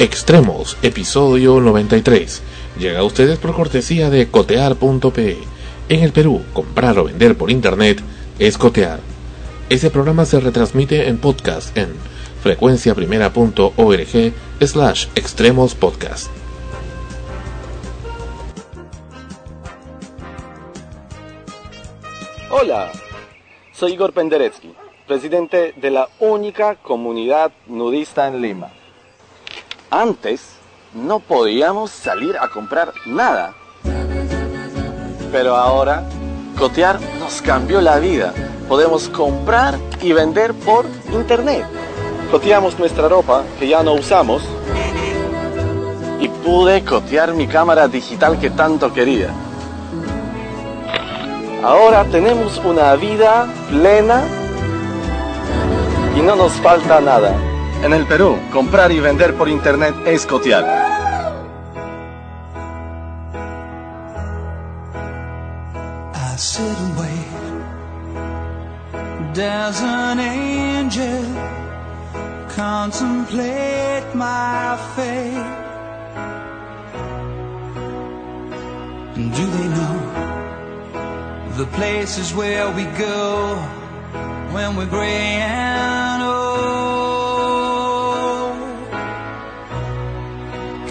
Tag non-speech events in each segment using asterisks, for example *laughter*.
Extremos, episodio 93. Llega a ustedes por cortesía de cotear.pe. En el Perú, comprar o vender por internet es cotear. Este programa se retransmite en podcast en frecuenciaprimera.org slash extremos podcast. Hola, soy Igor Penderecki, presidente de la única comunidad nudista en Lima. Antes no podíamos salir a comprar nada. Pero ahora, cotear nos cambió la vida. Podemos comprar y vender por internet. Coteamos nuestra ropa que ya no usamos. Y pude cotear mi cámara digital que tanto quería. Ahora tenemos una vida plena y no nos falta nada. En el Perú, comprar y vender por internet es cotear. Sit and wait. An angel contemplate my fate? And do they know the places where we go when we're gray and old?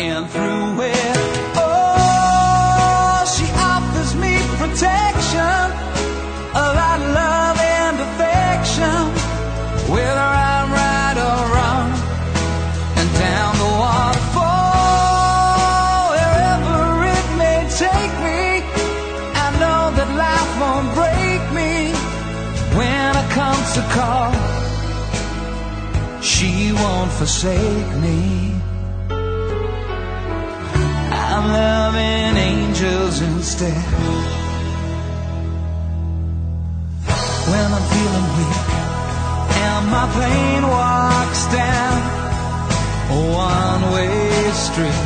and through it, oh, she offers me protection, of love and affection, whether I'm right or wrong, and down the waterfall, wherever it may take me, I know that life won't break me when I come to call. She won't forsake me. I'm loving angels instead. When I'm feeling weak and my plane walks down a one-way street,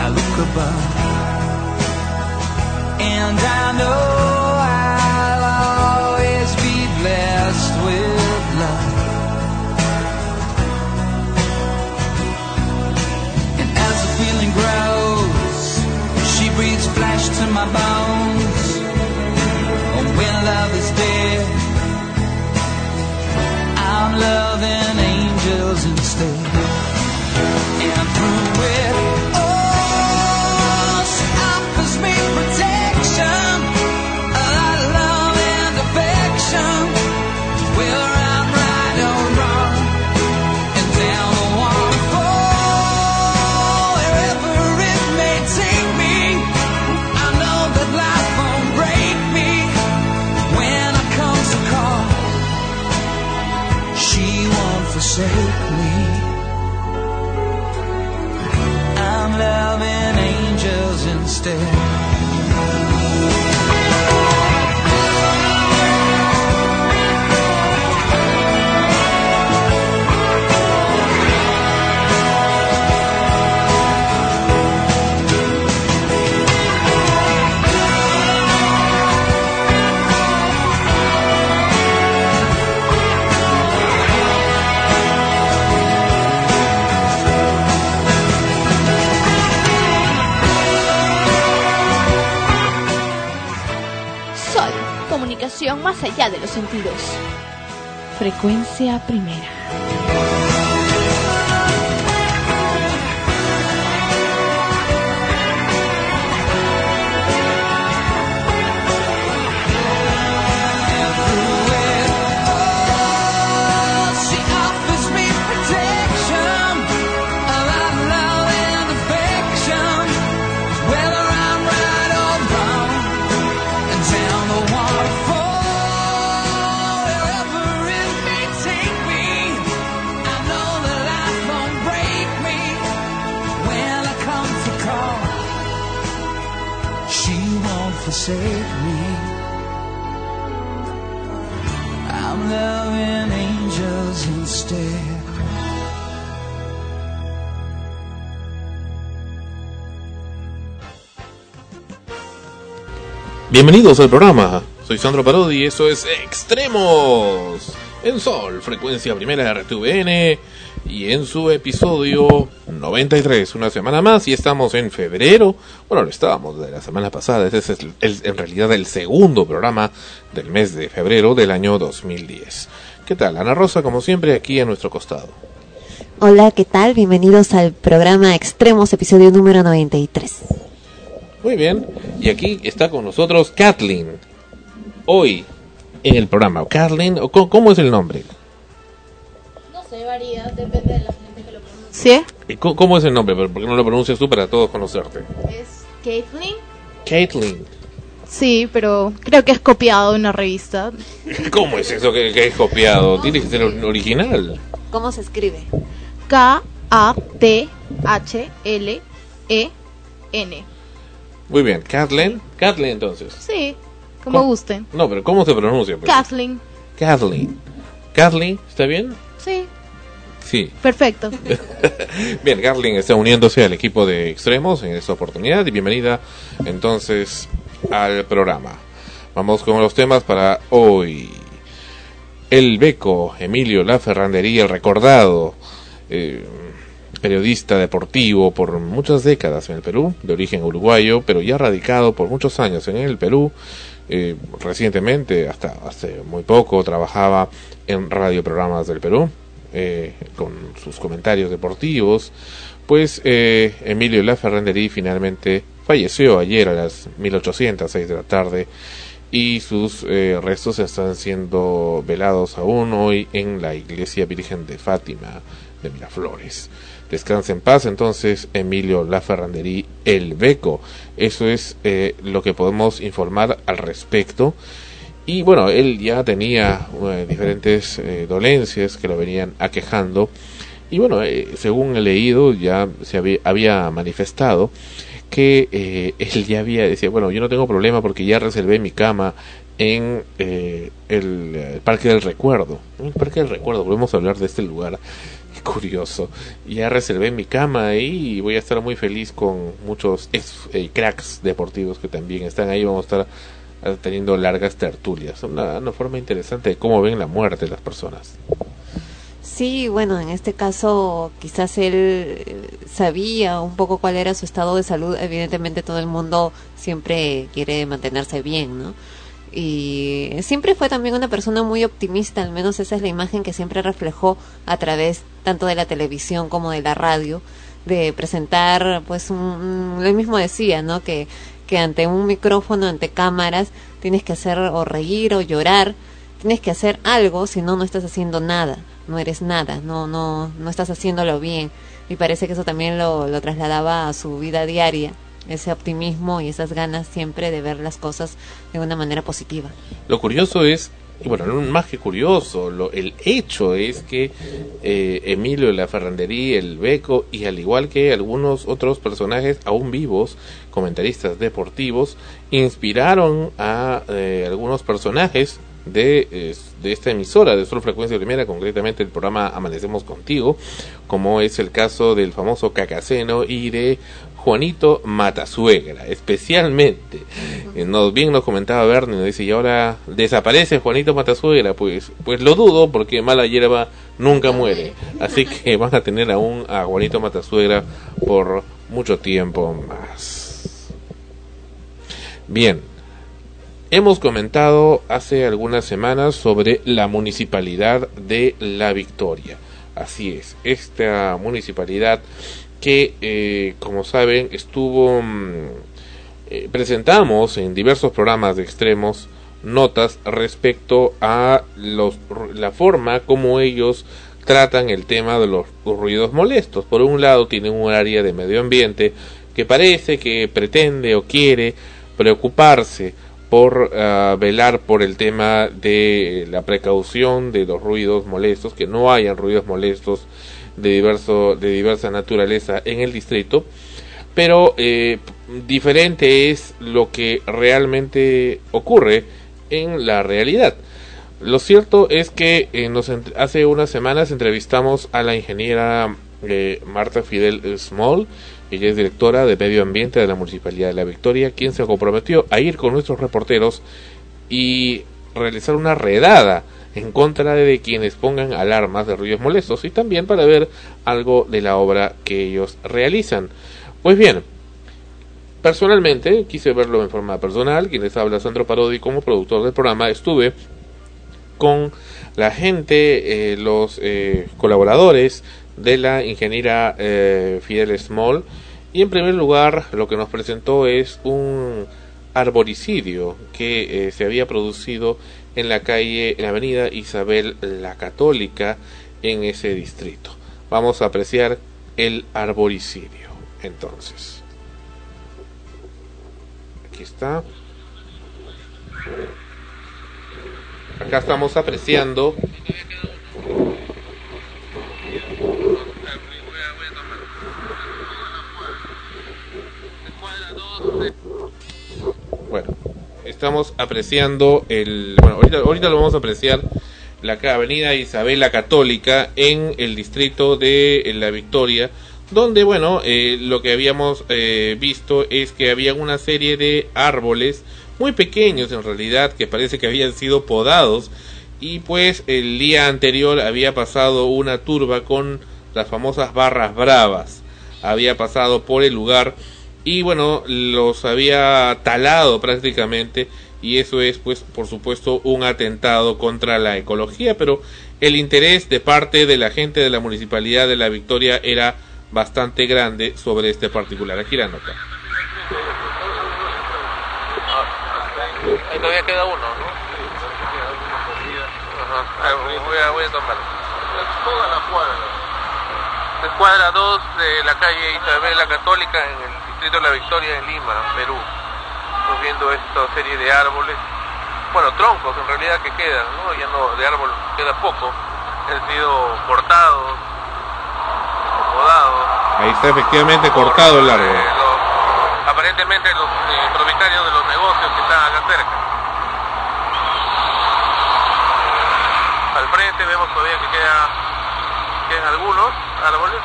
I look above and I know stairs allá de los sentidos. Frecuencia primera. Bienvenidos al programa. Soy Sandro Parodi y esto es Extremos en Sol, frecuencia primera de RTVN y en su episodio 93, una semana más y estamos en febrero. Bueno, lo estábamos de la semana pasada, este es el- en realidad el segundo programa del mes de febrero del año 2010. ¿Qué tal? Ana Rosa, como siempre, aquí a nuestro costado. Hola, ¿qué tal? Bienvenidos al programa Extremos, episodio número 93. Muy bien, y aquí está con nosotros Kathleen. Hoy en el programa. Kathleen, o co- ¿cómo es el nombre? No sé, varía, depende de la gente que lo pronuncie. ¿Sí? ¿Y co- ¿Cómo es el nombre? ¿Por qué no lo pronuncias tú para todos conocerte? Es Caitlyn. Kathleen. Sí, pero creo que es copiado de una revista. *laughs* ¿Cómo es eso que, que es copiado? Tiene que ser or- original. ¿Cómo se escribe? K-A-T-H-L-E-N. Muy bien, Kathleen. Kathleen entonces. Sí, como ¿Cómo? gusten. No, pero ¿cómo se pronuncia? pues? Kathleen. Kathleen. Kathleen, ¿está bien? Sí, Sí. perfecto. *laughs* Bien, Kathleen está uniéndose al equipo de extremos en esta oportunidad y bienvenida entonces al programa. Vamos con los temas para hoy. El Beco, Emilio La Ferrandería, el recordado eh, periodista deportivo por muchas décadas en el Perú, de origen uruguayo, pero ya radicado por muchos años en el Perú. Eh, recientemente, hasta hace muy poco, trabajaba en radioprogramas del Perú, eh, con sus comentarios deportivos. Pues eh, Emilio La Ferrandería finalmente falleció ayer a las 1806 de la tarde y sus eh, restos están siendo velados aún hoy en la iglesia Virgen de Fátima de Miraflores. Descansa en paz entonces Emilio La Ferranderí El Beco. Eso es eh, lo que podemos informar al respecto. Y bueno, él ya tenía eh, diferentes eh, dolencias que lo venían aquejando. Y bueno, eh, según he leído, ya se había, había manifestado que eh, él ya había decía bueno yo no tengo problema porque ya reservé mi cama en eh, el, eh, parque del recuerdo el parque del recuerdo volvemos a hablar de este lugar *laughs* Curioso ya reservé mi cama ahí y voy a estar muy feliz con muchos eh, cracks deportivos que también están ahí vamos a estar eh, teniendo largas tertulias una, una forma interesante de cómo ven la muerte las personas Sí, bueno, en este caso quizás él eh, sabía un poco cuál era su estado de salud. Evidentemente todo el mundo siempre quiere mantenerse bien, ¿no? Y siempre fue también una persona muy optimista, al menos esa es la imagen que siempre reflejó a través tanto de la televisión como de la radio, de presentar, pues, un, él mismo decía, ¿no? Que, que ante un micrófono, ante cámaras, tienes que hacer o reír o llorar, tienes que hacer algo, si no, no estás haciendo nada, no eres nada, no, no, no estás haciéndolo bien. Y parece que eso también lo, lo trasladaba a su vida diaria, ese optimismo y esas ganas siempre de ver las cosas de una manera positiva. Lo curioso es, y bueno, no más que curioso, lo, el hecho es que eh, Emilio de la Ferrandería, el Beco y al igual que algunos otros personajes aún vivos, comentaristas deportivos, inspiraron a eh, algunos personajes de, de esta emisora de Sol Frecuencia Primera, concretamente el programa Amanecemos Contigo, como es el caso del famoso Cacaceno y de Juanito Matasuegra, especialmente. Eh, Nos, bien nos comentaba Bernie, nos dice, y ahora desaparece Juanito Matasuegra, pues, pues lo dudo porque mala hierba nunca muere. Así *laughs* que van a tener aún a Juanito Matasuegra por mucho tiempo más. Bien, Hemos comentado hace algunas semanas sobre la municipalidad de La Victoria. Así es, esta municipalidad que, eh, como saben, estuvo... mm, eh, presentamos en diversos programas de extremos notas respecto a los, la forma como ellos tratan el tema de los ruidos molestos. Por un lado tienen un área de medio ambiente que parece que pretende o quiere preocuparse por ah, velar por el tema de la precaución de los ruidos molestos, que no hayan ruidos molestos de diverso de diversa naturaleza en el distrito, pero eh, diferente es lo que realmente ocurre en la realidad. Lo cierto es que eh, hace unas semanas entrevistamos a la ingeniera eh, Marta Fidel Small, ella es directora de Medio Ambiente de la Municipalidad de La Victoria, quien se comprometió a ir con nuestros reporteros y realizar una redada en contra de quienes pongan alarmas de ruidos molestos y también para ver algo de la obra que ellos realizan. Pues bien, personalmente quise verlo en forma personal, quienes habla Sandro Parodi como productor del programa, estuve con la gente, eh, los eh, colaboradores de la ingeniera eh, Fidel Small y en primer lugar lo que nos presentó es un arboricidio que eh, se había producido en la calle, en la avenida Isabel la Católica en ese distrito. Vamos a apreciar el arboricidio entonces. Aquí está. Acá estamos apreciando Bueno, estamos apreciando el. Bueno, ahorita, ahorita lo vamos a apreciar. La avenida Isabel la Católica en el distrito de eh, La Victoria, donde, bueno, eh, lo que habíamos eh, visto es que había una serie de árboles muy pequeños en realidad que parece que habían sido podados y pues el día anterior había pasado una turba con las famosas barras bravas había pasado por el lugar y bueno los había talado prácticamente y eso es pues por supuesto un atentado contra la ecología pero el interés de parte de la gente de la municipalidad de la Victoria era bastante grande sobre este particular aquí la nota Ahí todavía queda uno, ¿no? Ajá. Voy a, voy a tomar. Toda la cuadra. Es cuadra 2 de la calle Isabel la Católica en el distrito La Victoria en Lima, Perú. Estamos viendo esta serie de árboles, bueno, troncos en realidad que quedan, ¿no? Ya no, de árbol queda poco. Han sido cortados, o podados. Ahí está efectivamente cortado el árbol. Eh, los- aparentemente los eh, propietarios de los negocios que están acá cerca. Al frente vemos todavía que queda, quedan algunos árboles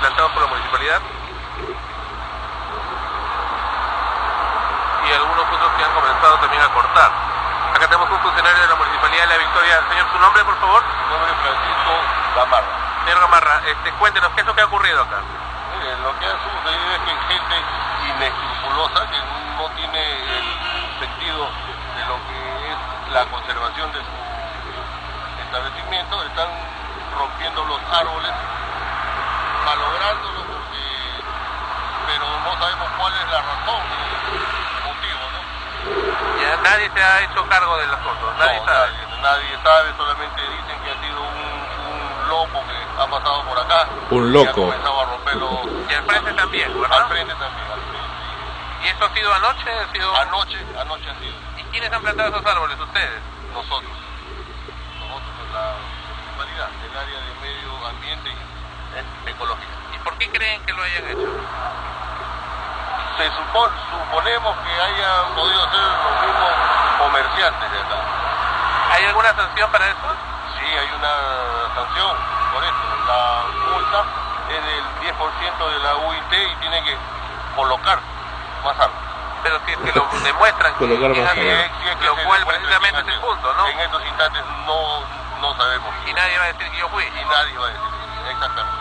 plantados por la municipalidad y algunos otros que han comenzado también a cortar. Acá tenemos un funcionario de la municipalidad de La Victoria. Señor, ¿su nombre, por favor? Mi nombre es Francisco Gamarra. Señor Gamarra, este, cuéntenos, ¿qué es lo que ha ocurrido acá? Lo que ha sucedido es que gente inescrupulosa que no tiene el sentido de lo que es la conservación de su establecimiento están rompiendo los árboles, malográndolos porque, pero no sabemos cuál es la razón, el motivo, ¿no? Ya, nadie se ha hecho cargo del asunto, nadie No, sabe. Nadie, nadie sabe, solamente dicen que ha sido un, un loco que ha pasado por acá. Un y loco. ha comenzado a romper los... Y al frente también, ¿verdad? Al frente también, al frente. ¿Y esto ha sido anoche? ¿Ha sido... Anoche, anoche ha sido. ¿Y quiénes han plantado esos árboles? ¿Ustedes? Nosotros. Nosotros en la municipalidad, del área de medio ambiente y eh, ecológica. ¿Y por qué creen que lo hayan hecho? Se supone, suponemos que hayan podido ser los mismos comerciantes de acá. ¿Hay alguna sanción para eso? Sí, hay una sanción por esto. La multa es del 10% de la UIT y tiene que colocar más árboles. Pero si es que lo demuestran que Colocar más lo cual precisamente es el punto, ¿no? En estos instantes no, no sabemos. Y nadie va a decir que yo fui. Y nadie va a decir. Exactamente.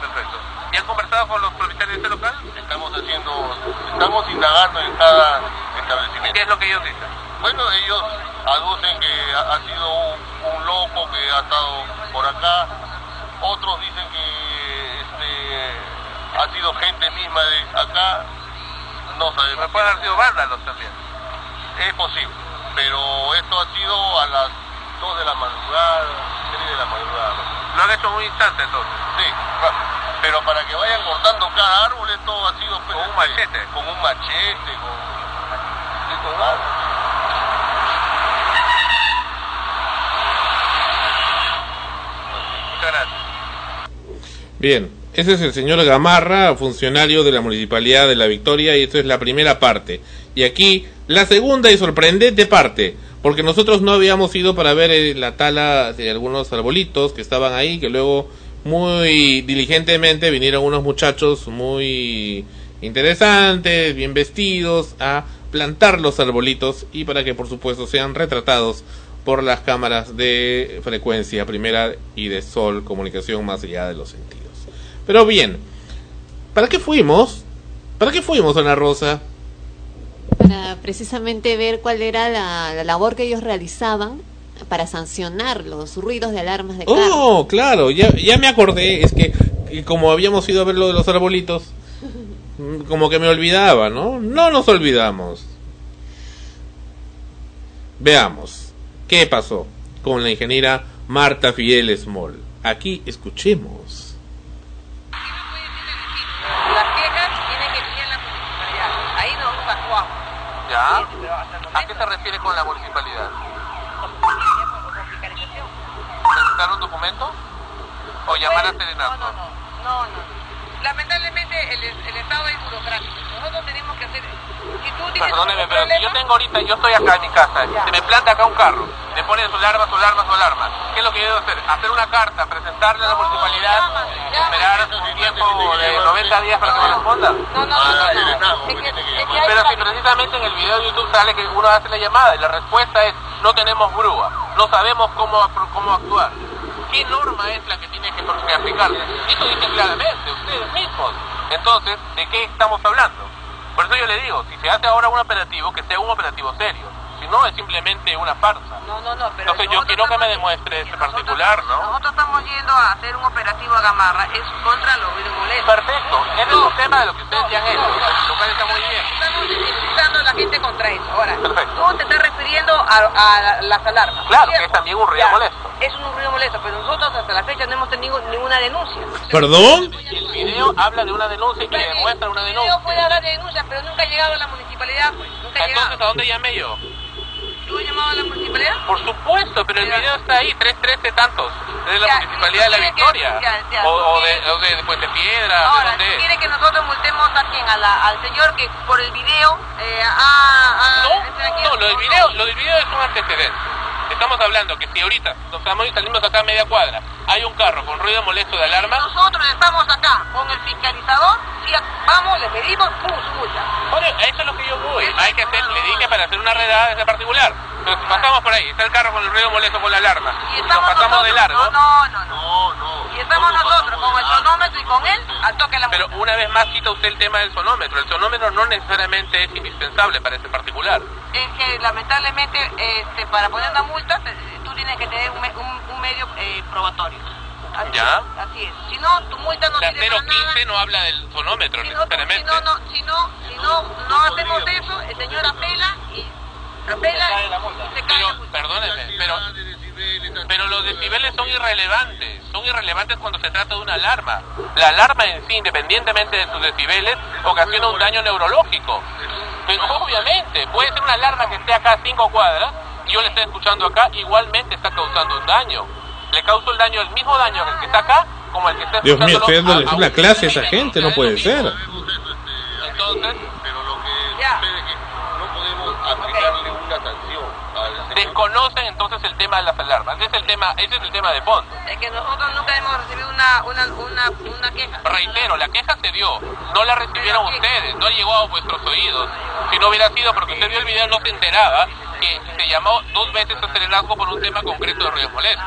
Perfecto. ¿Y han conversado con los propietarios de este local? Estamos haciendo, estamos indagando en cada establecimiento. ¿Qué es lo que ellos dicen? Bueno, ellos aducen que ha, ha sido un, un loco que ha estado por acá. Otros dicen que este, ha sido gente misma de acá. No sabemos. Me pueden haber sido vándalos también. Es posible. Pero esto ha sido a las 2 de la madrugada, 3 de la madrugada. Lo han hecho en un instante entonces. Sí, va- pero para que vayan cortando cada árbol, esto ha sido pues, Con un este, machete. Con un machete, con, sí, con algo. Muchas gracias. Bien, ese es el señor Gamarra, funcionario de la Municipalidad de La Victoria, y esto es la primera parte. Y aquí la segunda y sorprendente parte, porque nosotros no habíamos ido para ver eh, la tala de algunos arbolitos que estaban ahí, que luego muy diligentemente vinieron unos muchachos muy interesantes, bien vestidos, a plantar los arbolitos y para que por supuesto sean retratados por las cámaras de frecuencia primera y de sol, comunicación más allá de los sentidos. Pero bien, ¿para qué fuimos? ¿Para qué fuimos, Ana Rosa? Para precisamente ver cuál era la, la labor que ellos realizaban para sancionar los ruidos de alarmas de carro. Oh, claro, ya, ya me acordé, es que, como habíamos ido a ver lo de los arbolitos, *laughs* como que me olvidaba, ¿no? No nos olvidamos. Veamos, ¿qué pasó con la ingeniera Marta Fidel Small? Aquí escuchemos. A la municipalidad. Ahí nosotros actuamos. ¿Ya? Sí, pero hasta el ¿A momento qué se refiere con la municipalidad? ¿Presentar un documento? ¿O llamar a No, Serenato? no, no, no, no. Lamentablemente el, el Estado es burocrático. Nosotros tenemos que hacer... Si tú tienes Perdóneme, pero si yo tengo ahorita, yo estoy acá en mi casa, Ya. se me planta acá un carro, me ponen su alarma, su alarma, su alarma. ¿Qué es lo que yo debo hacer? Hacer una carta, presentarle a la No, municipalidad, llama, llama. esperar un tiempo de 90 días para que me responda. No, no, no, no, no. Pero si precisamente en el video de YouTube sale que uno hace la llamada y la respuesta es no tenemos grúa, no sabemos cómo, cómo actuar. ¿Qué norma es la que tiene que, aplicarse? Eso dice claramente, ustedes mismos. Entonces, ¿de qué estamos hablando? Por eso yo le digo, si se hace ahora un operativo, que sea un operativo serio. Si no, es simplemente una farsa. No, no, no, pero Entonces yo quiero que me demuestre ese nosotros- particular, ¿no? Nosotros estamos yendo a hacer un operativo a Gamarra, es contra los ruidos molestos. Perfecto, ese es un tema de lo que ustedes ya han hecho, lo cual está muy bien. Estamos sensibilizando a la gente contra eso. Ahora, Perfecto. tú te estás refiriendo a, a las alarmas. Claro, ¿cierto? que es también un ruido molesto. Es un ruido molesto, pero nosotros hasta la fecha no hemos tenido ninguna denuncia. ¿Perdón? El video habla de una denuncia y que demuestra una El denuncia. video puede hablar de denuncia, pero nunca ha llegado a la municipalidad, pues. Nunca ha Entonces, ¿a llegado. dónde llamé yo? ¿Tú has llamado a la municipalidad? Por supuesto, pero el video está ahí, 313 tantos, de la Ya, Municipalidad de la ¿y tú quieres que- Victoria. ya, ya, o, o ¿tú de, o de, de Puente Piedra, ¿de Ahora, dónde ¿tú es? quieres que nosotros multemos a quién? A la- al señor que por el video eh, ha- este, aquí- No, lo del video, lo del video es un antecedente. Estamos hablando que si ahorita nos estamos salimos acá a media cuadra, hay un carro con ruido molesto de alarma, Nosotros estamos acá con el fiscalizador y vamos, le pedimos, pum, su multa. Bueno, eso es lo que yo voy. Hay que hacer, le dije para hacer una redada de ese particular. Pasamos por ahí, está el carro con el ruido molesto con la alarma, Y y nos estamos pasamos nosotros, de largo, No, no, no. no. No, no. Y estamos nosotros con el sonómetro y con él al toque de la pero multa. una vez más cita usted el tema del sonómetro. El sonómetro no necesariamente es indispensable para ese particular. Es que lamentablemente este, para poner una multa te- tú tienes que tener un, me- un- un medio eh, probatorio. Así ¿Ya? es, así es. Si no, tu multa no La sirve para nada. 015 no habla del sonómetro Si no, tú- si necesariamente. no, no, si no, si no, no hacemos eso, el señor apela y cae la multa. Pero, perdóneme, pero, pero los decibeles son irrelevantes. Son irrelevantes cuando se trata de una alarma. La alarma en sí, independientemente de sus decibeles, ocasiona un daño neurológico. Pero obviamente, puede ser una alarma que esté acá a cinco cuadras y yo le estoy escuchando acá, igualmente está causando un daño. Le causa el daño, el mismo daño al que está acá, como el que está Dios mío, estoy dándoles una un clase a esa gente, no puede ser. Entonces, Pero lo que Ya. sucede es que no podemos aplicarle una sanción al señor. Desconocen entonces el tema de las alarmas. Ese es el tema, ese es el tema de fondo. Es que nosotros nunca hemos recibido una, una, una, una queja. Reitero, la queja se dio, no la recibieron ustedes, no llegó a vuestros oídos. Si no hubiera sido porque usted vio el video, no se enteraba que se llamó dos veces a Serenazgo por un tema concreto de ruidos molestos.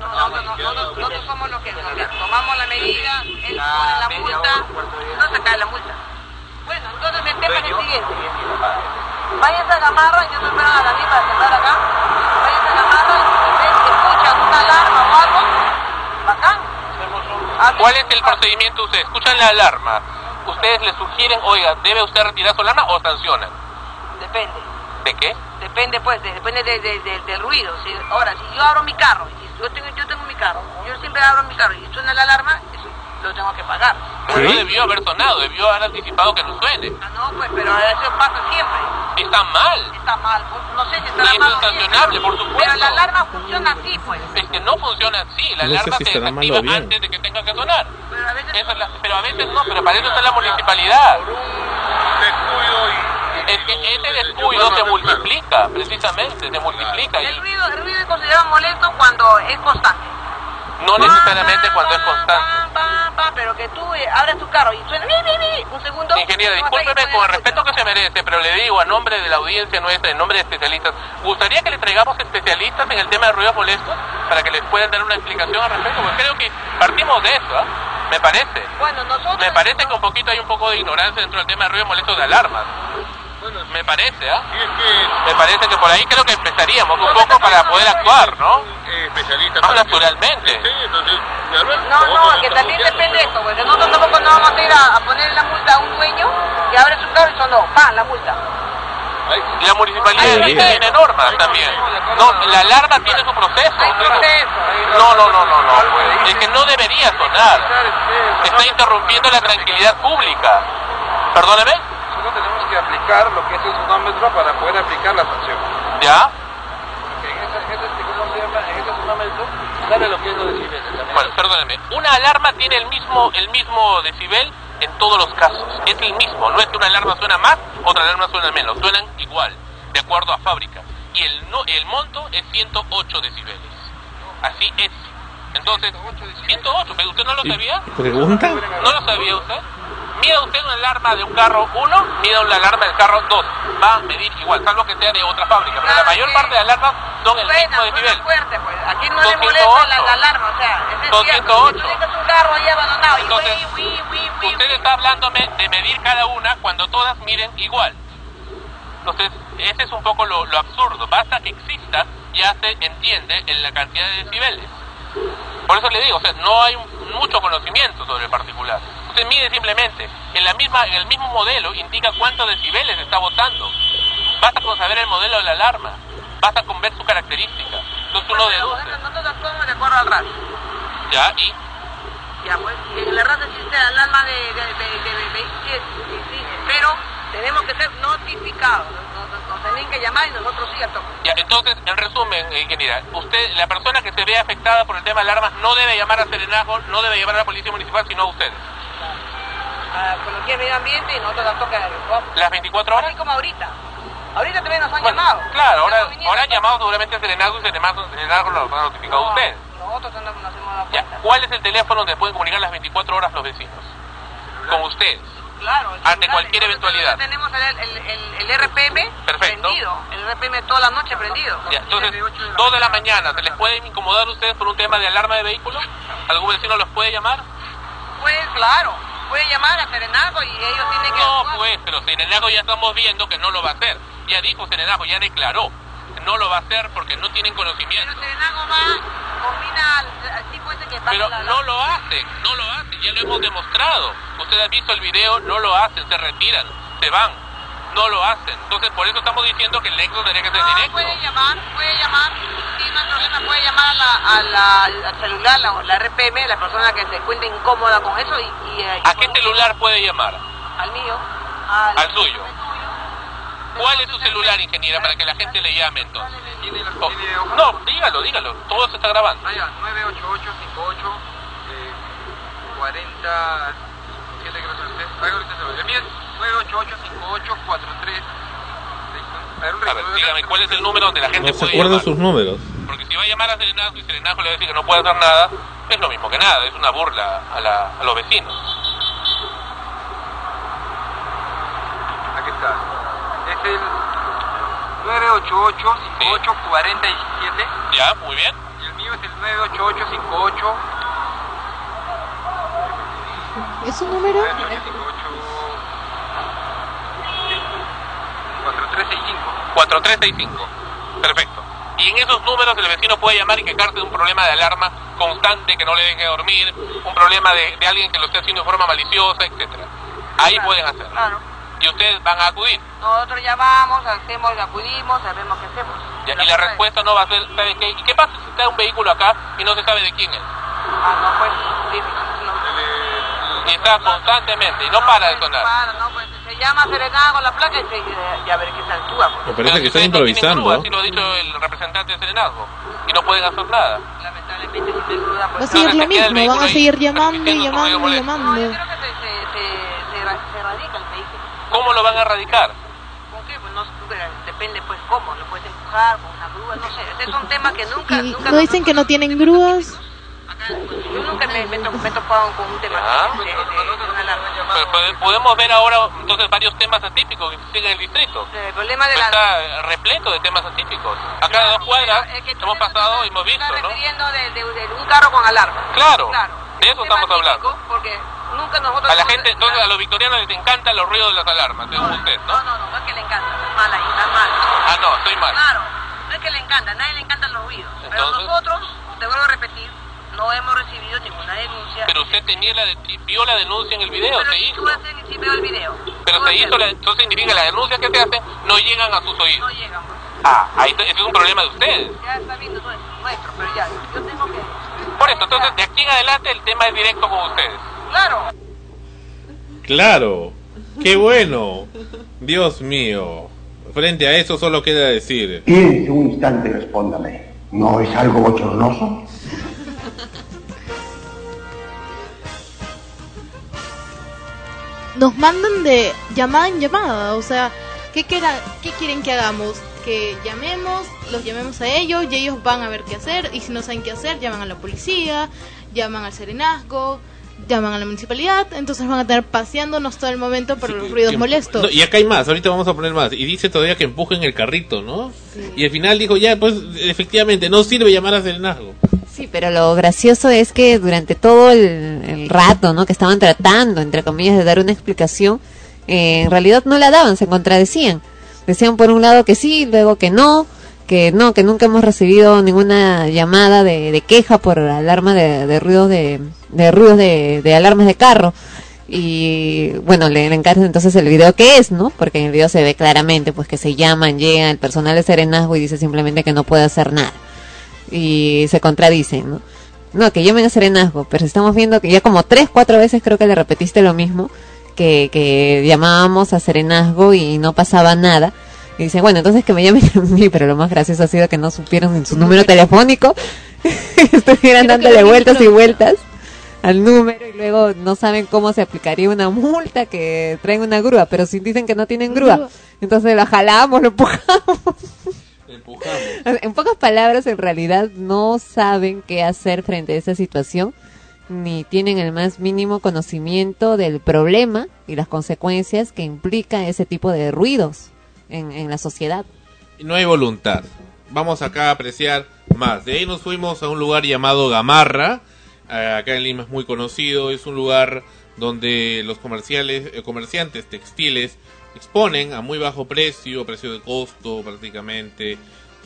Nosotros, nosotros, nosotros somos los que, los que tomamos la medida, él pone la multa, no se cae la multa. Bueno, entonces el tema es el siguiente. Váyanse a Gamarra, yo estoy esperando a la para sembrar acá. Váyanse a Gamarra y si ven que escuchan una alarma o algo, bacán. ¿Cuál es el procedimiento ustedes? Escuchan la alarma. Ustedes le sugieren, oiga, ¿debe usted retirar su alarma o sancionan? Depende. ¿De qué? Depende pues, de- depende de- de- de- del ruido. Si, ahora, si yo abro mi carro, y yo tengo, yo tengo mi carro, yo siempre abro mi carro y suena la alarma, eso lo tengo que pagar. Pero no debió haber sonado, debió haber anticipado que no suene. Ah, no, pues, pero eso pasa siempre. Está mal. Está mal, pues, no sé si Y estará eso mal. es sancionable, por Pero supuesto. la alarma funciona así, pues. Es que no funciona así, la No sé alarma si se desactiva bien. antes de que tenga que sonar. Eso es la- pero a veces no, pero para eso está la municipalidad. Es que ese descuido se multiplica, precisamente, se multiplica. El Y ruido, el ruido es considerado molesto cuando es constante. No necesariamente cuando es constante. Pero que tú eh, abres tu carro y suena un segundo. Ingeniera, discúlpeme con el respeto que se merece, pero le digo a nombre de la audiencia nuestra, en nombre de especialistas, ¿gustaría que le traigamos especialistas en el tema de ruidos molestos para que les puedan dar una explicación al respecto? Porque creo que partimos de eso, ¿ah? Me parece. Bueno, nosotros... Me parece que un poquito hay un poco de ignorancia dentro del tema de ruidos molestos de alarmas. Me parece, ¿ah? Me parece que por ahí creo que empezaríamos un poco para poder actuar, ¿no? especialista. No, naturalmente. No, no, que también depende de eso, porque nosotros tampoco no vamos a ir a, a poner la multa a un dueño que abre su carro y sonó, ¡pam! la multa. La municipalidad Hay tiene normas también. No, la alarma tiene su proceso. No, no, no, no, no. Es que no debería sonar. Está interrumpiendo la tranquilidad pública. Perdóneme, que aplicar lo que es el sonómetro para poder aplicar la sanción. ¿ya? Porque en ese, en ese, ¿cómo se llama? En ese sonómetro sale lo que es los decibeles. Bueno, perdóneme. Una alarma tiene el mismo, el mismo decibel en todos los casos. Es el mismo. No es que una alarma suena más, otra alarma suena menos. Suenan igual, de acuerdo a fábrica. Y el, no, el monto es 108 decibeles. Así es. Entonces, 108, ¿pero usted no lo sabía? ¿Pregunta? ¿No lo sabía usted? Mida usted una alarma de un carro 1, mida una alarma del carro 2. Va a medir igual, salvo que sea de otra fábrica. Pero la mayor parte de alarmas son el mismo decibel. fuerte, pues. Aquí no Son le molesta la, 108. la alarma, o sea, es Son cierto. 108. Si tú dejas un carro ahí abandonado y Entonces, güey, güey, güey, güey, Usted está hablándome de medir cada una cuando todas miren igual. Entonces, ese es un poco lo, lo absurdo. Basta que exista, ya se entiende en la cantidad de decibeles. Por eso le digo, o sea, no hay mucho conocimiento sobre el particular. Usted mide simplemente, en, la misma, en el mismo modelo indica cuántos decibeles está botando. Basta con saber el modelo de la alarma. Basta con ver su característica. Entonces uno deduce. Nosotros actuamos de acuerdo al radio. Ya, y Ya, pues, en la radio existe alarma de, de, de, de, pero tenemos que ser notificados. Nos, tienen que llamar y nosotros sí actuamos. Ya, entonces, en resumen, eh, ingeniera, usted, la persona que se ve afectada por el tema de alarmas no debe llamar a Serenazgo, no debe llamar a la policía municipal, sino a ustedes. Con lo que es medio ambiente y nosotros tampoco actuamos. Las 24 horas. Así como ahorita. Ahorita también nos han Bueno, llamado. Claro, ahora, ahora han llamado seguramente a Serenazgo y Serenazgo, lo ha notificado a usted. Nosotros no nos hemos dado Ya, cuenta. ¿cuál es el teléfono donde pueden comunicar las 24 horas los vecinos? Con ustedes. Claro. Ante cualquier eventualidad. Tenemos el, el, el, el RPM Perfecto. prendido. El RPM toda la noche prendido. Ya, entonces, 2 de la mañana, ¿se les puede incomodar ustedes por un tema de alarma de vehículo? ¿Algún vecino los puede llamar? Pues claro, puede llamar a Serenago y ellos tienen que... No, pues, pero Serenazgo ya estamos viendo que no lo va a hacer. Ya dijo Serenazgo, ya declaró. No lo va a hacer porque no tienen conocimiento. Serenago va, combina al, al tipo ese que pasa Pero la... no lo hacen, no lo hacen, ya lo hemos demostrado. Usted ha visto el video, no lo hacen, se retiran, se van, no lo hacen. Entonces, por eso estamos diciendo que el nexo tendría que ser No, directo. puede llamar, puede llamar, sí, no hay problema, puede llamar a la, a la, al celular, la, la RPM, la persona que se encuentre incómoda con eso y, y, eh, ¿A qué celular puede llamar? al mío, al, Al suyo. ¿Cuál es su celular, ingeniera, para que la gente le llame entonces? Oh, no, dígalo, dígalo, todo se está grabando. Ah, ya, 98858 eh, 40 7 creo que es usted. Ahorita se lo doy. El mío es 9885843 A ver, A dígame, ¿cuál es el número donde la gente No se puede acuerda llamar? sus números. Porque si va a llamar a Serenazgo y Serenazgo le va a decir que no puede hacer nada, es lo mismo que nada, es una burla a, la, a los vecinos. Aquí está. Es el 9885847 Ya, muy bien. y el mío es el 98858 ¿Es un número? 43 4365. 4365. Perfecto. Y en esos números el vecino puede llamar y quejarse de un problema de alarma constante que no le deje dormir, un problema de, de alguien que lo esté haciendo de forma maliciosa, etcétera. Ahí pueden hacerlo. Claro. Y ustedes van a acudir. Nosotros llamamos, hacemos, acudimos, sabemos qué hacemos. Ya, y la respuesta no va a ser, ¿sabe qué? ¿Y qué pasa si está un vehículo acá y no se sabe de quién es? Ah, no, pues, sí, Y está constantemente y no para de sonar. para, no, pues, se llama Serenada con la placa y, se, y a ver qué se actúa. Pues. Me parece que están no improvisando. grúa, Así lo ha dicho el representante de Serenazgo. Y no pueden hacer nada. Lamentablemente, si no hay grúa, pues, Va a seguir lo mismo, van a seguir llamando y su ruido llamando y molesto. llamando. se, se, se, ra- se radica el vehículo. ¿Cómo lo van a erradicar? ¿Con qué? Pues no, pero depende pues cómo, lo puedes empujar con una grúa, no sé. Ese es un tema que nunca, nunca no dicen que no tienen grúas. Yo nunca me, me, to- me he topado con un tema Ah. de, de, de una alarma. Pero podemos ver ahora entonces varios temas atípicos que existen en el distrito. El problema de la... Está repleto de temas atípicos. Acá de dos cuadras hemos pasado y hemos visto, Estás ¿no? refiriendo de, un carro con alarma. Claro, Claro. de eso estamos hablando. Porque nunca nosotros... A la gente, entonces a los victorianos les encantan los ruidos de las alarmas, según usted, ¿no? No, no, no, no es que le encanta, está mal ahí, está mal. Ah, no, estoy mal. Claro, no es que le encanta, a nadie le encantan los ruidos. Pero nosotros, te vuelvo a repetir, no hemos recibido ninguna denuncia. Pero usted tenía la, de- vio la denuncia en el video, Pero se hizo. si veo el video. Pero se hizo, la, entonces significa que las denuncias que se hacen no llegan a sus oídos. No llegan, pues. Ah, ahí está- ese es un problema de ustedes. Ya está viendo todo eso, nuestro, pero ya, yo tengo que... Por eso, entonces de aquí en adelante el tema es directo con ustedes. Claro. Claro. Qué bueno. Dios mío. Frente a eso solo queda decir. Piense un instante y respóndame. ¿No es algo bochornoso? Nos mandan de llamada en llamada. O sea, ¿qué, quera- ¿qué quieren que hagamos? Que llamemos, los llamemos a ellos y ellos van a ver qué hacer. Y si no saben qué hacer, llaman a la policía, llaman al serenazgo, llaman a la municipalidad. Entonces van a tener paseándonos todo el momento por los ruidos que- molestos. No, y acá hay más, ahorita vamos a poner más. Y dice todavía que empujen el carrito, ¿no? Y al final dijo, ya, pues efectivamente, no sirve llamar a Serenazgo. Sí, pero lo gracioso es que durante todo el, rato, ¿no? Que estaban tratando, entre comillas, de dar una explicación, eh, en realidad no la daban, se contradecían. Decían por un lado que sí, luego que no, que no, que nunca hemos recibido ninguna llamada de, de queja por alarma de, de ruidos de, de ruidos de, de alarmas de carro. Y bueno, le, le encargan entonces el video que es, ¿no? Porque en el video se ve claramente pues que se llaman, llega el personal de Serenazgo y dice simplemente que no puede hacer nada y se contradicen, ¿no? No, que llamen a Serenazgo, pero estamos viendo que ya como tres, cuatro veces creo que le repetiste lo mismo, que, que llamábamos a Serenazgo y no pasaba nada. Y dice, bueno, entonces que me llamen a mí, pero lo más gracioso ha sido que no supieron en su número telefónico, *laughs* estuvieran dándole vueltas y vueltas al número y luego no saben cómo se aplicaría una multa que traen una grúa, pero si dicen que no tienen grúa, entonces la jalamos, lo empujamos. *laughs* En pocas palabras, en realidad no saben qué hacer frente a esa situación, ni tienen el más mínimo conocimiento del problema y las consecuencias que implica ese tipo de ruidos en, en la sociedad. No hay voluntad. Vamos acá a apreciar más. De ahí nos fuimos a un lugar llamado Gamarra. Eh, acá en Lima es muy conocido. Es un lugar donde los comerciales, eh, comerciantes textiles exponen a muy bajo precio, precio de costo prácticamente,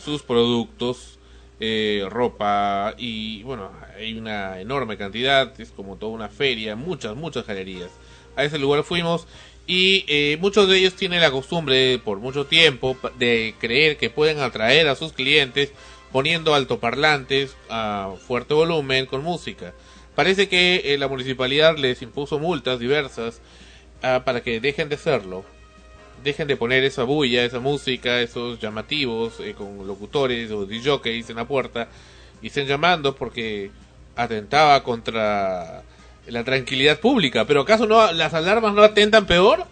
sus productos, eh, ropa y bueno, hay una enorme cantidad, es como toda una feria, muchas, muchas galerías. A ese lugar fuimos y eh, muchos de ellos tienen la costumbre por mucho tiempo de creer que pueden atraer a sus clientes poniendo altoparlantes a fuerte volumen con música. Parece que eh, la municipalidad les impuso multas diversas ah, para que dejen de hacerlo. Dejen de poner esa bulla, esa música, esos llamativos eh, con locutores o DJs en la puerta y estén llamando porque atentaba contra la tranquilidad pública. Pero ¿acaso no las alarmas no atentan peor?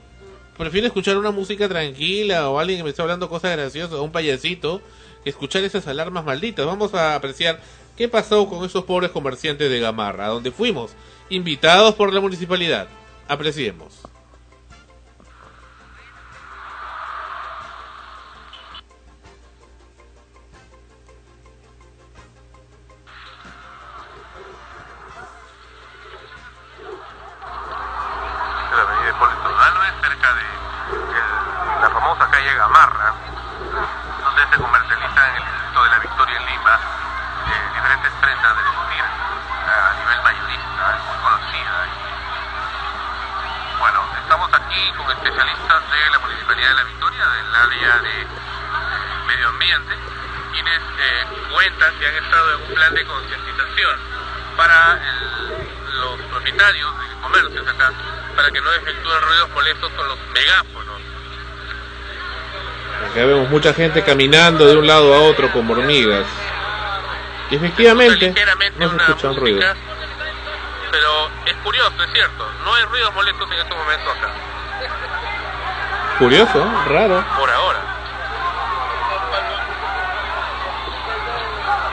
Prefiero escuchar una música tranquila o alguien que me está hablando cosas graciosas o un payasito que escuchar esas alarmas malditas. Vamos a apreciar qué pasó con esos pobres comerciantes de Gamarra, a donde fuimos invitados por la municipalidad. Apreciemos. calle Gamarra, donde se comercializan en el Instituto de la Victoria en Lima eh, diferentes prendas de vestir eh, a nivel mayorista, muy conocida. Bueno, estamos aquí con especialistas de la Municipalidad de la Victoria, del área de eh, medio ambiente, quienes cuentan que han estado en un plan de concientización para los propietarios de comercios acá, para que no efectúen ruidos molestos con los megáfonos. Acá vemos mucha gente caminando de un lado a otro como hormigas. Y efectivamente no se escuchan ruidos. Pero es curioso, es cierto, no hay ruidos molestos en este momento acá, Curioso, raro. por ahora.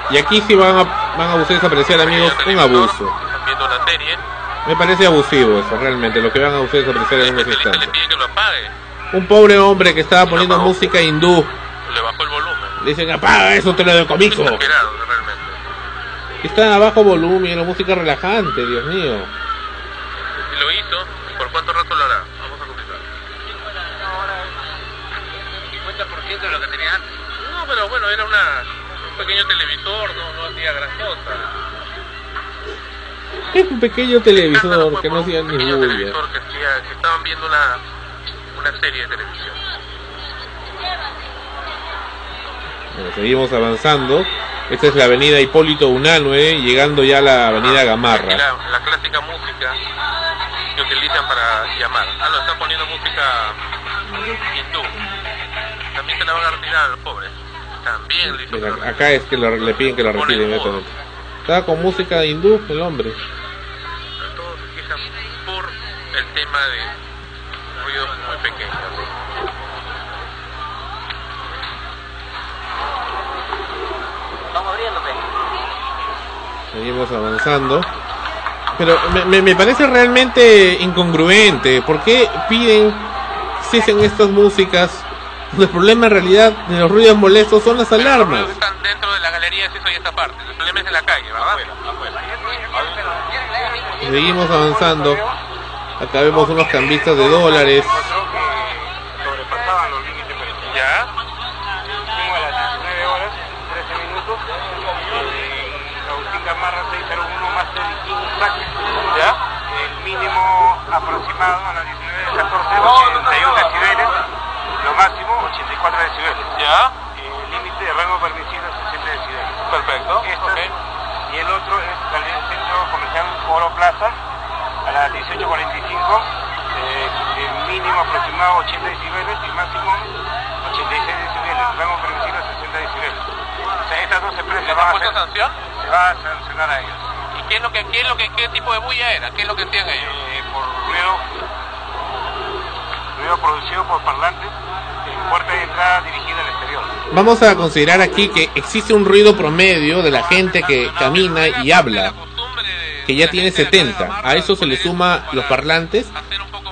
Y aquí sí van a, van a ustedes apreciar, amigos, un abuso. Están viendo una serie, Me parece abusivo eso, realmente, lo que van a ustedes apreciar en unos le instantes. piden que lo apague, Un pobre hombre que estaba poniendo música hindú. le bajó el volumen. Le dicen, apaga eso, te lo decomiso. Exagerado, realmente. Está a bajo volumen, la música relajante, Dios mío. Y lo hizo, ¿por cuánto rato lo hará? Vamos a comenzar. 50% de lo que tenía antes. No, pero bueno, era una, un pequeño televisor, no, no hacía gran cosa. Es un pequeño televisor que no hacía ni pequeño bulla. televisor que, hacía- que estaban viendo una, una serie de televisión. Bueno, seguimos avanzando. Esta es la avenida Hipólito Unanue, llegando ya a la avenida Gamarra. la, la clásica música que utilizan para llamar. Ah, no, están poniendo música hindú. También se la van a retirar a los pobres. También le hizo Mira, acá es que lo- le piden que la retiren inmediatamente. Estaba con música hindú el hombre. todos se quejan por el tema de ruidos muy pequeños. Seguimos avanzando. Pero me, me- parece realmente incongruente. ¿Por qué piden cesen estas músicas? El problema en realidad de los ruidos molestos son las alarmas. Seguimos avanzando. Acá vemos unos cambistas de dólares. sobrepasaban los límites permitidos. ¿Ya? Fuimos a las 19 horas, 13 minutos. En Agustín Gamarra 601 más de 15 ¿Ya? El mínimo aproximado a las 19 14, 81 decibeles. Lo máximo 84 decibeles. ¿Ya? El límite de rango permisible es 60 decibeles. Perfecto. Esta- Y el otro es salir del centro comercial Oro Plaza a las 18.45. eh, el mínimo aproximado 80 decibeles y máximo 86 decibeles. El rango permisible es 60 decibeles. O sea, estas dos empresas ¿Les van a hacer- sanción? se va a sancionar a ellos. ¿Y qué es lo que, qué es lo que, qué tipo de bulla era? ¿Qué es lo que hacían ellos? Eh, por ruido, ruido producido por parlantes en puerta de entrada dirigida al exterior. Vamos a considerar aquí que existe un ruido promedio de la gente que camina y habla, que ya tiene 70. A eso se le suma los parlantes,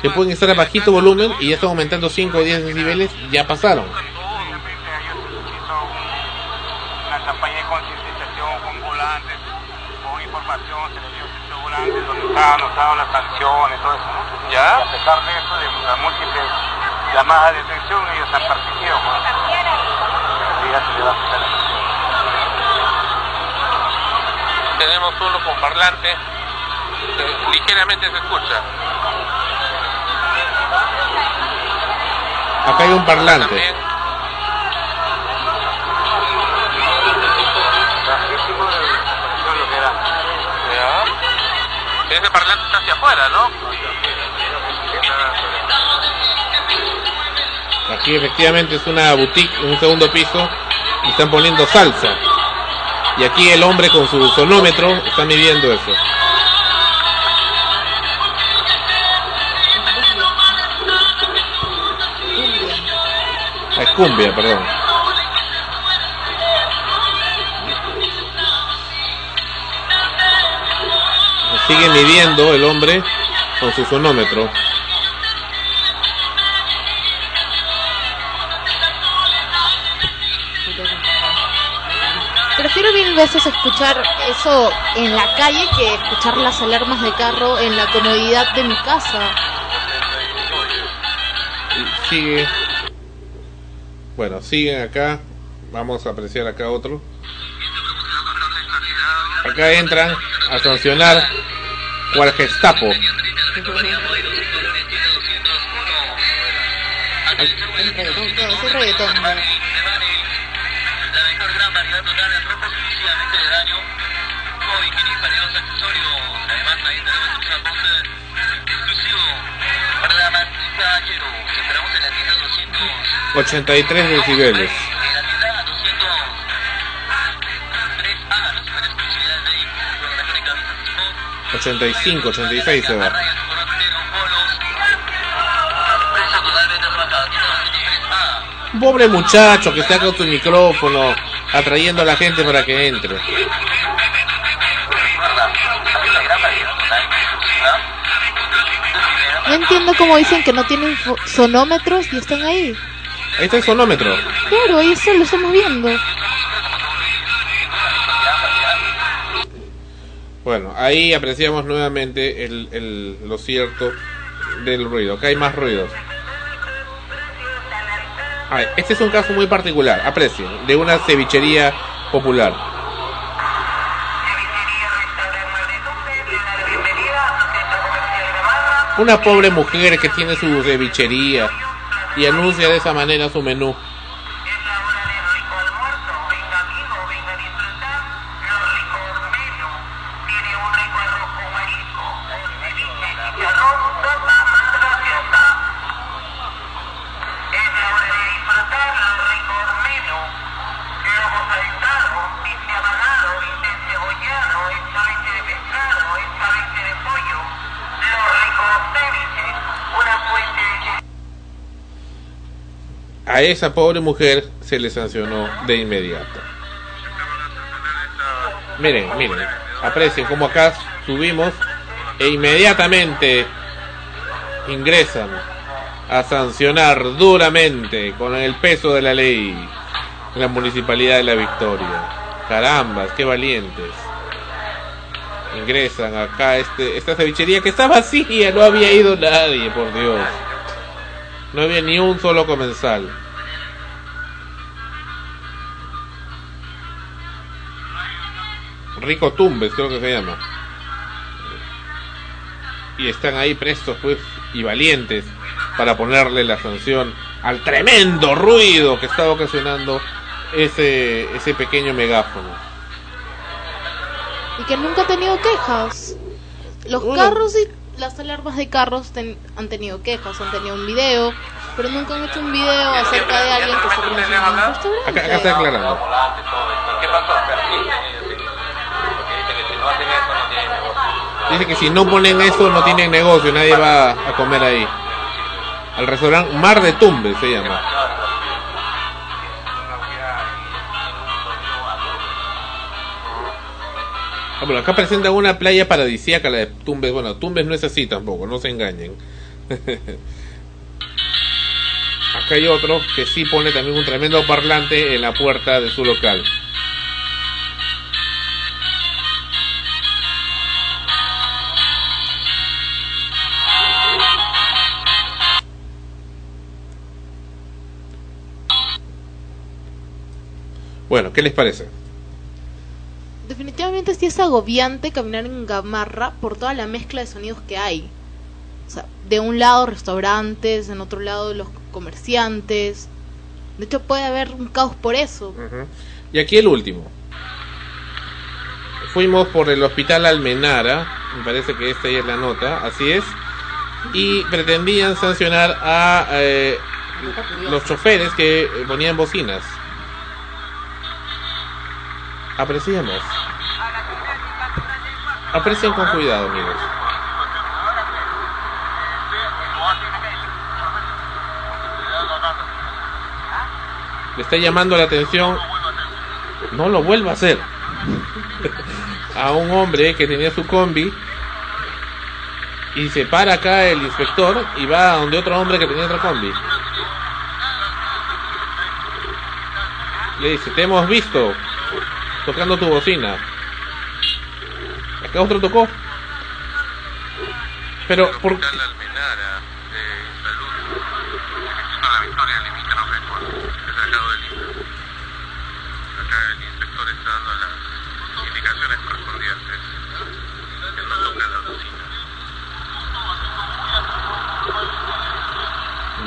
que pueden estar a bajito volumen y ya están aumentando 5 o 10 decibeles, ya pasaron. Una campaña de concientización con volantes, con información, se les dio estos volantes donde estaban anotadas las sanciones, todo eso. ¿no? ¿Ya? Y a pesar de eso, de las múltiples llamadas de atención, ellos han partido. ¿no? Y ya se le va a Tenemos uno con parlante. que ligeramente se escucha. Acá hay un parlante. Ya. Ese parlante está hacia afuera, ¿no? Aquí efectivamente es una boutique un segundo piso y están poniendo salsa. Y aquí el hombre con su sonómetro está midiendo eso. Ah, Es cumbia, perdón. Sigue midiendo el hombre con su sonómetro. Veces escuchar eso en la calle que escuchar las alarmas de carro en la comodidad de mi casa. Y sigue. Bueno, siguen acá. Vamos a apreciar acá otro. Acá entran a sancionar cual Gestapo. Es un reggaetón. 83 decibeles. 85, 86 se va. Pobre muchacho que está con su micrófono atrayendo a la gente para que entre. Entiendo cómo dicen que no tienen sonómetros y están ahí. Ahí está el sonómetro. Claro, ahí está, lo estamos viendo. Bueno, ahí apreciamos nuevamente el, el- lo cierto del ruido. Acá hay más ruidos. A ver, este es un caso muy particular, aprecien, de una cevichería popular. Una pobre mujer que tiene su cevichería y anuncia de esa manera su menú. Esa pobre mujer se le sancionó de inmediato. Miren, miren, aprecien como acá subimos e inmediatamente ingresan a sancionar duramente con el peso de la ley la municipalidad de la Victoria. Carambas, qué valientes. Ingresan acá este, esta cevichería que está vacía, no había ido nadie, por Dios. No había ni un solo comensal. Rico Tumbes, creo que se llama. Y están ahí prestos, pues, y valientes para ponerle la sanción al tremendo ruido que estaba ocasionando ese, ese pequeño megáfono. Y que nunca ha tenido quejas. Los carros y las alarmas de carros ten- han tenido quejas, han tenido un video, pero nunca han hecho un video acerca de alguien que se conoce en un restaurante. Acá, acá está aclarando. ¿Qué pasó? Dice que si no ponen eso no tienen negocio, nadie va a comer ahí. Al restaurante Mar de Tumbes se llama. Ah, bueno, acá presenta una playa paradisíaca, la de Tumbes. Bueno, Tumbes no es así tampoco, no se engañen. *laughs* acá hay otro que sí pone también un tremendo parlante en la puerta de su local. Bueno, ¿qué les parece? Definitivamente sí es agobiante caminar en Gamarra por toda la mezcla de sonidos que hay. O sea, de un lado restaurantes, en otro lado los comerciantes. De hecho puede haber un caos por eso. Y aquí el último. Fuimos por el hospital Almenara, me parece que esta es la nota, así es, y pretendían sancionar a eh, los choferes que ponían bocinas. Apreciemos. Aprecien con cuidado, amigos. Le está llamando la atención. No lo vuelva a hacer. *laughs* a un hombre que tenía su combi. Y se para acá el inspector y va a donde otro hombre que tenía otra combi. Le dice, te hemos visto tocando tu bocina. Acá otro tocó. Pero por... Almenara, de salud, felicito la victoria del Limítrofe con el traslado del INTA. Acá el inspector está dando las indicaciones correspondientes. Él no toca la bocina.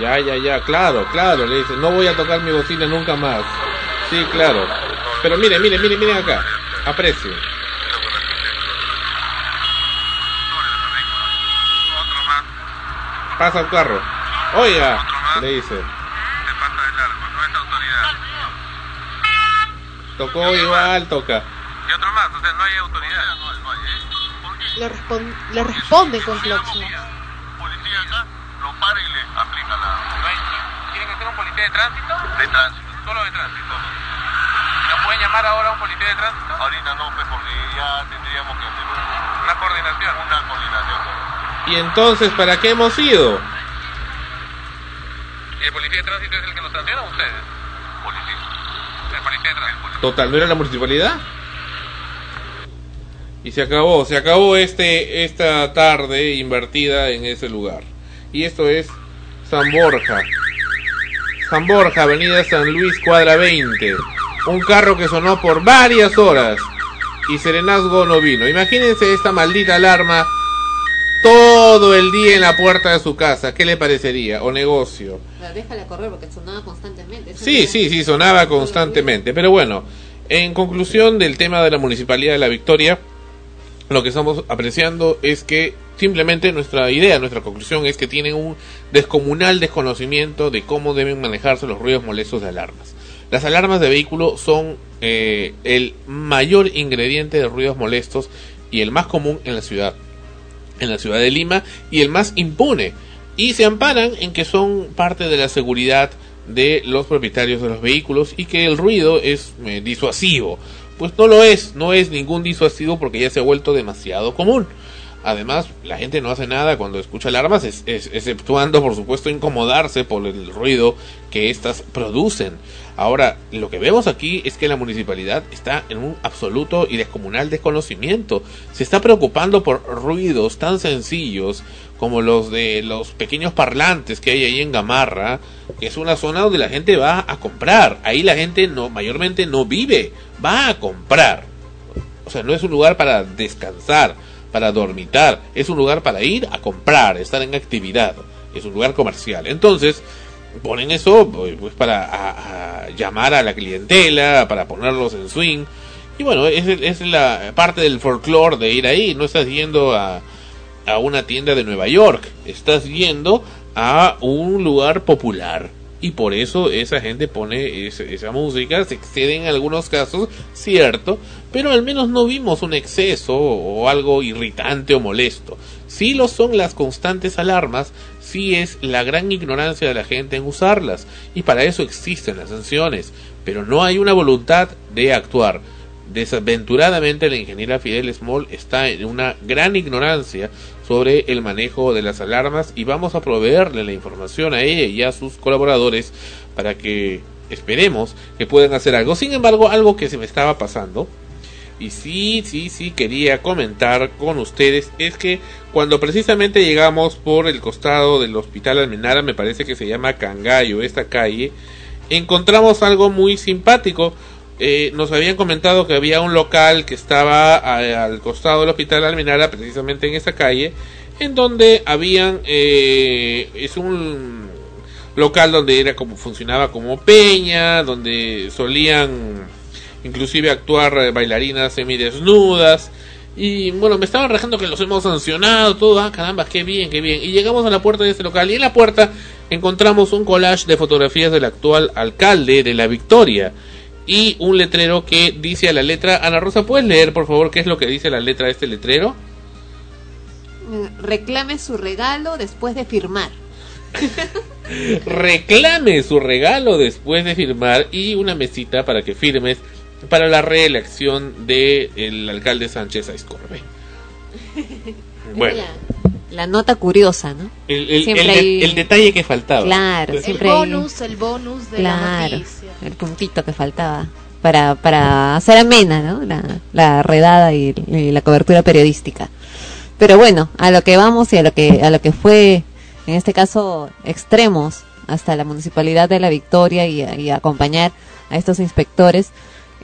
Ya, ya, ya, claro, claro, le dice, no voy a tocar mi bocina nunca más. Sí, claro. Pero mire, mire, mire, mire acá. Aprecio. Pasa un carro. Oiga, le dice. Tocó igual, toca. Y otro más, o sea, no hay autoridad. Le, respon- le responden con claxon. Policía acá lo para y le aplica la. ¿Tiene que ser un policía de tránsito? De tránsito. Solo de tránsito. ¿No pueden llamar ahora a un policía de tránsito? Ahorita no, pues, porque ya tendríamos que hacer un- Una coordinación. una coordinación. ¿Y entonces para qué hemos ido? ¿Y el policía de tránsito es el que los sanciona o ustedes? Policía. El policía de tránsito. Total, ¿no era la municipalidad? Y se acabó, se acabó este esta tarde invertida en ese lugar. Y esto es San Borja. San Borja, Avenida San Luis, cuadra 20. Un carro que sonó por varias horas y Serenazgo no vino. Imagínense esta maldita alarma todo el día en la puerta de su casa. ¿Qué le parecería? O negocio. Déjala correr porque sonaba constantemente. Eso Sí, sí, sí, sonaba constantemente. Pero bueno, en conclusión del tema de la Municipalidad de la Victoria, lo que estamos apreciando es que simplemente nuestra idea, nuestra conclusión es que tienen un descomunal desconocimiento de cómo deben manejarse los ruidos molestos de alarmas. Las alarmas de vehículo son eh, el mayor ingrediente de ruidos molestos y el más común en la ciudad en la ciudad de Lima y el más impune y se amparan en que son parte de la seguridad de los propietarios de los vehículos y que el ruido es eh, disuasivo. Pues no lo es, no es ningún disuasivo porque ya se ha vuelto demasiado común. Además, la gente no hace nada cuando escucha alarmas, es- exceptuando, por supuesto, incomodarse por el ruido que éstas producen. Ahora, lo que vemos aquí es que la municipalidad está en un absoluto y descomunal desconocimiento. Se está preocupando por ruidos tan sencillos como los de los pequeños parlantes que hay ahí en Gamarra, que es una zona donde la gente va a comprar. Ahí la gente no mayormente no vive, va a comprar. O sea, no es un lugar para descansar, para dormitar, es un lugar para ir a comprar, estar en actividad, es un lugar comercial. Entonces, ponen eso pues pues, para a- llamar a la clientela, para ponerlos en swing. Y bueno, es, es la parte del folclore de ir ahí, no estás yendo a, a una tienda de Nueva York, estás yendo a un lugar popular. Y por eso esa gente pone ese- esa música, se excede en algunos casos, cierto, pero al menos no vimos un exceso o algo irritante o molesto. Sí lo son las constantes alarmas, sí es la gran ignorancia de la gente en usarlas, y para eso existen las sanciones, pero no hay una voluntad de actuar. Desaventuradamente la ingeniera Fidel Small está en una gran ignorancia sobre el manejo de las alarmas y vamos a proveerle la información a ella y a sus colaboradores para que esperemos que puedan hacer algo. Sin embargo, algo que se me estaba pasando y sí, sí, sí quería comentar con ustedes es que cuando precisamente llegamos por el costado del Hospital Almenara, me parece que se llama Cangallo, esta calle, encontramos algo muy simpático. Eh, nos habían comentado que había un local que estaba a- al costado del Hospital Almenara, precisamente en esa calle, en donde habían, eh, es un local donde era como funcionaba como peña, donde solían inclusive actuar eh, bailarinas semidesnudas. Y bueno, me estaban rajando que los hemos sancionado, todo, ah, caramba, qué bien, qué bien. Y llegamos a la puerta de este local y en la puerta encontramos un collage de fotografías del actual alcalde de La Victoria y un letrero que dice a la letra, Ana Rosa, ¿puedes leer por favor qué es lo que dice la letra de este letrero? Reclame su regalo después de firmar. *laughs* Reclame su regalo después de firmar y una mesita para que firmes para la reelección del el alcalde Sánchez Aiscorbe. *laughs* Bueno, La, la nota curiosa, ¿no? el, el- el de- hay- el detalle que faltaba. Claro, El siempre hay- bonus, el bonus de la noticia. el puntito que faltaba para, para hacer amena, ¿no? La, la redada y, y la cobertura periodística. Pero bueno, a lo que vamos y a lo que, a lo que fue, en este caso, extremos, hasta la Municipalidad de La Victoria y, acompañar a estos inspectores,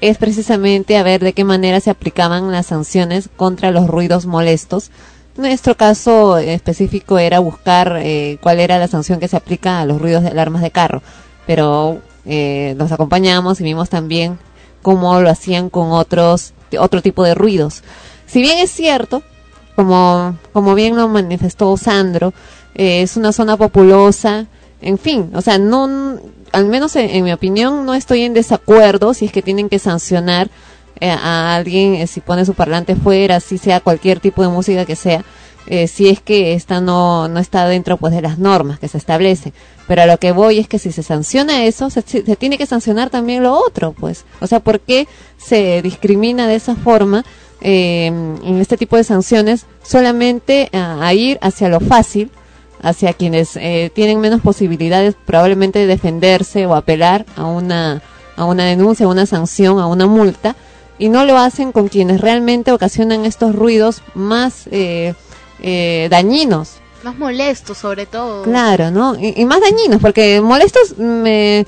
es precisamente a ver de qué manera se aplicaban las sanciones contra los ruidos molestos Nuestro caso específico era buscar eh, cuál era la sanción que se aplica a los ruidos de alarmas de carro, pero eh, nos acompañamos y vimos también cómo lo hacían con otros otro tipo de ruidos. Si bien es cierto, como como bien lo manifestó Sandro, eh, es una zona populosa, en fin, o sea, no al menos en, mi opinión no estoy en desacuerdo si es que tienen que sancionar eh, a alguien eh, si pone su parlante fuera, si sea cualquier tipo de música que sea, eh, si es que esta no, no está dentro pues de las normas que se establecen. Pero a lo que voy es que si se sanciona eso, se, se tiene que sancionar también lo otro, pues. O sea, ¿por qué se discrimina de esa forma eh, en este tipo de sanciones solamente a, a ir hacia lo fácil? Hacia quienes eh, tienen menos posibilidades probablemente de defenderse o apelar a una a una denuncia, a una sanción, a una multa y no lo hacen con quienes realmente ocasionan estos ruidos más eh, eh, dañinos. Más molestos, sobre todo. Claro, ¿no? Y, y más dañinos, porque molestos me...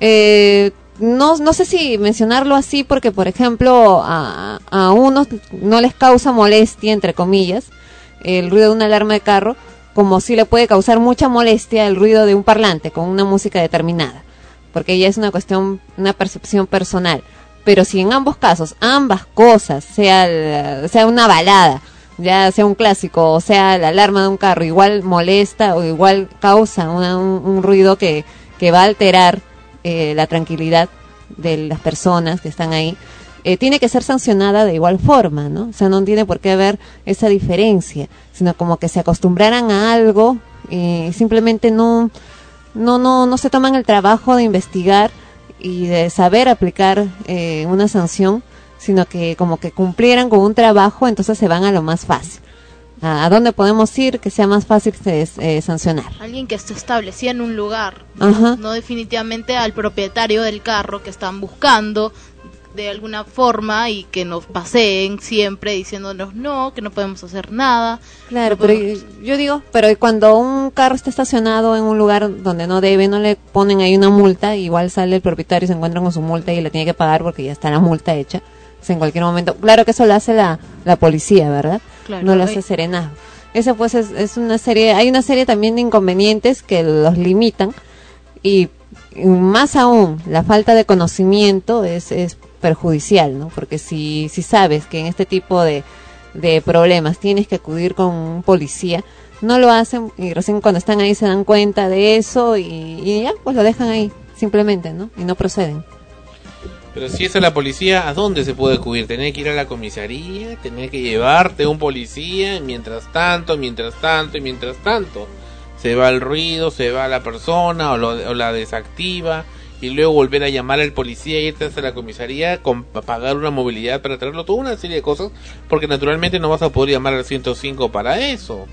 Eh, no, no sé si mencionarlo así porque, por ejemplo, a, a unos no les causa molestia, entre comillas, el ruido de una alarma de carro, como si le puede causar mucha molestia el ruido de un parlante con una música determinada, porque ya es una cuestión, una percepción personal. Pero si en ambos casos, ambas cosas, sea, el- sea una balada, ya sea un clásico o sea la alarma de un carro, igual molesta o igual causa una- un, un ruido que, que va a alterar eh, la tranquilidad de las personas que están ahí, eh, tiene que ser sancionada de igual forma, ¿no? O sea, no tiene por qué haber esa diferencia, sino como que se acostumbraran a algo y simplemente no, no, no, no se toman el trabajo de investigar y de saber aplicar eh, una sanción, sino que como que cumplieran con un trabajo, entonces se van a lo más fácil. ¿A, a dónde podemos ir que sea más fácil eh, sancionar? Alguien que esté establecido en un lugar, Ajá. no definitivamente al propietario del carro que están buscando de alguna forma y que nos paseen siempre diciéndonos no, que no podemos hacer nada. Claro, no pero podemos- yo- yo digo, pero cuando un carro está estacionado en un lugar donde no debe, no le ponen ahí una multa, igual sale el propietario y se encuentra con su multa y le tiene que pagar porque ya está la multa hecha. O sea, en cualquier momento. Claro que eso lo hace la, la policía, ¿verdad? Claro, no lo hace Serenazgo. Ese pues es, es una serie, hay una serie también de inconvenientes que los limitan y y más aún la falta de conocimiento es, es perjudicial, ¿no? Porque si, si sabes que en este tipo de, de problemas tienes que acudir con un policía, no lo hacen y recién cuando están ahí se dan cuenta de eso y, ya, pues lo dejan ahí, simplemente, ¿no? Y no proceden. Pero si es a la policía, ¿a dónde se puede acudir? ¿Tener que ir a la comisaría? ¿Tener que llevarte un policía? Mientras tanto, mientras tanto y mientras tanto. Se va el ruido, se va la persona o, lo- o la desactiva. Y luego volver a llamar al policía, irte hasta la comisaría, con, pagar una movilidad para traerlo, toda una serie de cosas, porque naturalmente no vas a poder llamar al 105 para eso.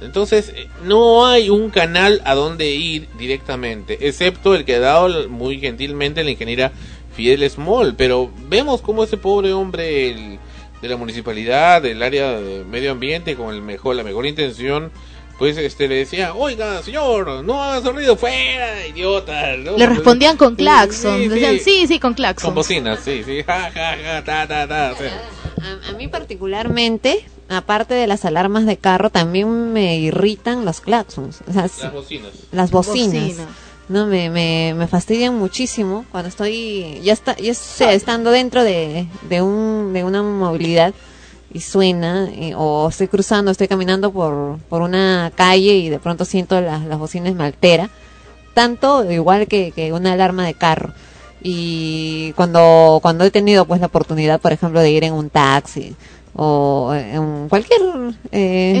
Entonces, eh, no hay un canal a donde ir directamente, excepto el que ha dado muy gentilmente la ingeniera Fidel Small. Pero vemos cómo ese pobre hombre el- de la municipalidad, del área de medio ambiente, con el mejor, la mejor intención, pues este le decía, oiga, señor, no haga sonido fuera, idiota. ¿no? Le respondían con Sí, claxon, sí, decían sí. sí, sí, con claxon. Con bocinas, sí, sí, ja, ja, ja, ta, ta, ta, sí. A, a mí particularmente, aparte de las alarmas de carro, también me irritan los claxons. O sea, sí, Las bocinas. las bocinas. Bocinas. No, me, me, me fastidian muchísimo cuando estoy, ya está, ya sea, estando dentro de, de un, de una movilidad y suena, y- o estoy cruzando, estoy caminando por, por una calle y de pronto siento las, las bocinas me altera, tanto igual que, que una alarma de carro. Y cuando, cuando he tenido pues la oportunidad, por ejemplo, de ir en un taxi o en cualquier, eh,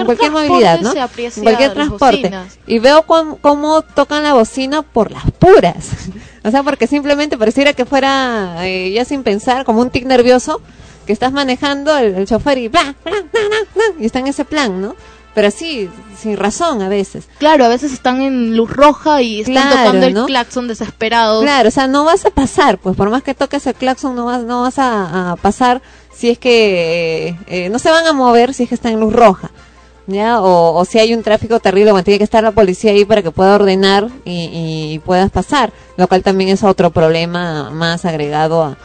En cualquier movilidad, transporte ¿no? En cualquier transporte. Y veo cómo, cómo tocan la bocina por las puras. *laughs* o sea, porque simplemente pareciera que fuera, eh, ya sin pensar, como un tic nervioso, que estás manejando el, el chofer y bla, bla, bla, y está en ese plan, ¿no? Pero así, sin razón a veces. Claro, a veces están en luz roja y están Claro, tocando el ¿no? claxon desesperados. Claro, o sea, no vas a pasar, pues por más que toques el claxon, no vas, no vas a, a pasar si es que eh, eh, no se van a mover si es que está en luz roja. ¿Ya? O, o si hay un tráfico terrible, bueno, tiene que estar la policía ahí para que pueda ordenar y, y puedas pasar, lo cual también es otro problema más agregado a,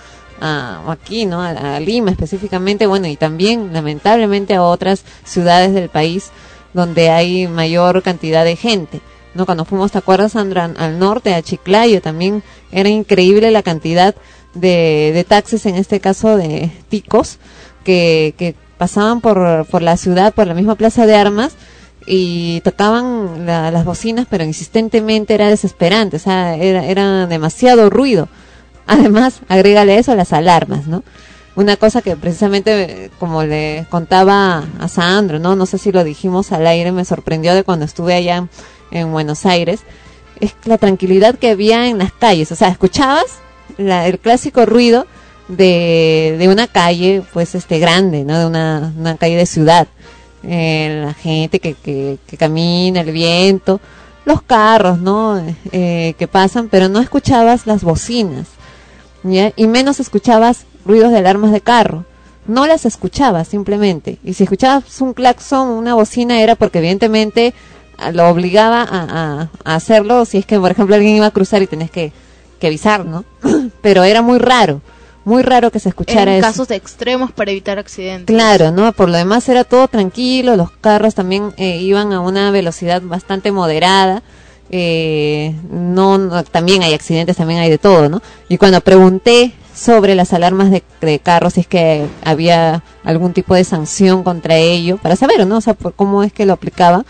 a aquí, ¿no? A, Lima específicamente, bueno, y también lamentablemente a otras ciudades del país donde hay mayor cantidad de gente. ¿no? Cuando fuimos, ¿te acuerdas, Sandra? Al norte, a Chiclayo, también era increíble la cantidad de, de taxis, en este caso de ticos, que, que pasaban por, por la ciudad, por la misma plaza de armas, y tocaban la- las bocinas, pero insistentemente era desesperante, o sea, era, era demasiado ruido. Además, agrégale eso las alarmas, ¿no? Una cosa que precisamente, como le contaba a Sandro, ¿no? No sé si lo dijimos al aire, me sorprendió de cuando estuve allá en, en Buenos Aires, es la tranquilidad que había en las calles, o sea, escuchabas la- el clásico ruido de, de una calle, pues, este, grande, ¿no? De una, una calle de ciudad. Eh, la gente que, que, que camina, el viento, los carros, ¿no? Eh, que pasan, pero no escuchabas las bocinas, ¿ya? Y menos escuchabas ruidos de alarmas de carro. No las escuchabas simplemente. Y si escuchabas un claxon, una bocina, era porque evidentemente ah, lo obligaba a, a- a hacerlo si es que, por ejemplo, alguien iba a cruzar y tenés que, que avisar, ¿no? *clears throat* pero era muy raro, muy raro que se escuchara En eso. casos de extremos para evitar accidentes. Claro, ¿no? Por lo demás era todo tranquilo, los carros también eh, iban a una velocidad bastante moderada. Eh, no, también hay accidentes, también hay de todo, ¿no? Y cuando pregunté sobre las alarmas de, de carros, si es que había algún tipo de sanción contra ello, para saber, ¿no? Sea, por cómo es que lo aplicaba,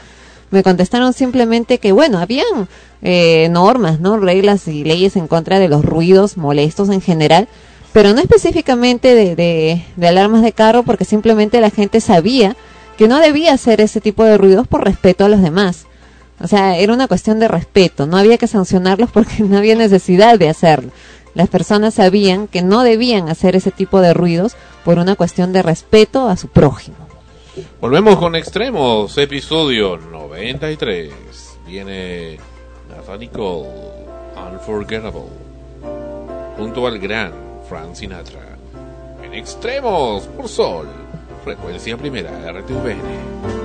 me contestaron simplemente que, bueno, habían eh, normas, ¿no? Reglas y leyes en contra de los ruidos molestos en general, pero no específicamente de, de, de alarmas de carro, porque simplemente la gente sabía que no debía hacer ese tipo de ruidos por respeto a los demás. O sea, era una cuestión de respeto, no había que sancionarlos porque *laughs* no había necesidad de hacerlo. Las personas sabían que no debían hacer ese tipo de ruidos por una cuestión de respeto a su prójimo. Volvemos con Extremos, episodio 93. Viene Nathan Nicole, Unforgettable, junto al gran Frank Sinatra. En Extremos, por Sol, frecuencia primera, RTVN.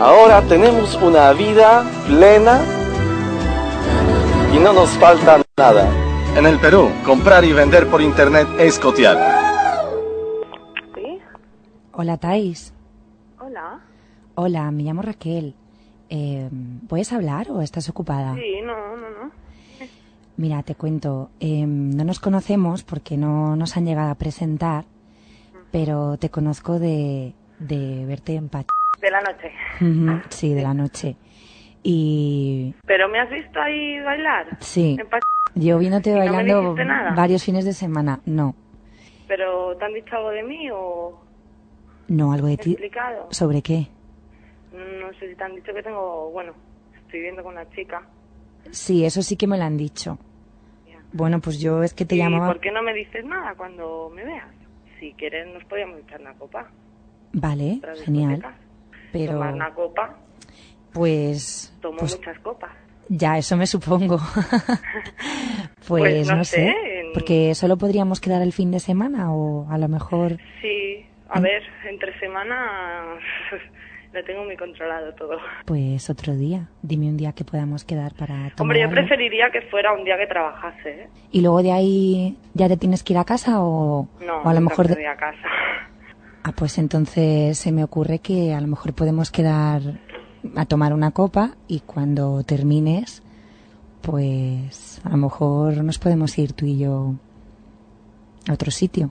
Ahora tenemos una vida plena y no nos falta nada. En el Perú, comprar y vender por internet es cotear. Hola, Thais. Hola. Hola, me llamo Raquel. Eh, ¿Puedes hablar o estás ocupada? Sí, no, no, no. Mira, te cuento. eh, no nos conocemos porque no nos han llegado a presentar, pero te conozco de, de verte en Pach. De la noche. Sí, de la noche. Y Pero me has visto ahí bailar. sí, yo viéndote ¿Y no bailando varios fines de semana. No, Pero ¿te han dicho algo de mí o no, algo de ti. explicado? ¿Sobre qué? No sé si te han dicho que tengo, bueno, estoy viendo con una chica. Sí, eso sí que me lo han dicho. Bueno, pues yo es que te ¿Y llamaba. por qué no me dices nada cuando me veas? Si quieres nos podíamos echar una copa. Vale, genial. Pero, Tomar una copa. pues, Tomo pues muchas copas. ya, eso me supongo. *laughs* pues, Pues no no, sé, sé, en- porque solo podríamos quedar el fin de semana o a lo mejor... Sí, a ver, entre semana *laughs* lo tengo muy controlado todo. Pues otro día. Dime un día que podamos quedar para tomar Hombre, yo preferiría que fuera un día que trabajase, ¿eh? Y luego de ahí ya te tienes que ir a casa o, No, o a lo mejor... me de- a casa. Ah, pues entonces se me ocurre que a lo mejor podemos quedar a tomar una copa y cuando termines, pues a lo mejor nos podemos ir tú y yo a otro sitio.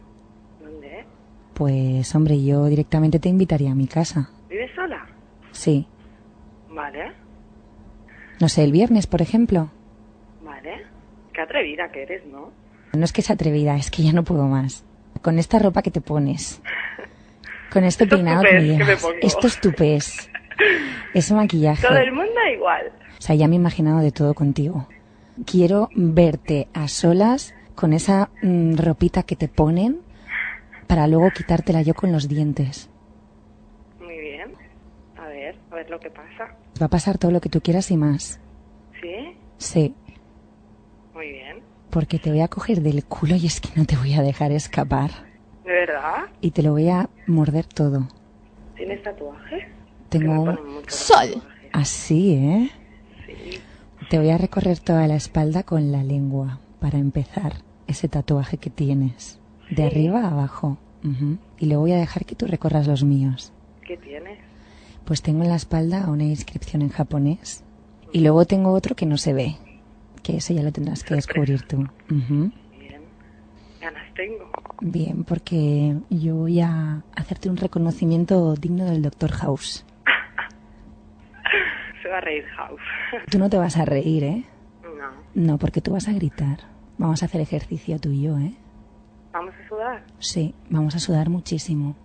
¿Dónde? Pues hombre, yo directamente te invitaría a mi casa. ¿Vives sola? Sí. Vale, No sé, el viernes, por ejemplo. vale. Qué atrevida que eres, ¿no? No es que sea atrevida, es que ya no puedo más. Con esta ropa que te pones. *laughs* Con este Estos peinado que tupés me que me llevas. pongo. Estos tupés. *laughs* Ese maquillaje. Todo el mundo igual. O sea, ya me he imaginado de todo contigo. Quiero verte a solas con esa mm, ropita que te ponen para luego quitártela yo con los dientes. Muy bien. A ver, a ver lo que pasa. Va a pasar todo lo que tú quieras y más. ¿Sí? Sí, Muy bien. porque te voy a coger del culo y es que no te voy a dejar escapar. ¿De verdad? Y te lo voy a morder todo. ¿Tienes tatuaje? Tengo un... Sol. Así, ¿eh? Te voy a recorrer toda la espalda con la lengua para empezar ese tatuaje que tienes. De arriba a abajo. Y luego voy a dejar que tú recorras los míos. ¿Qué tienes? Pues tengo en la espalda una inscripción en japonés. Y luego tengo otro que no se ve. Que eso ya lo tendrás que descubrir tú. Ganas tengo. Bien, porque yo voy a hacerte un reconocimiento digno del Dr. House. *laughs* Se va a reír House. *laughs* Tú no te vas a reír, ¿eh? No. No, porque tú vas a gritar. Vamos a hacer ejercicio tú y yo, ¿eh? ¿Vamos a sudar? Sí, vamos a sudar muchísimo.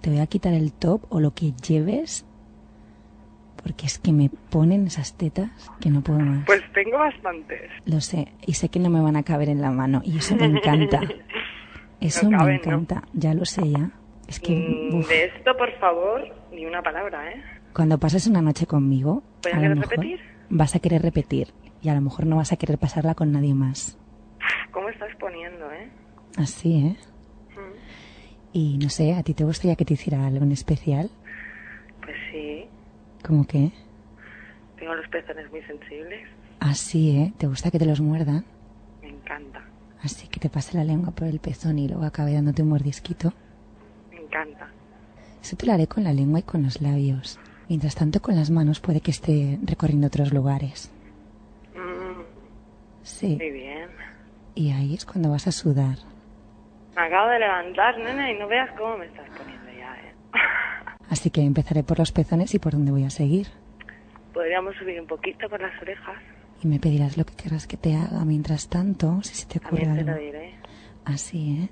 Te voy a quitar el top o lo que lleves. Porque es que me ponen esas tetas que no puedo más. Pues tengo bastantes. Lo sé. Y sé que no me van a caber en la mano. Y eso me encanta. *laughs* Eso No me encanta. Ya lo sé, ya. Es que Mm, uf, De esto, por favor, ni una palabra, ¿eh? cuando pases una noche conmigo, ¿Voy a a lo querer mejor repetir? vas a querer repetir. Y a lo mejor no vas a querer pasarla con nadie más. ¿Cómo estás poniendo, eh? Así, ¿eh? Y no sé, ¿a ti te gustaría que te hiciera algo en especial? Pues sí, ¿Cómo que? tengo los pezones muy sensibles. Así, ¿eh? ¿Te gusta que te los muerdan? Me encanta, Así que te pase la lengua por el pezón y luego acabe dándote un mordisquito. me encanta. Eso te lo haré con la lengua y con los labios. Mientras tanto, con las manos puede que esté recorriendo otros lugares. Mm, Sí. muy bien. Y ahí es cuando vas a sudar. Me acabo de levantar, nena, y no veas cómo me estás poniendo ya, ¿eh? *laughs* Así que empezaré por los pezones y por dónde voy a seguir. Podríamos subir un poquito por las orejas. Y me pedirás lo que querrás que te haga. Mientras tanto, si se te ocurre te algo. lo diré. Así, ¿eh?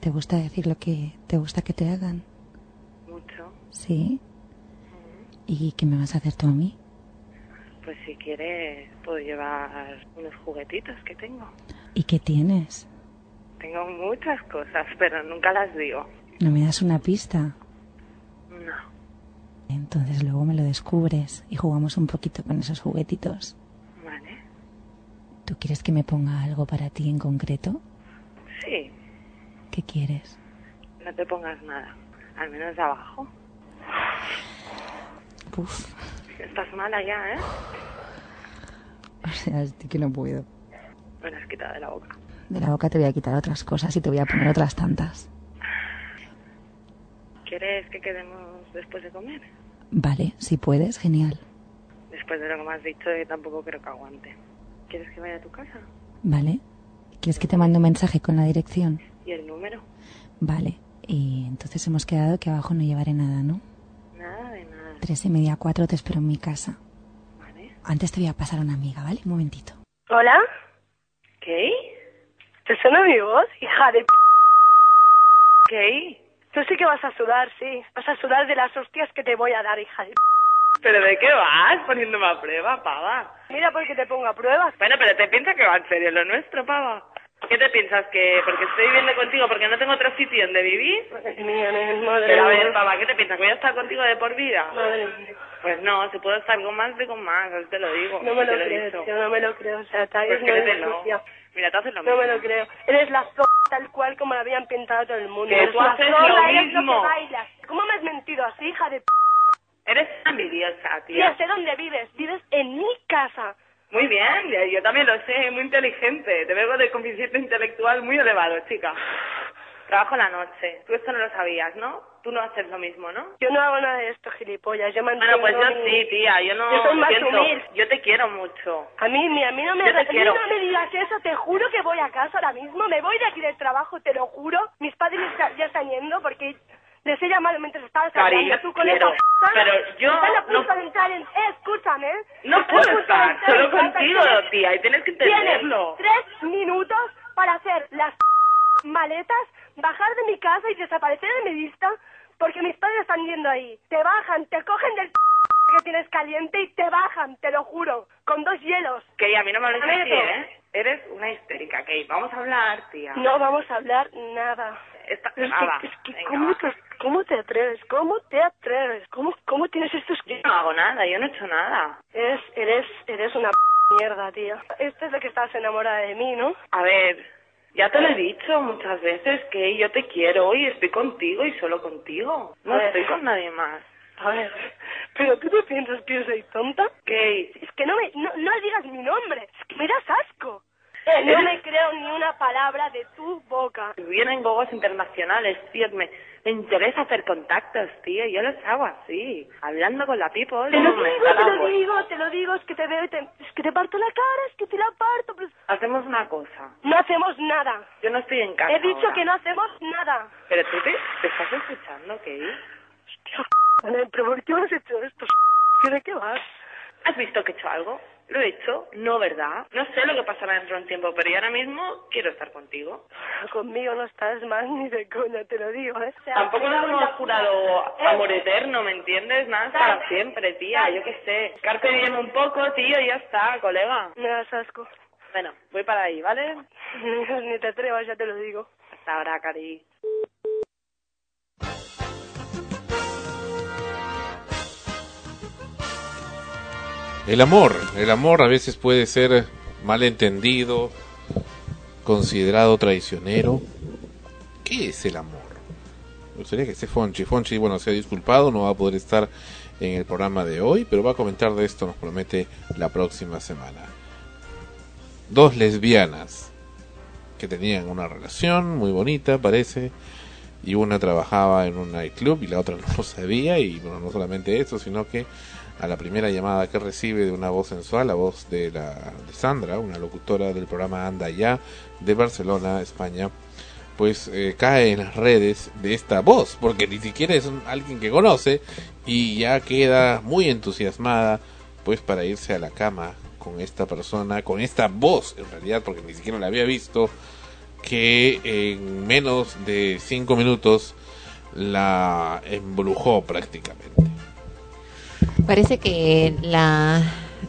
¿Te gusta decir lo que te gusta que te hagan? Mucho. Sí. ¿Y qué me vas a hacer tú a mí? Pues si quieres, puedo llevar unos juguetitos que tengo. ¿Y qué tienes? Tengo muchas cosas, pero nunca las digo. ¿No me das una pista? Entonces luego me lo descubres y jugamos un poquito con esos juguetitos. Vale. ¿Tú quieres que me ponga algo para ti en concreto? Sí, ¿Qué quieres? no te pongas nada. Al menos de abajo. Uf, Estás mala ya, ¿eh? *laughs* o sea, estoy que no puedo. Me la has quitado de la boca. De la boca te voy a quitar otras cosas y te voy a poner otras tantas. ¿Quieres que quedemos después de comer? Vale, si puedes, genial. Después de lo que me has dicho, yo tampoco creo que aguante. ¿Quieres que vaya a tu casa? Vale. ¿Quieres que te mande un mensaje con la dirección? ¿Y el número? Vale. Y entonces hemos quedado que abajo no llevaré nada, ¿no? Nada de nada. Tres y media, cuatro te espero en mi casa. Vale. Antes te voy a pasar a una amiga, ¿vale? Un momentito. ¿Hola? ¿Qué? ¿Te suena mi voz, hija de p... ¿Qué? Tú sí que vas a sudar, sí. Vas a sudar de las hostias que te voy a dar, hija de. ¿Pero de qué vas? Poniéndome a prueba, pava. Mira porque te pongo a pruebas. Bueno, pero te piensas que va en serio lo nuestro, pava. ¿Qué te piensas? ¿Que porque estoy viviendo contigo porque no tengo otro sitio donde vivir? Madre mía, madre Pero a ver, pava, ¿qué te piensas? ¿Que voy a estar contigo de por vida? Madre mía. Pues no, si puedo estar con más, estoy con más, te lo digo. No me te lo he creo, tío, no me lo creo. O sea, tal Pues vez no es créetelo. sucia. Mira, te haces lo No mismo. me lo creo. Eres la z tal cual como la habían pintado todo el mundo. Que Eres tú una haces zorra, lo eres mismo. lo que bailas. ¿Cómo me has mentido así, hija de p... Eres envidiosa, tía. Ya sé dónde vives. Vives en mi casa. Muy bien, yo también lo sé, muy inteligente. Te vengo de coeficiente intelectual muy elevado, chica. Trabajo la noche. Tú esto no lo sabías, ¿no? Tú no haces lo mismo, ¿no? Yo no hago nada de esto, gilipollas. Yo Bueno, pues mantengo yo mi- sí, tía. Yo no Yo soy más siento- humilde. Yo te quiero mucho. A mí, ni a mí no me, Yo te quiero. no me digas eso, te juro que voy a casa ahora mismo, me voy de aquí del trabajo, te lo juro. Mis padres ya- están yendo porque les he llamado mientras estabas hablando tú con quiero. esa. Pero yo Están a punto no- de entrar en... Eh, escúchame. No Están a puedo estar solo contigo, Tienes- tía, y tienes que Tienes entenderlo. tres minutos para hacer las maletas, bajar de mi casa y desaparecer de mi vista porque mis padres están yendo ahí. Te bajan, te cogen del que tienes caliente y te bajan, te lo juro, con dos hielos. Que a mí no me hables así. ¿eh? Eres una histérica, Kate. Vamos a hablar, tía. No vamos a hablar nada. Esta... Es que, Ah, es que Venga, ¿cómo, te, ¿cómo te atreves? ¿Cómo te atreves? ¿Cómo, cómo tienes estos... Yo no hago nada, yo no he hecho nada. Eres, eres, eres una p mierda, tío. Esta es la que estás enamorada de mí, ¿no? A ver, ya te lo he dicho muchas veces que yo te quiero y estoy contigo y solo contigo. No ver. estoy con nadie más. A ver, *laughs* ¿pero tú te piensas que yo soy tonta? Kate, Es que no me, no, no digas mi nombre, es que me das asco. *laughs* No me creo ni una palabra de tu boca. vienen gogos internacionales, tío. Me, me interesa hacer contactos, tío. Yo los hago así, hablando con la people. Te lo digo, te lo digo, te lo digo, es que te veo y te, es que te parto la cara, es que te la parto, pero Hacemos una cosa. no hacemos nada. Yo no estoy en casa. He dicho ahora. que no hacemos nada. Pero tú te, te estás escuchando, Kate. Ana, ¿Pero por qué me has hecho esto? ¿De qué vas? ¿Has visto que he hecho algo? Lo he hecho, no, ¿verdad? No sé lo que pasará dentro de un tiempo, pero yo ahora mismo quiero estar contigo. *laughs* Conmigo no estás más ni de coña, te lo digo, ¿eh? O sea, Tampoco nos hemos jurado Eh, amor eterno, ¿me entiendes? Nada es para siempre, tía, yo qué sé. Carpe diem un poco, tío, y ya está, colega. Me das asco. Bueno, voy para ahí, ¿vale? *laughs* Ni te atrevas, ya te lo digo. Hasta ahora, cari. El amor, el amor a veces puede ser malentendido, considerado traicionero. ¿Qué es el amor? Me gustaría que esté Fonchi. Fonchi, bueno, se ha disculpado, no va a poder estar en el programa de hoy, pero va a comentar de esto, nos promete, la próxima semana. Dos lesbianas que tenían una relación muy bonita, parece, y una trabajaba en un nightclub y la otra *laughs* no lo sabía y bueno, no solamente eso, sino que a la primera llamada que recibe de una voz sensual, la voz de, la, Sandra, una locutora del programa Anda Ya de Barcelona, España, pues eh, cae en las redes de esta voz, porque ni siquiera es alguien que conoce y ya queda muy entusiasmada pues para irse a la cama con esta persona, con esta voz en realidad, porque ni siquiera la había visto, que en menos de cinco minutos la embrujó prácticamente. Parece que la,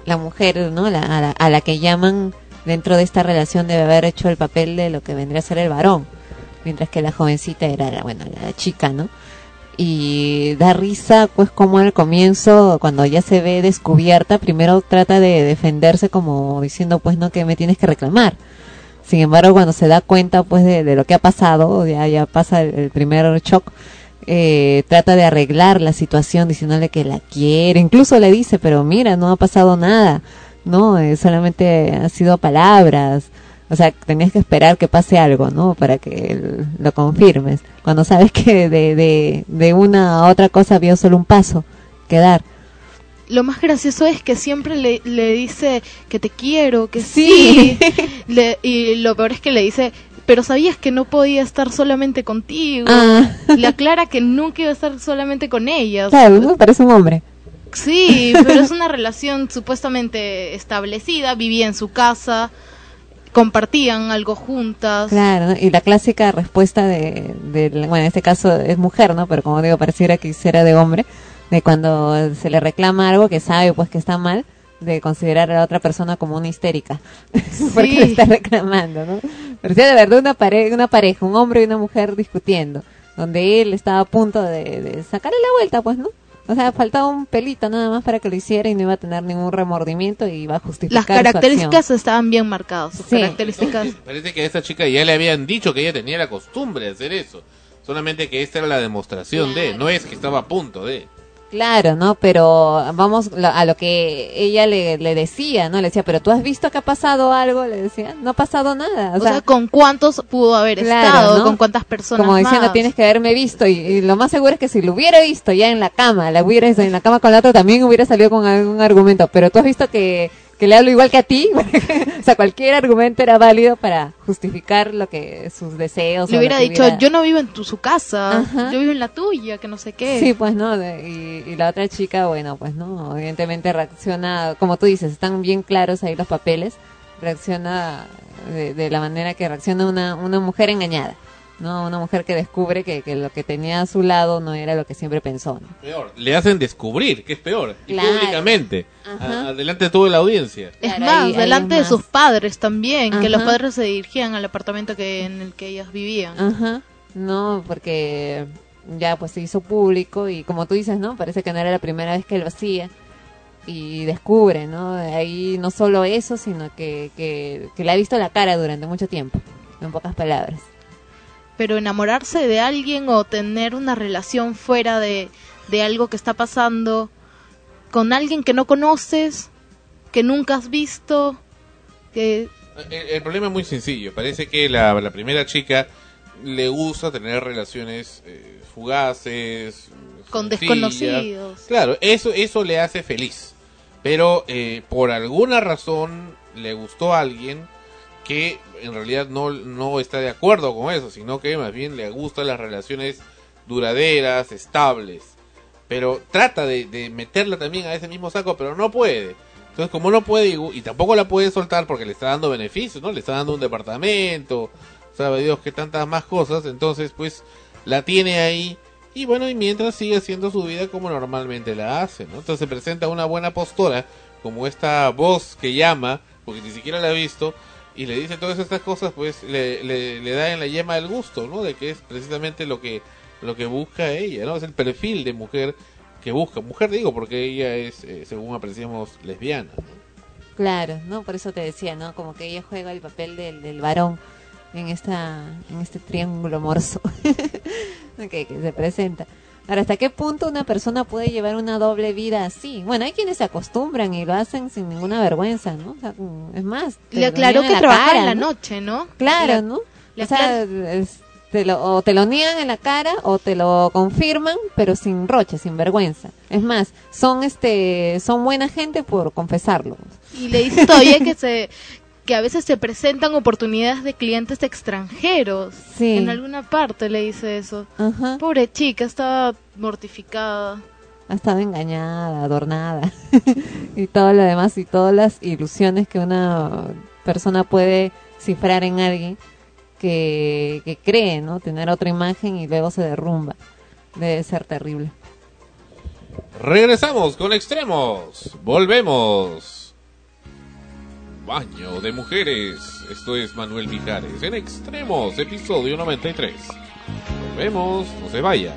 la mujer, ¿no? La, a, la, a la que llaman dentro de esta relación debe haber hecho el papel de lo que vendría a ser el varón, mientras que la jovencita era, la- bueno, la chica, ¿no? Y da risa, pues, como al comienzo, cuando ya se ve descubierta, primero trata de defenderse como diciendo, pues, no, que me tienes que reclamar. Sin embargo, cuando se da cuenta, pues, de, lo que ha pasado, ya, ya pasa el primer shock, eh, trata de arreglar la situación diciéndole que la quiere, incluso le dice, pero mira, no ha pasado nada, no, Eh, solamente ha sido palabras, o sea, tenías que esperar que pase algo, ¿no? Para que lo confirmes, cuando sabes que de, de, de una a otra cosa había solo un paso que dar. Lo más gracioso es que siempre le, le dice que te quiero, que sí. *laughs* Le- y lo peor es que le dice, pero sabías que no podía estar solamente contigo. Ah. Le aclara que nunca iba a estar solamente con ella. Claro, parece un hombre. Sí, pero es una relación supuestamente establecida, vivía en su casa, compartían algo juntas. Claro, y la clásica respuesta de, bueno, en este caso es mujer, ¿no? Pero como digo, pareciera que hiciera de hombre, de cuando se le reclama algo que sabe pues que está mal, de considerar a la otra persona como una histérica, *laughs* porque le está reclamando, ¿no? Parecía de verdad una, pare una pareja, un hombre y una mujer discutiendo, donde él estaba a punto de, de sacarle la vuelta, pues, ¿no? O sea, faltaba un pelito nada más para que lo hiciera y no iba a tener ningún remordimiento y iba a justificar Las su características estaban bien marcadas. Sus Sí. características. *laughs* Parece que a esta chica ya le habían dicho que ella tenía la costumbre de hacer eso. Solamente que esta era la demostración de, no es que estaba a punto de. Claro, ¿no? Pero vamos a lo que ella le, le decía, ¿no? Le decía, pero tú has visto que ha pasado algo, le decía, no ha pasado nada. O, O sea, ¿con cuántos pudo haber Claro, estado? ¿no? ¿Con cuántas personas como diciendo, más? tienes que haberme visto. Y, y lo más seguro es que si lo hubiera visto ya en la cama, la hubiera en la cama con la otra, también hubiera salido con algún argumento. Pero tú has visto que, que le hablo igual que a ti. *laughs* o sea, cualquier argumento era válido para justificar lo que sus deseos. Le hubiera dicho, hubiera- yo no vivo en tu, su casa, Ajá. yo vivo en la tuya, que no sé qué. Sí, pues no, y la otra chica, bueno, pues no, evidentemente reacciona, como tú dices, están bien claros ahí los papeles, reacciona de, de la manera que reacciona una, una mujer engañada, ¿no? Una mujer que descubre que, que lo que tenía a su lado no era lo que siempre pensó, ¿no? Peor, le hacen descubrir, que es peor. Y públicamente, a- adelante de toda la audiencia. Es Claro, más, ahí- ahí delante es de más. sus padres también, que los padres se dirigían al apartamento que en el que ellas vivían. Ajá, no, porque ya pues se hizo público y como tú dices, ¿no? Parece que no era la primera vez que lo hacía y descubre, ¿no? Ahí no solo eso, sino que, que, que le ha visto la cara durante mucho tiempo, en pocas palabras. Pero enamorarse de alguien o tener una relación fuera de, de algo que está pasando con alguien que no conoces, que nunca has visto, que El, el problema es muy sencillo. Parece que la, la primera chica le gusta tener relaciones eh, fugaces, con sencillas. desconocidos. Claro, eso, eso le hace feliz. Pero eh, por alguna razón le gustó a alguien que en realidad no, no está de acuerdo con eso, sino que más bien le gustan las relaciones duraderas, estables. Pero trata de, meterla también a ese mismo saco, pero no puede. Entonces, como no puede, y, y tampoco la puede soltar porque le está dando beneficios, ¿no? Le está dando un departamento, sabe Dios que tantas más cosas, entonces pues la tiene ahí y bueno, y mientras sigue haciendo su vida como normalmente la hace, ¿no? Entonces se presenta una buena postura, como esta voz que llama, porque ni siquiera la ha visto, y le dice todas estas cosas, pues le, le, le da en la yema el gusto, ¿no? De que es precisamente lo que, lo que busca ella, ¿no? Es el perfil de mujer que busca. Mujer digo, porque ella es, eh, según apreciamos, lesbiana. Claro, ¿no? Por eso te decía, ¿no? Como que ella juega el papel del, del varón en esta en este triángulo amoroso *laughs* que, que se presenta. Ahora, ¿hasta qué punto una persona puede llevar una doble vida así? Bueno, hay quienes se acostumbran y lo hacen sin ninguna vergüenza, ¿no? O sea, mm, es más, te Le aclaró que la trabajaba cara, en la ¿no? noche, ¿no? Claro, ¿no? o sea, es- te lo, o te lo niegan en la cara o te lo confirman, pero sin roche, sin vergüenza. Es más, son este, son buena gente por confesarlo. Y le dice todavía que *laughs* se que a veces se presentan oportunidades de clientes extranjeros. Sí. En alguna parte le dice eso. Pobre chica, estaba mortificada. Ha estado engañada, adornada *laughs* y todo lo demás y todas las ilusiones que una persona puede cifrar en alguien que, que cree, ¿no? Tener otra imagen y luego se derrumba. Debe ser terrible. Regresamos con extremos. Volvemos. Baño de mujeres. Esto es Manuel Mijares en Extremos, episodio 93. Volvemos, no se vaya.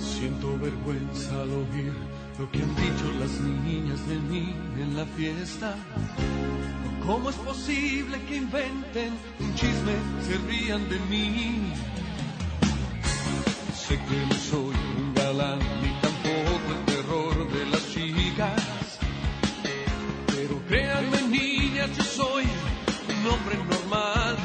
Siento vergüenza al oír lo que han dicho las niñas de mí en la fiesta. ¿Cómo es posible que inventen un chisme, se rían de mí? Sé que no soy un galán tampoco el terror de las chicas. Pero créanme niñas, yo soy un hombre normal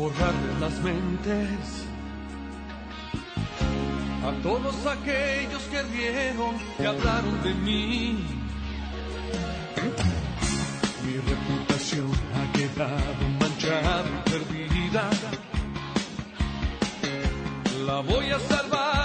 borrar de las mentes a todos aquellos que rieron y hablaron de mí. Mi reputación ha quedado manchada y perdida. La voy a salvar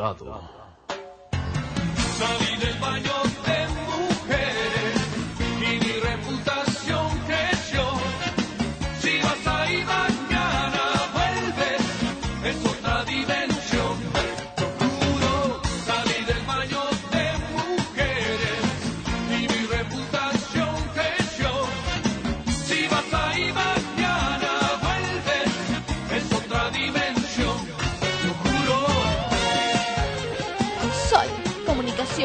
Cuidado. Salí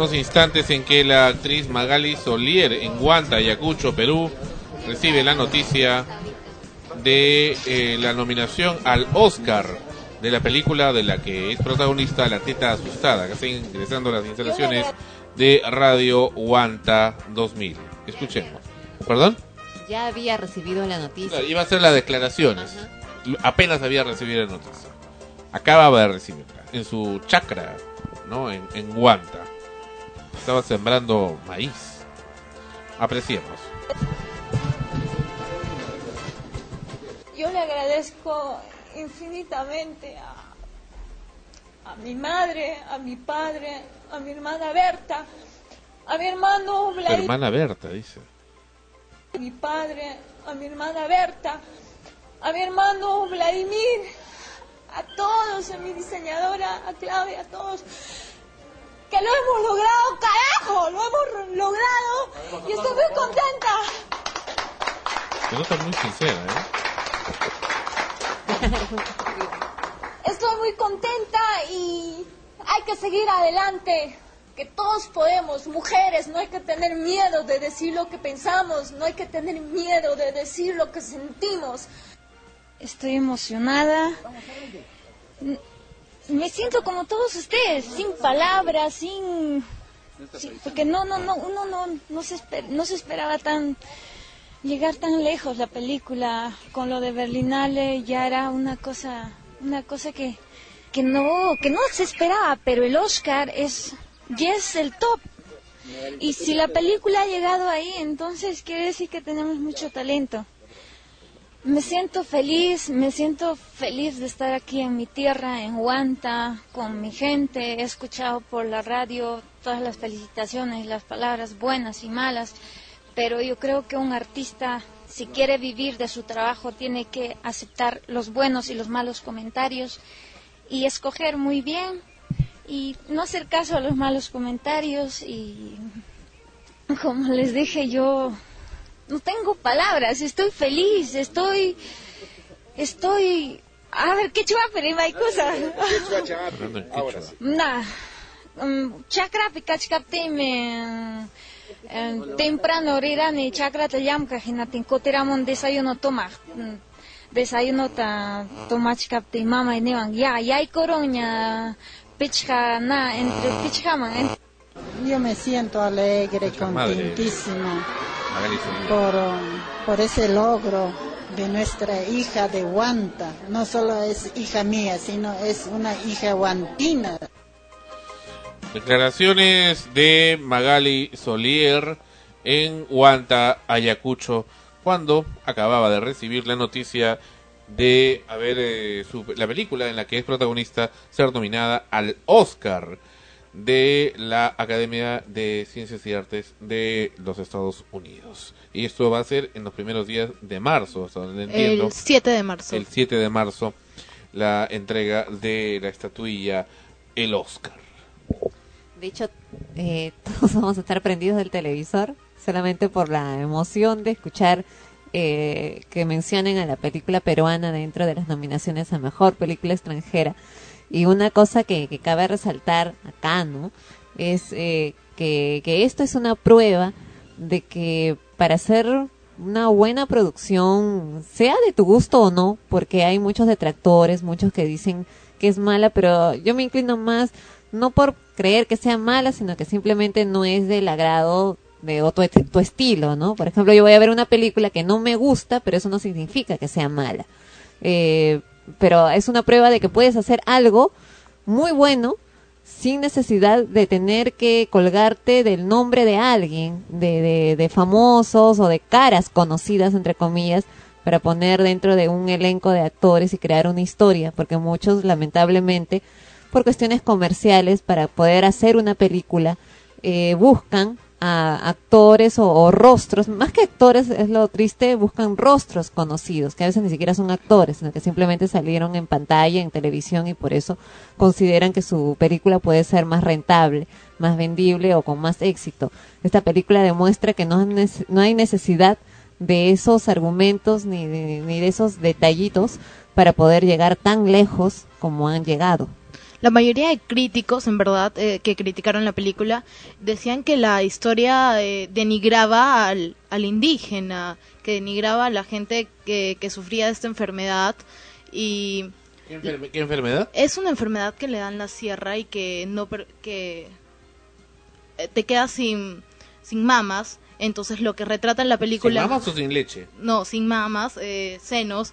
Los instantes en que la actriz Magali Solier en Guanta, Ayacucho, Perú, recibe la noticia de eh, la nominación al Oscar de la película de la que es protagonista La Teta Asustada, que está ingresando a las instalaciones de Radio Guanta 2000. Escuchemos. ¿Perdón? Ya había recibido la noticia. Iba a hacer las declaraciones. Apenas había recibido la noticia. Acababa de recibirla. En su chacra, ¿no? En, en Guanta. Estaba sembrando maíz. Apreciemos. Yo le agradezco infinitamente a, a mi madre, a mi padre, a mi hermana Berta, a mi hermano Vladimir, hermana Berta, dice. a mi padre, a mi hermana Berta, a mi hermano Vladimir, a todos, a mi diseñadora, a Claudia, a todos. Que lo hemos logrado, carajo, lo hemos logrado y estoy muy contenta. Nota muy sincera, ¿eh? Estoy muy contenta y hay que seguir adelante. Que todos podemos, mujeres, no hay que tener miedo de decir lo que pensamos, no hay que tener miedo de decir lo que sentimos. Estoy emocionada. Me siento como todos ustedes, sin palabras, sin... porque no, no, no, uno no, no, se esper- no se esperaba tan llegar tan lejos la película. Con lo de Berlinale ya era una cosa, una cosa que, que no, que no se esperaba, pero el Oscar es, ya es el top. Y si la película ha llegado ahí, entonces quiere decir que tenemos mucho talento. Me siento feliz, me siento feliz de estar aquí en mi tierra, en Huanta, con mi gente. He escuchado por la radio todas las felicitaciones, las palabras buenas y malas, pero yo creo que un artista, si quiere vivir de su trabajo, tiene que aceptar los buenos y los malos comentarios y escoger muy bien y no hacer caso a los malos comentarios y como les dije yo no tengo palabras, estoy feliz, estoy estoy a ver qué chuva pero hay cosa. Na um, chakra pikachkaptime um, temprano rirani chakra tayamka hinatin kotiramon desayuno toma Mm, desayuno ta tomachkapti mama inewan ya ya koroña pichka na entre pichkaman en- Yo me siento alegre, contentísima. Por, por ese logro de nuestra hija de Huanta. No solo es hija mía, sino es una hija guantina. Declaraciones de Magali Solier en Huanta, Ayacucho, cuando acababa de recibir la noticia de haber eh, su- la película en la que es protagonista ser nominada al Oscar de la Academia de Ciencias y Artes de los Estados Unidos. Y esto va a ser en los primeros días de marzo, hasta donde entiendo. El 7 de marzo. El 7 de marzo, la entrega de la estatuilla El Oscar. De hecho, eh, *laughs* todos vamos a estar prendidos del televisor solamente por la emoción de escuchar eh, que mencionen a la película peruana dentro de las nominaciones a mejor película extranjera. Y una cosa que, que cabe resaltar acá, ¿no? Es eh, que, que esto es una prueba de que para hacer una buena producción, sea de tu gusto o no, porque hay muchos detractores, muchos que dicen que es mala, pero yo me inclino más no por creer que sea mala, sino que simplemente no es del agrado de o tu, tu estilo, ¿no? Por ejemplo, yo voy a ver una película que no me gusta, pero eso no significa que sea mala. Eh, pero es una prueba de que puedes hacer algo muy bueno sin necesidad de tener que colgarte del nombre de alguien, de, de, famosos o de caras conocidas, entre comillas, para poner dentro de un elenco de actores y crear una historia, porque muchos, lamentablemente, por cuestiones comerciales, para poder hacer una película, eh, buscan a actores o, rostros, más que actores es lo triste, buscan rostros conocidos, que a veces ni siquiera son actores, sino que simplemente salieron en pantalla, en televisión y por eso consideran que su película puede ser más rentable, más vendible o con más éxito. Esta película demuestra que no, no hay necesidad de esos argumentos ni de, ni de esos detallitos para poder llegar tan lejos como han llegado. La mayoría de críticos, en verdad, eh, que criticaron la película, decían que la historia eh, denigraba al, al indígena, que denigraba a la gente que, que sufría de esta enfermedad y ¿Qué, enferme- qué enfermedad? es una enfermedad que le dan la sierra y que no per- que eh, te quedas sin sin mamas entonces lo que retrata en la película ¿Sin mamas o sin leche? no sin mamas eh, senos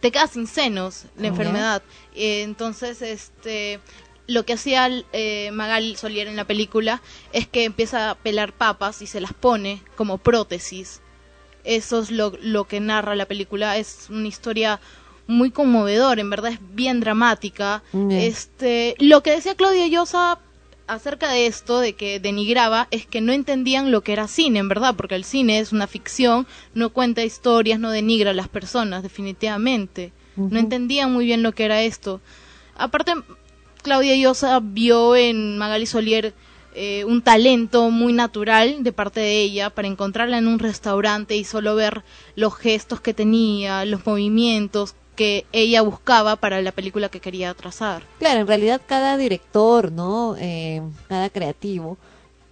te quedas sin senos la Ya. enfermedad. Eh, entonces este lo que hacía eh, Magal Solier en la película es que empieza a pelar papas y se las pone como prótesis. Eso es lo, lo que narra la película. Es una historia muy conmovedora en verdad es bien dramática. Este lo que decía Claudia Llosa acerca de esto, de que denigraba, es que no entendían lo que era cine, en verdad, porque el cine es una ficción, no cuenta historias, no denigra a las personas, definitivamente. No entendían muy bien lo que era esto. Aparte, Claudia Llosa vio en Magali Solier eh, un talento muy natural de parte de ella para encontrarla en un restaurante y solo ver los gestos que tenía, los movimientos que ella buscaba para la película que quería trazar. Claro, en realidad cada director, ¿no? Eh, cada creativo,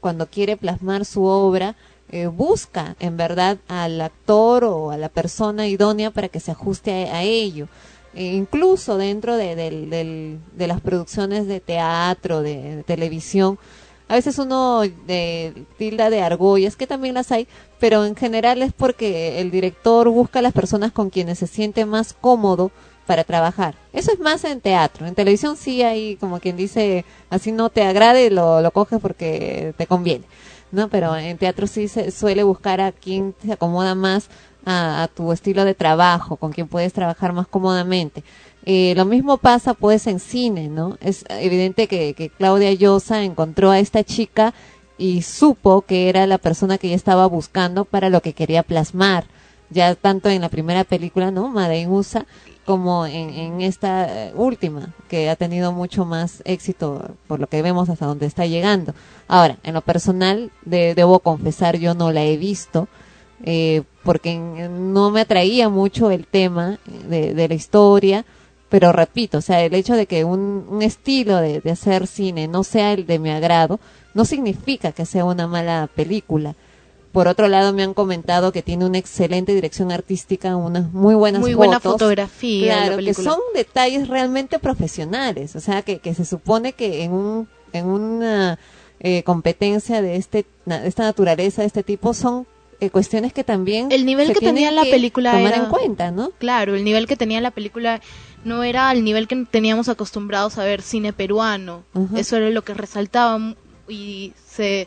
cuando quiere plasmar su obra, eh, busca en verdad al actor o a la persona idónea para que se ajuste a, ello. E incluso dentro de, de las producciones de teatro, de televisión, a veces uno de, tilda de argollas, que también las hay, pero en general es porque el director busca a las personas con quienes se siente más cómodo para trabajar. Eso es más en teatro. En televisión sí hay como quien dice, así no te agrade, lo, lo coges porque te conviene. ¿no? Pero en teatro sí se suele buscar a quien se acomoda más a tu estilo de trabajo, con quien puedes trabajar más cómodamente. Eh, lo mismo pasa pues en cine, ¿no? Es evidente que, que Claudia Llosa encontró a esta chica y supo que era la persona que ella estaba buscando para lo que quería plasmar, ya tanto en la primera película, ¿no? Made in USA, como en, esta eh, última, que ha tenido mucho más éxito por lo que vemos hasta donde está llegando. Ahora, en lo personal, de- debo confesar, yo no la he visto, eh, porque no me atraía mucho el tema de, de la historia, pero repito, o sea, el hecho de que un, un estilo de, de hacer cine no sea el de mi agrado, no significa que sea una mala película. Por otro lado, me han comentado que tiene una excelente dirección artística, unas muy buenas Muy buena fotos. fotografía la Claro, que son detalles realmente profesionales. O sea, que, que se supone que en, un, en una eh, competencia de, este, de esta naturaleza, de este tipo, son eh, cuestiones que también El nivel que tenía la que película tomar era- en cuenta, ¿no? Claro, el nivel que tenía la película no era el nivel que teníamos acostumbrados a ver cine peruano. Eso era lo que resaltaba y se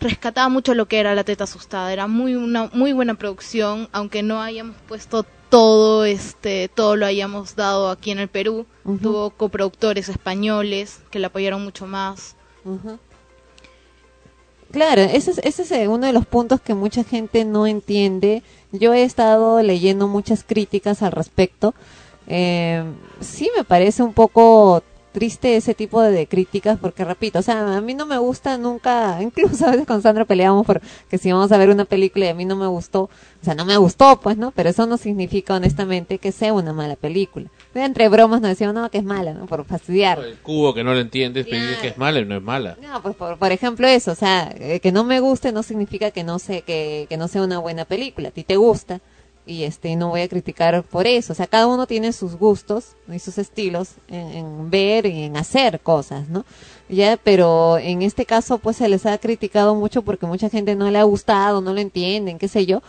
rescataba mucho lo que era La Teta Asustada. Era muy una muy buena producción, aunque no hayamos puesto todo este todo lo hayamos dado aquí en el Perú. Tuvo coproductores españoles que la apoyaron mucho más. Claro, ese es, ese es eh, uno de los puntos que mucha gente no entiende. Yo he estado leyendo muchas críticas al respecto. Eh, sí me parece un poco triste ese tipo de, críticas porque repito, o sea, a mí no me gusta nunca, *laughs* incluso a veces con Sandra peleamos por que si vamos a ver una película y a mí no me gustó, o sea, no me gustó, pues, ¿no? Pero eso no significa honestamente que sea una mala película. Entre bromas nos decían, no, que es mala, ¿no? Por fastidiar. El cubo que no lo entiendes, pero dices que es mala y no es mala. No, pues por, por ejemplo eso, o sea, eh, que no me guste no significa que no sé que, que no sea una buena película. A ti te gusta y este no voy a criticar por eso. O sea, cada uno tiene sus gustos y sus estilos en, ver y en hacer cosas, ¿no? Ya, pero en este caso pues se les ha criticado mucho porque mucha gente no le ha gustado, no lo entienden, qué sé yo.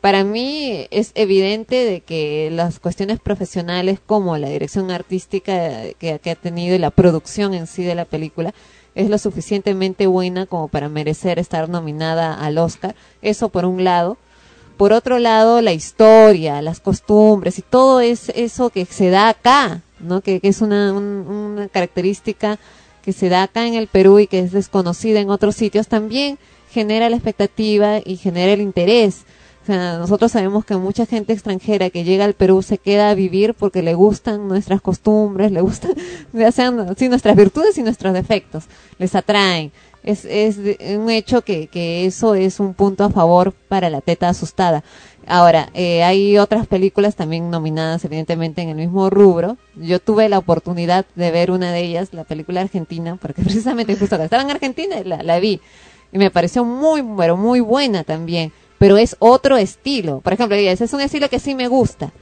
Para mí es evidente de que las cuestiones profesionales como la dirección artística que, que ha tenido y la producción en sí de la película es lo suficientemente buena como para merecer estar nominada al Oscar. Eso por un lado. Por otro lado, la historia, las costumbres y todo es eso que se da acá, ¿no? Que, es una, un- una característica que se da acá en el Perú y que es desconocida en otros sitios, también genera la expectativa y genera el interés. O sea, nosotros sabemos que mucha gente extranjera que llega al Perú se queda a vivir porque le gustan nuestras costumbres, le gustan, *laughs* ya sean sí, nuestras virtudes y nuestros defectos, les atraen. Es, es un hecho que, que eso es un punto a favor para la teta asustada. Ahora, eh, hay otras películas también nominadas evidentemente en el mismo rubro. Yo tuve la oportunidad de ver una de ellas, la película argentina, porque *laughs* precisamente justo cuando estaba en Argentina la, la vi y me pareció muy, pero muy buena también, pero es otro estilo. Por ejemplo, ese es un estilo que sí me gusta.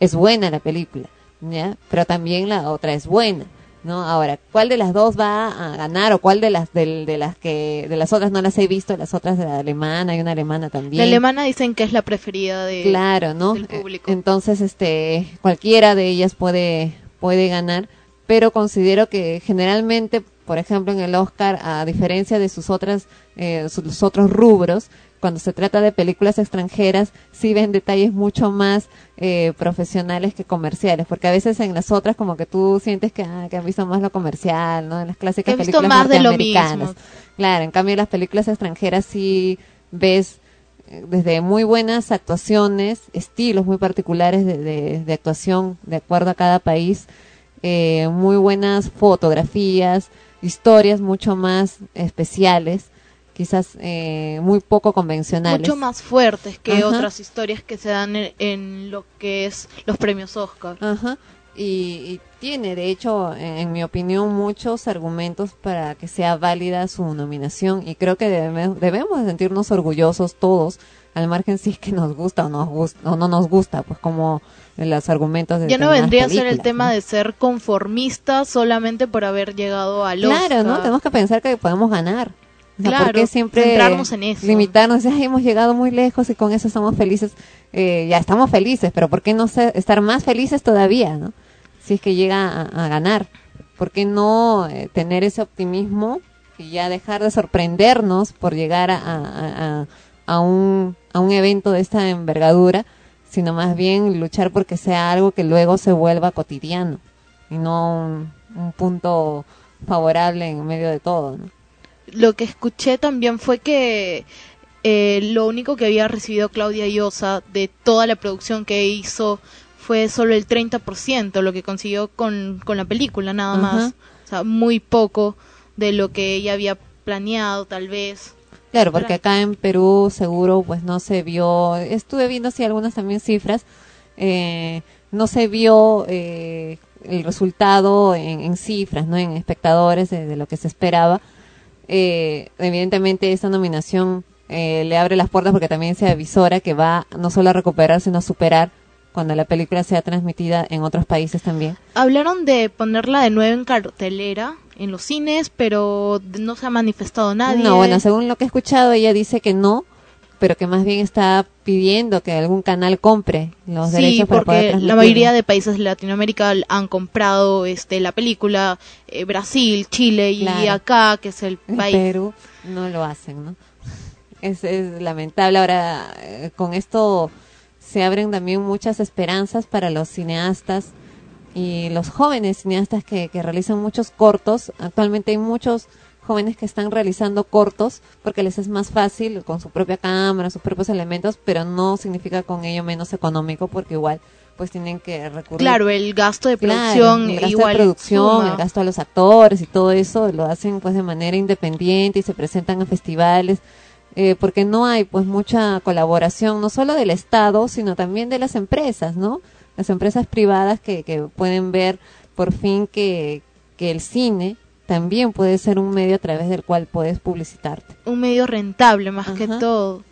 Es buena la película, ¿ya? Pero también la otra es buena, ¿no? Ahora, ¿cuál de las dos va a ganar o cuál de las del- de, las que de las otras no las he visto, las otras de la alemana, hay una alemana también. La alemana dicen que es la preferida de Claro, ¿no? del público. Entonces, este, cualquiera de ellas puede, puede ganar, pero considero que generalmente, por ejemplo, en el Oscar, a diferencia de sus otras, eh, sus otros rubros, cuando se trata de películas extranjeras, sí ven detalles mucho más eh, profesionales que comerciales, porque a veces en las otras como que tú sientes que, ah, que han visto más lo comercial, ¿no? En las clásicas He visto películas más de lo norteamericanas. mismo. Claro, en cambio las películas extranjeras sí ves eh, desde muy buenas actuaciones, estilos muy particulares de, de- de actuación de acuerdo a cada país, eh, muy buenas fotografías historias mucho más especiales, quizás eh, muy poco convencionales. Mucho más fuertes que Ajá. otras historias que se dan en, en lo que es los premios Oscar. Ajá. Y, y tiene, de hecho, en, en mi opinión, muchos argumentos para que sea válida su nominación. Y creo que debe- debemos de sentirnos orgullosos todos, al margen si es que nos gusta o, nos gusta, o no nos gusta, pues como los argumentos de Ya no vendría a ser el tema ¿no? de ser conformista solamente por haber llegado al Claro, ¿no? Oscar. Tenemos que pensar que podemos ganar. O sea, Claro, ¿por qué siempre centrarnos en eso. limitarnos? Ay, hemos llegado muy lejos y con eso estamos felices. Eh, ya estamos felices, pero ¿por qué no estar más felices todavía, no? Si es que llega a, a ganar. ¿Por qué no eh, tener ese optimismo y ya dejar de sorprendernos por llegar a, a- a- a un, a un evento de esta envergadura, sino más bien luchar porque sea algo que luego se vuelva cotidiano y no un, un punto favorable en medio de todo, ¿no? Lo que escuché también fue que eh, lo único que había recibido Claudia Llosa de toda la producción que hizo fue solo el 30%, lo que consiguió con, con la película, nada más. O sea, muy poco de lo que ella había planeado, tal vez. Claro, porque acá en Perú seguro pues no se vio, estuve viendo así algunas también cifras, eh, no se vio eh, el resultado en, en cifras, ¿no? En espectadores de, de lo que se esperaba. Eh, evidentemente esta nominación eh, le abre las puertas porque también se avisora que va no solo a recuperar sino a superar cuando la película sea transmitida en otros países también. Hablaron de ponerla de nuevo en cartelera en los cines, pero no se ha manifestado nadie. No, bueno, según lo que he escuchado, ella dice que no, pero que más bien está pidiendo que algún canal compre los sí, derechos para poder porque la mayoría de países de Latinoamérica han comprado este la película, eh, Brasil, Chile y acá, que es el país. Perú no lo hacen, ¿no? *laughs* Es, es lamentable. Ahora, eh, con esto se abren también muchas esperanzas para los cineastas y los jóvenes cineastas que, que realizan muchos cortos. Actualmente hay muchos jóvenes que están realizando cortos porque les es más fácil con su propia cámara, sus propios elementos, pero no significa con ello menos económico porque igual pues tienen que recurrir Claro, el gasto de Claro, producción el gasto igual de producción, suma. el gasto a los actores y todo eso lo hacen pues de manera independiente y se presentan a festivales eh, porque no hay pues mucha colaboración no solo del Estado sino también de las empresas, ¿no? Las empresas privadas que, que pueden ver por fin que, que el cine también puede ser un medio a través del cual puedes publicitarte. un medio rentable más que todo.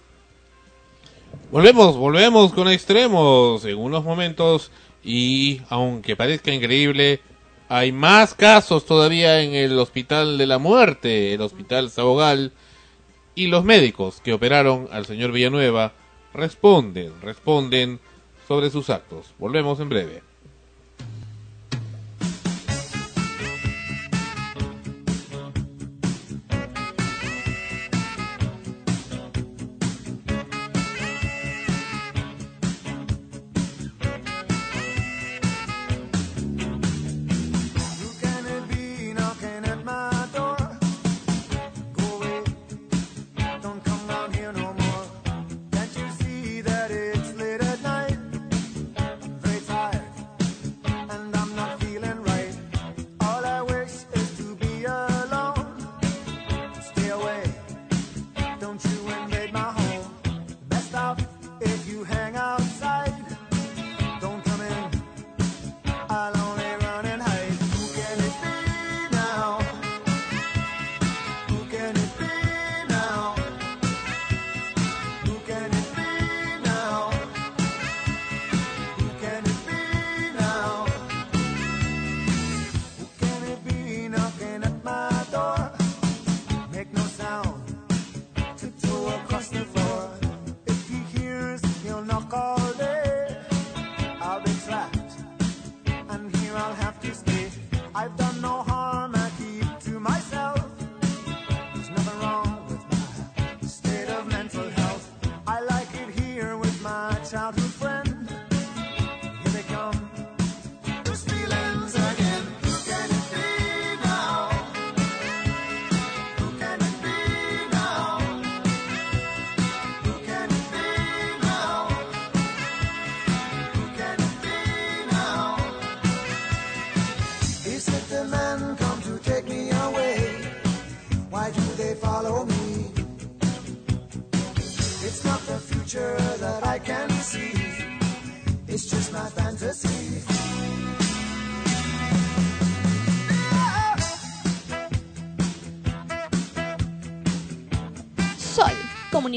Volvemos, volvemos con extremos en unos momentos y aunque parezca increíble, hay más casos todavía en el Hospital de la Muerte, el Hospital Sabogal, y los médicos que operaron al señor Villanueva responden, responden sobre sus actos. Volvemos en breve.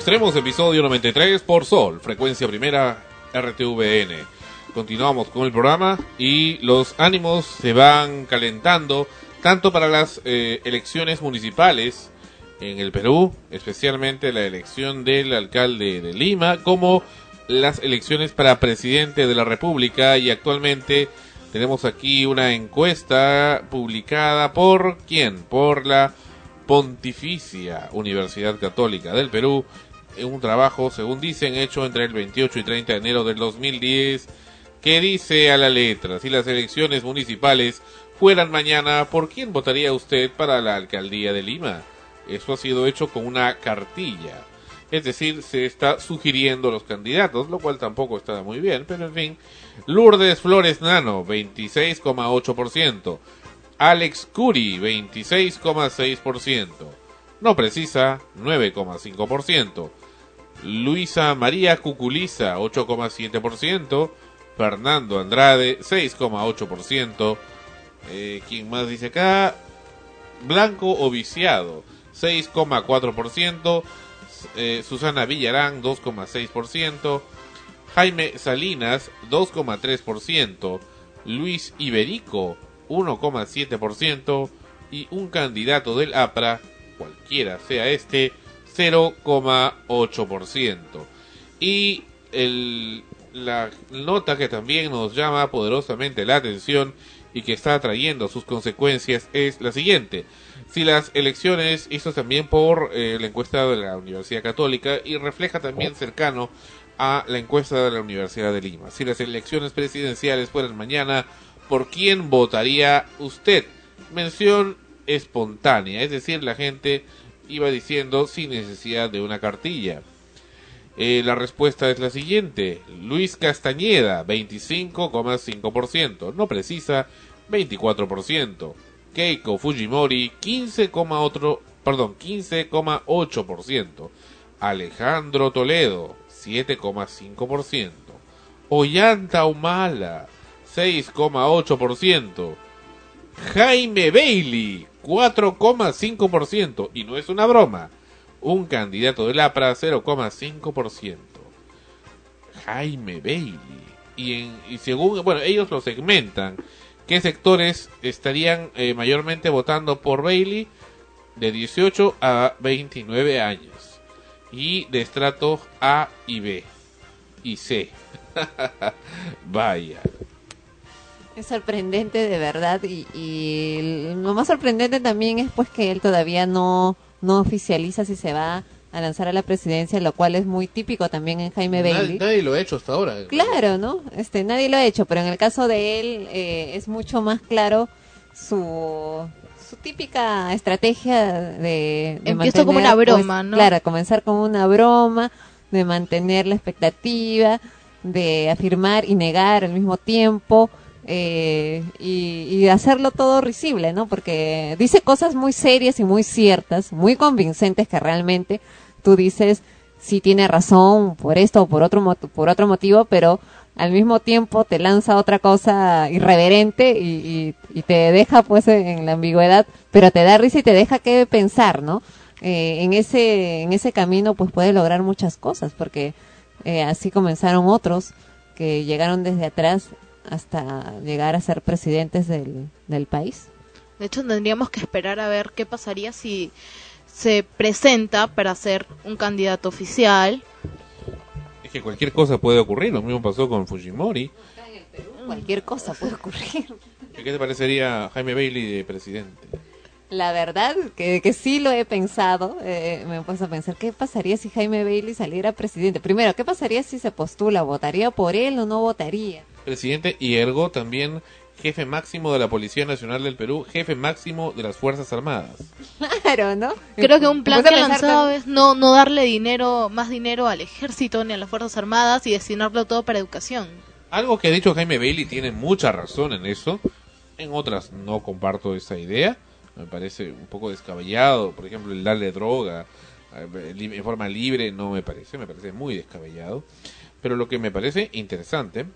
Extremos episodio 93 por Sol, frecuencia primera RTVN. Continuamos con el programa y los ánimos se van calentando tanto para las eh, elecciones municipales en el Perú, especialmente la elección del alcalde de Lima, como las elecciones para presidente de la República y actualmente tenemos aquí una encuesta publicada por quién? Por la Pontificia Universidad Católica del Perú, un trabajo, según dicen, hecho entre el 28 y 30 de enero del 2010, que dice a la letra, si las elecciones municipales fueran mañana, ¿por quién votaría usted para la alcaldía de Lima? Eso ha sido hecho con una cartilla. Es decir, se está sugiriendo los candidatos, lo cual tampoco está muy bien, pero en fin. Lourdes Flores Nano, 26,8%. Alex Curi, 26,6%. No precisa, 9,5%. Luisa María Cuculiza, 8,7%. Fernando Andrade, 6,8%. Eh, ¿Quién más dice acá? Blanco o viciado, 6,4%. Eh, Susana Villarán, 2,6%. Jaime Salinas, 2,3%. Luis Iberico, 1,7%. Y un candidato del APRA, cualquiera sea este, 0,8%. Y el, la nota que también nos llama poderosamente la atención y que está trayendo sus consecuencias es la siguiente. Si las elecciones, hizo también por eh, la encuesta de la Universidad Católica y refleja también cercano a la encuesta de la Universidad de Lima. Si las elecciones presidenciales fueran mañana, ¿por quién votaría usted? Mención espontánea, es decir, la gente iba diciendo sin necesidad de una cartilla. Eh, la respuesta es la siguiente. Luis Castañeda, 25,5%. No precisa, 24%. Keiko Fujimori, 15,8%. Perdón, 15,8%. Alejandro Toledo, 7,5%. Ollanta Humala, 6,8%. Jaime Bailey, 4,5%. Y no es una broma. Un candidato del APRA, 0,5%. Jaime Bailey. Y, en, y según, bueno, ellos lo segmentan. ¿Qué sectores estarían eh, mayormente votando por Bailey? De 18 a 29 años. Y de estratos A y B. Y C. *laughs* Vaya. Es sorprendente de verdad y, y lo más sorprendente también es pues que él todavía no, no oficializa si se va a lanzar a la presidencia, lo cual es muy típico también en Jaime Nadie, Bailey. nadie lo ha hecho hasta ahora. Claro, ¿no? Este, nadie lo ha hecho, pero en el caso de él eh, es mucho más claro su, su típica estrategia de, de Empiezo como una pues, broma, ¿no? Claro, comenzar como una broma, de mantener la expectativa, de afirmar y negar al mismo tiempo. Eh, y, hacerlo todo risible, ¿no? Porque dice cosas muy serias y muy ciertas, muy convincentes que realmente tú dices, sí tiene razón por esto o por otro, por otro motivo, pero al mismo tiempo te lanza otra cosa irreverente y, y- y te deja pues en la ambigüedad, pero te da risa y te deja que pensar, ¿no? Eh, en ese en ese camino pues puede lograr muchas cosas, porque eh, así comenzaron otros que llegaron desde atrás hasta llegar a ser presidentes del, del país. De hecho, tendríamos que esperar a ver qué pasaría si se presenta para ser un candidato oficial. Es que cualquier cosa puede ocurrir, lo mismo pasó con Fujimori. Cualquier cosa puede ocurrir. *laughs* ¿Qué te parecería Jaime Bailey de presidente? La verdad que, que sí lo he pensado, eh, me he puesto a pensar, ¿qué pasaría si Jaime Bailey saliera presidente? Primero, ¿qué pasaría si se postula? ¿Votaría por él o no votaría? Presidente y ergo también jefe máximo de la Policía Nacional del Perú, jefe máximo de las Fuerzas Armadas. Claro, ¿no? Creo que un plan que ha lanzado es no, no darle dinero, más dinero al ejército ni a las Fuerzas Armadas y destinarlo todo para educación. Algo que ha dicho Jaime Bailey tiene mucha razón en eso. En otras no comparto esa idea. Me parece un poco descabellado. Por ejemplo, el darle droga eh, en forma libre no me parece. Me parece muy descabellado. Pero lo que me parece interesante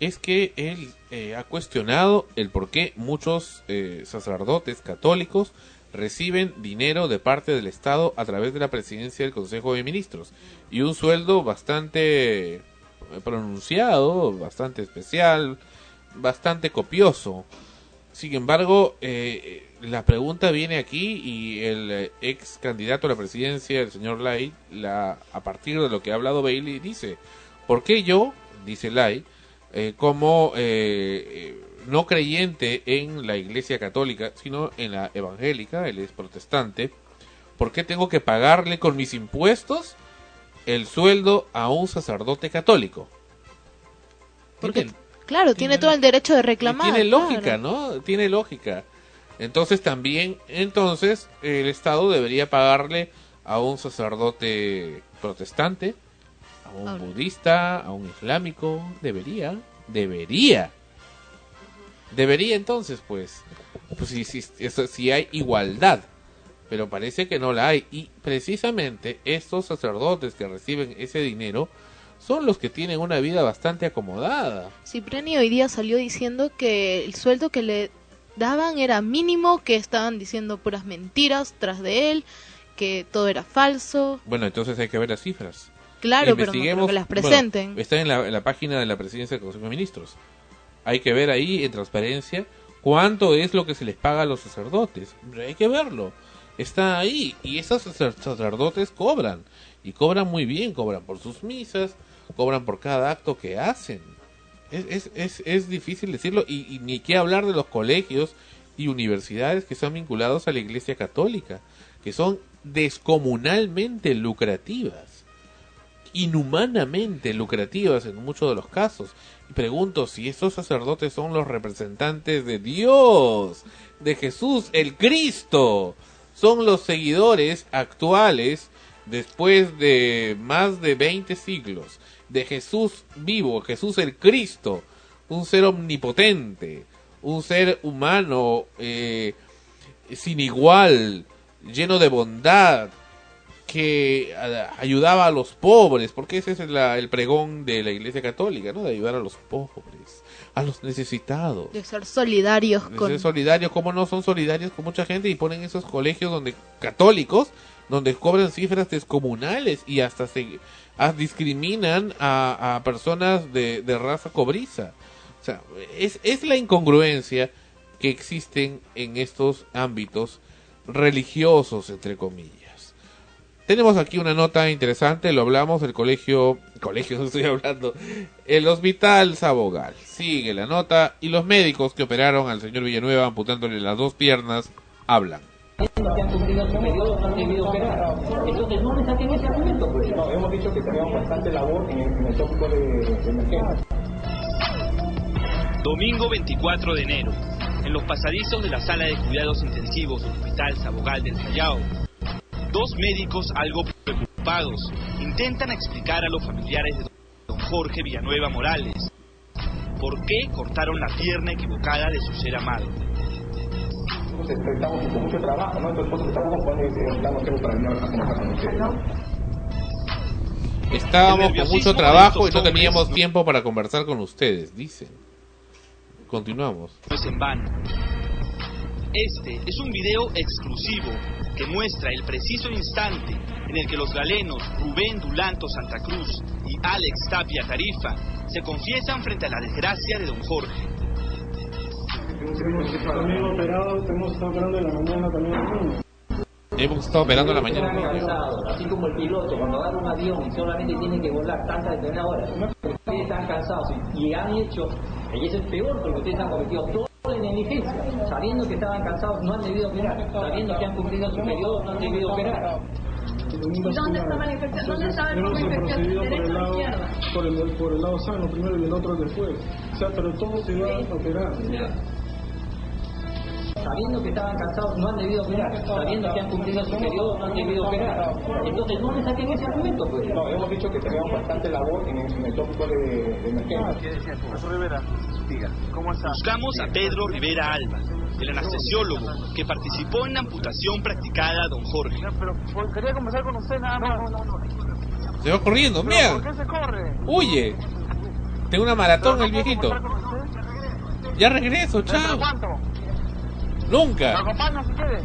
es que él eh, ha cuestionado el por qué muchos eh, sacerdotes católicos reciben dinero de parte del Estado a través de la presidencia del Consejo de Ministros y un sueldo bastante eh, pronunciado, bastante especial, bastante copioso. Sin embargo, eh, la pregunta viene aquí y el eh, ex candidato a la presidencia, el señor Lai, la, a partir de lo que ha hablado Bailey, dice, ¿por qué yo, dice Lai, eh, como eh, eh, no creyente en la iglesia católica, sino en la evangélica, él es protestante, ¿por qué tengo que pagarle con mis impuestos el sueldo a un sacerdote católico? Porque, Tiene- claro, tiene, todo el derecho de reclamar. tiene lógica, claro. ¿no? Tiene lógica. Entonces también, entonces, el Estado debería pagarle a un sacerdote protestante, a un Ahora. budista, a un islámico, debería, debería. Debería entonces, pues, pues si, si, eso- si hay igualdad, pero parece que no la hay. Y precisamente estos sacerdotes que reciben ese dinero son los que tienen una vida bastante acomodada. Cipriani hoy día salió diciendo que el sueldo que le daban era mínimo, que estaban diciendo puras mentiras tras de él, que todo era falso. Bueno, entonces hay que ver las cifras. Claro, pero no Investiguemos- creo que las bueno, presenten. está en la, en la página de la presidencia del Consejo de Ministros. Hay que ver ahí, en transparencia, cuánto es lo que se les paga a los sacerdotes. Hay que verlo. Está ahí. Y esos sacer- sacerdotes cobran. Y cobran muy bien. Cobran por sus misas. Cobran por cada acto que hacen. Es, es, es, es difícil decirlo. Y, y ni qué hablar de los colegios y universidades que están vinculados a la Iglesia Católica. Que son descomunalmente lucrativas inhumanamente lucrativas en muchos de los casos. Y pregunto si esos sacerdotes son los representantes de Dios, de Jesús, el Cristo. Son los seguidores actuales, después de más de 20 siglos, de Jesús vivo, Jesús el Cristo, un ser omnipotente, un ser humano eh, sin igual, lleno de bondad, que ayudaba a los pobres, porque ese es la- el pregón de la Iglesia Católica, ¿no? De ayudar a los pobres, a los necesitados. De ser solidarios De con... ser solidarios, como no son solidarios con mucha gente y ponen esos colegios donde católicos, donde cobran cifras descomunales y hasta se discriminan a, a personas de, de raza cobriza. O sea, es, es la incongruencia que existen en estos ámbitos religiosos, entre comillas. Tenemos aquí una nota interesante, lo hablamos del colegio, colegio *laughs* no estoy hablando, el hospital Sabogal. Sigue la nota y los médicos que operaron al señor Villanueva amputándole las dos piernas hablan. Entonces no me saquen ese argumento, pues. No, hemos dicho que teníamos bastante labor en el, en el tópico de, de emergencia. Domingo 24 de enero, en los pasadizos de la sala de cuidados intensivos del Hospital Sabogal del Callao, dos médicos algo preocupados intentan explicar a los familiares de don Jorge Villanueva Morales por qué cortaron la pierna equivocada de su ser amado. Estamos con mucho trabajo, ¿no? Entonces, tampoco podemos decir, estamos tiempo para venir a conversar con ustedes, ¿no? Estábamos con mucho trabajo y no teníamos tiempo para conversar con ustedes, dicen. Continuamos. no es en vano. Este es un video exclusivo que muestra el preciso instante en el que los galenos Rubén Dulanto Santa Cruz y Alex Tapia Tarifa se confiesan frente a la desgracia de don Jorge. También operado, tenemos estado operando en la mañana también. Hemos estado operando en la mañana. Están cansados, así como el piloto cuando agarra un avión y solamente tiene que volar tantas determinadas horas. Ustedes están cansados y, han hecho, y eso es peor porque ustedes han cometido toda la negligencia, sabiendo que estaban cansados no han debido operar, sabiendo que han cumplido su periodo no han debido operar. ¿Dónde estaba la infección? ¿Dónde estaba el infeccioso? procedido por ¿Derecha el lado, por el, por el lado sano primero y el otro después. O sea, pero todo se iba a operar. Sabiendo que estaban cansados no han debido operar, sabiendo que han cumplido su periodo no han debido operar. Entonces no le saquen ese argumento, pues. No, hemos dicho que teníamos bastante labor en el, en el tópico de, de emergencia. Profesor Rivera, diga, ¿cómo está? Buscamos a Pedro Rivera Alba, el anestesiólogo que participó en la amputación practicada a don Jorge. Pero pues, quería conversar con usted nada más. No, no, no. Se va corriendo, ¿Pero mira. ¿Por qué se corre? Huye. Tengo una maratón ¿Pero el viejito. Ya regreso, ¿Dentro de chao. cuánto? ¿Lo Nunca. acompaño si quiere?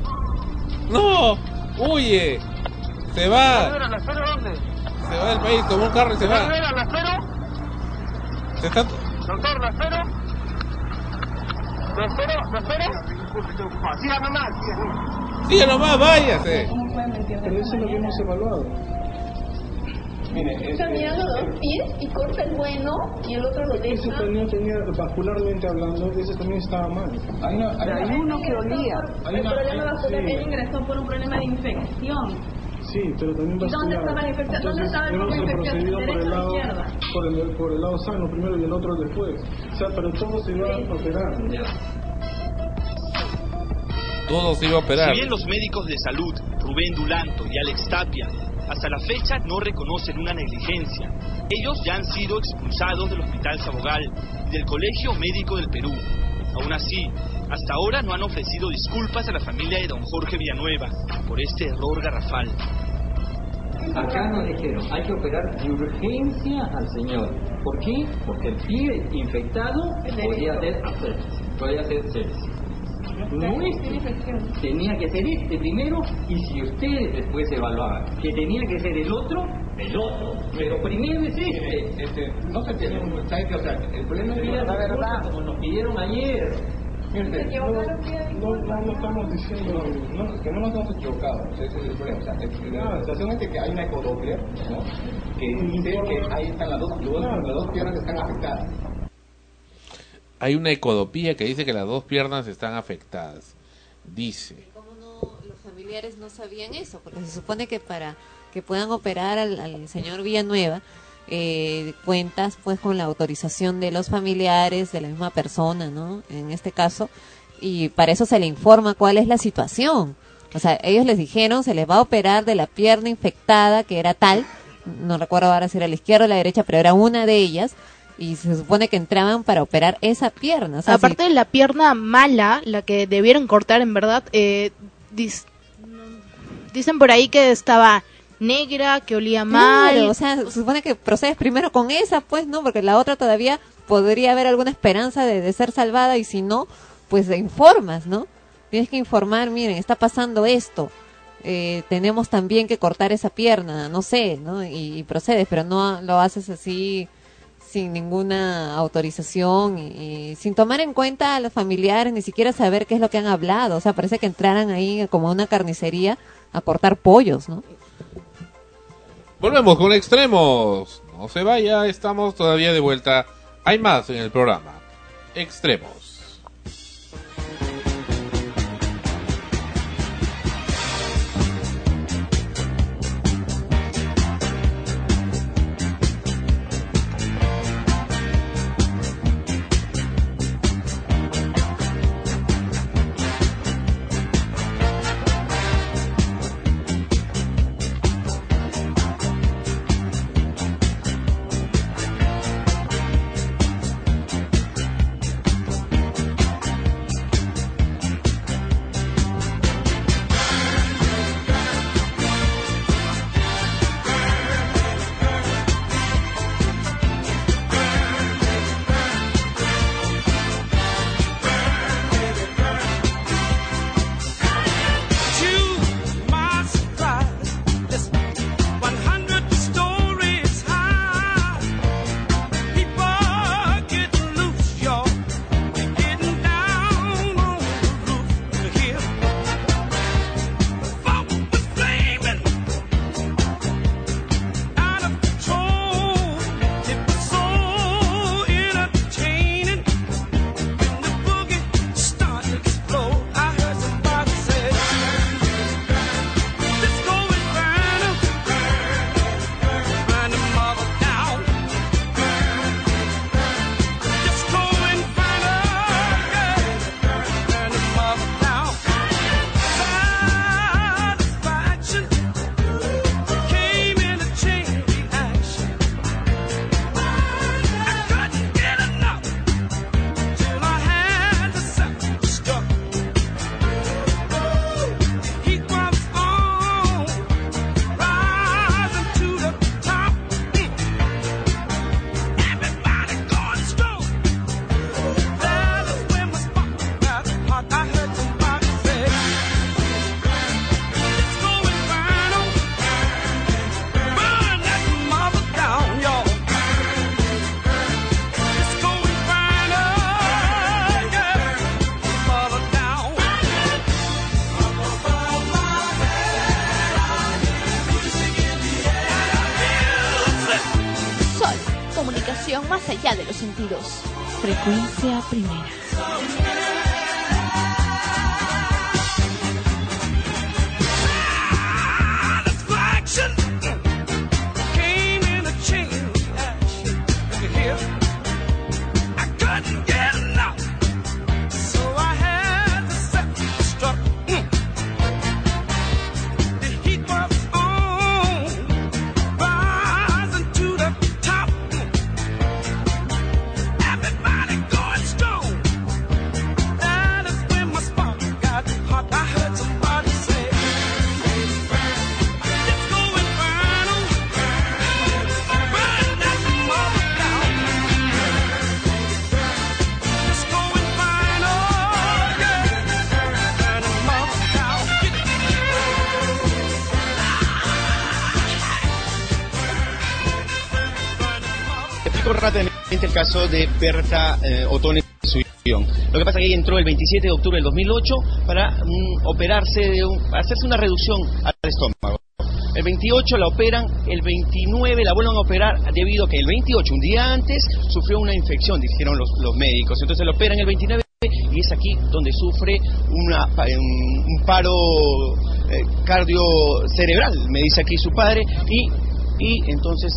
No. Huye. Se va. Rivera, ¿la espero dónde? Se va del país, tomó un carro y se va. Rivera, ¿la espero? Se está... Doctor, ¿la espero? ¿La espero? ¿La espero? Siga nomás. Sigue nomás, váyase. Pero eso es lo que hemos evaluado. Mire, Está este, mirando dos pies y corta el bueno y el otro lo ese deja. también tenía, vascularmente hablando, ese también estaba mal. Hay, una, hay, Hay uno que olía. Hay El una- problema hay- vascular, sí. él ingresó por un problema de infección. Sí, pero también ¿Y dónde vascular. estaba la infección? ¿Dónde estaba el infeccioso? procedido por el ¿Derecha o lado, izquierda? por el, por el lado sano primero y el otro después. O sea, pero todo se iba a operar. Todo se iba a operar. Si bien los médicos de salud, Rubén Dulanto y Alex Tapia, hasta la fecha no reconocen una negligencia, ellos ya han sido expulsados del Hospital Sabogal y del Colegio Médico del Perú. Aún así, hasta ahora no han ofrecido disculpas a la familia de don Jorge Villanueva por este error garrafal. Acá nos dijeron, hay que operar de urgencia al señor. ¿Por qué? Porque el pie infectado podía ser sepsis. Podía ser sepsis. No este. Tenía que ser este primero y si ustedes después evaluaban que tenía que ser el otro, el otro. Pero primero es este. Este, no se tiene sea, el problema Mira, la verdad, como nos pidieron ayer. No, no, no, no estamos diciendo no, que no nos hemos equivocado, ese es el problema. O sea, el- la situación es que hay una ecodoppler ¿no? que dice que ahí están las dos, las dos piernas están afectadas. Hay una ecodopía que dice que las dos piernas están afectadas. Dice. los familiares no sabían eso, porque se supone que para que puedan operar al, al señor Villanueva, eh, cuentas pues con la autorización de los familiares, de la misma persona, ¿no? En este caso, y para eso se le informa cuál es la situación. O sea, ellos les dijeron, se les va a operar de la pierna infectada, que era tal, no recuerdo ahora si era la izquierda o la derecha, pero era una de ellas, y se supone que entraban para operar esa pierna. O sea, Aparte de la pierna mala, la que debieron cortar en verdad, eh, dis- dicen por ahí que estaba negra, que olía mal. Claro, o sea, se supone que procedes primero con esa, pues, ¿no? Porque la otra todavía podría haber alguna esperanza de, de ser salvada y si no, pues te informas, ¿no? Tienes que informar, miren, está pasando esto. Eh, tenemos también que cortar esa pierna, no sé, ¿no? Y, y procedes, pero no lo haces así sin ninguna autorización y, sin tomar en cuenta a los familiares, ni siquiera saber qué es lo que han hablado. O sea, parece que entraran ahí como a una carnicería a cortar pollos, ¿no? Volvemos con extremos. No se vaya, estamos todavía de vuelta. Hay más en el programa. Extremos. Frecuencia primera. Rápidamente el caso de Berta eh, Otone Suyón. Lo que pasa es que ella entró el 27 de octubre del 2008 para mm, operarse, de un- hacerse una reducción al estómago. El 28 la operan, el 29 la vuelven a operar debido a que el 28, un día antes, sufrió una infección, dijeron los, médicos. Entonces la operan el 29 y es aquí donde sufre una, un paro eh, cardiocerebral, me dice aquí su padre, y, y entonces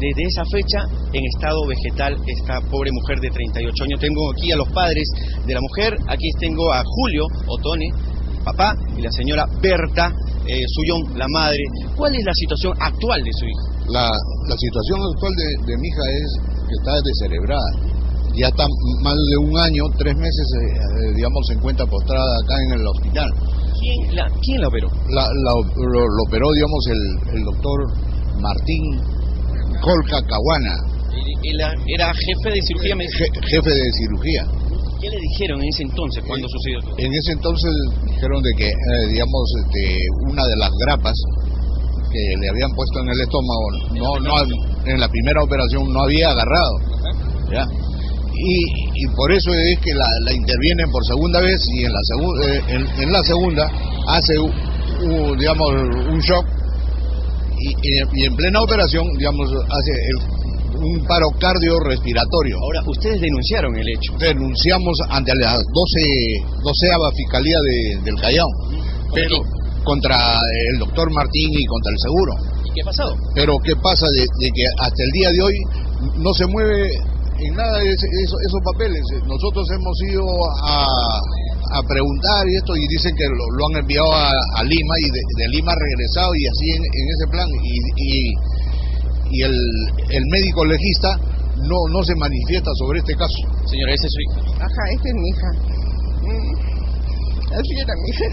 desde esa fecha en estado vegetal esta pobre mujer de 38 años. Tengo aquí a los padres de la mujer, aquí tengo a Julio Otone, papá, y la señora Berta eh, Suyón, la madre. ¿Cuál es la situación actual de su hija? La, la situación actual de, de mi hija es que está descerebrada. Ya está más de un año, tres meses, eh, eh, digamos, se encuentra postrada acá en el hospital. ¿Quién la, quién la operó? La, la- lo, lo operó, digamos, el, el doctor Martín Colca Caguana, Él era- jefe de cirugía. je- jefe de cirugía. ¿Qué le dijeron en ese entonces cuando sucedió todo? En ese entonces dijeron de que, eh, digamos, este, una de las grapas que le habían puesto en el estómago, no, no, hab- en la primera operación no había agarrado. ¿ya? Y, y por eso es que la, la intervienen por segunda vez y en la, segu- eh, en, en la segunda hace, digamos, un shock y, en plena operación, digamos, hace el- un paro cardiorrespiratorio. Ahora, ustedes denunciaron el hecho. Denunciamos ante la 12, doceava Fiscalía de- del Callao, pero contra el doctor Martín y contra el seguro. ¿Y qué ha pasado? Pero ¿qué pasa de, de que hasta el día de hoy no se mueve en nada de ese- eso- esos papeles? Nosotros hemos ido a, a preguntar y esto y dicen que lo, lo han enviado a, a Lima y de, de Lima ha regresado y así en, en ese plan y, y, y el, el médico legista no, no se manifiesta sobre este caso. Señora, ese es su hijo. Ajá, esta es mi hija. Mm, Así era mi hija.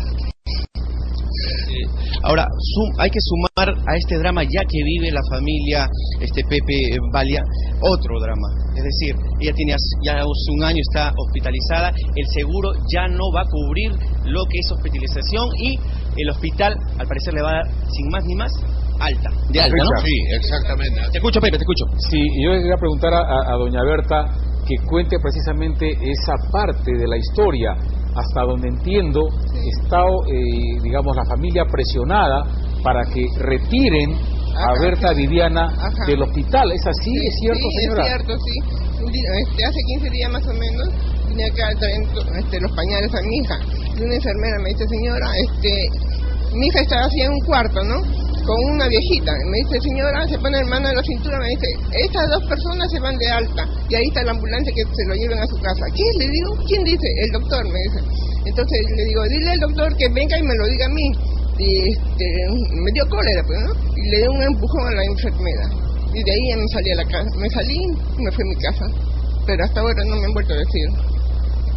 Ahora, sum- hay que sumar a este drama, ya que vive la familia este Pepe Valia, otro drama. Es decir, ella tiene ya hace un año está hospitalizada, el seguro ya no va a cubrir lo que es hospitalización y el hospital, al parecer, le va a dar, sin más ni más, alta. De alta, ¿no? Sí, exactamente. Te escucho, Pepe, te escucho. Sí, y yo le quería preguntar a, a- a doña Berta que cuente precisamente esa parte de la historia, hasta donde entiendo está, eh, digamos, la familia presionada para que retiren a Berta sí. Viviana Ajá. del hospital. ¿Es así? ¿Es cierto, sí, señora? es cierto, sí. Este, hace 15 días más o menos vine acá traer este, los pañales a mi hija. Y una enfermera me dice, señora, este, mi hija estaba así en un cuarto, ¿no? Con una viejita. Me dice, señora, se pone el mano en la cintura, me dice, estas dos personas se van de alta. Y ahí está la ambulancia que se lo lleven a su casa. ¿Qué? Le digo, ¿quién dice? El doctor, me dice. Entonces le digo, dile al doctor que venga y me lo diga a mí. Y este, me dio cólera, pues, ¿no? Y le di un empujón a la enfermera. Y de ahí ya me salí a la casa. Me salí y me fui a mi casa. Pero hasta ahora no me han vuelto a decir.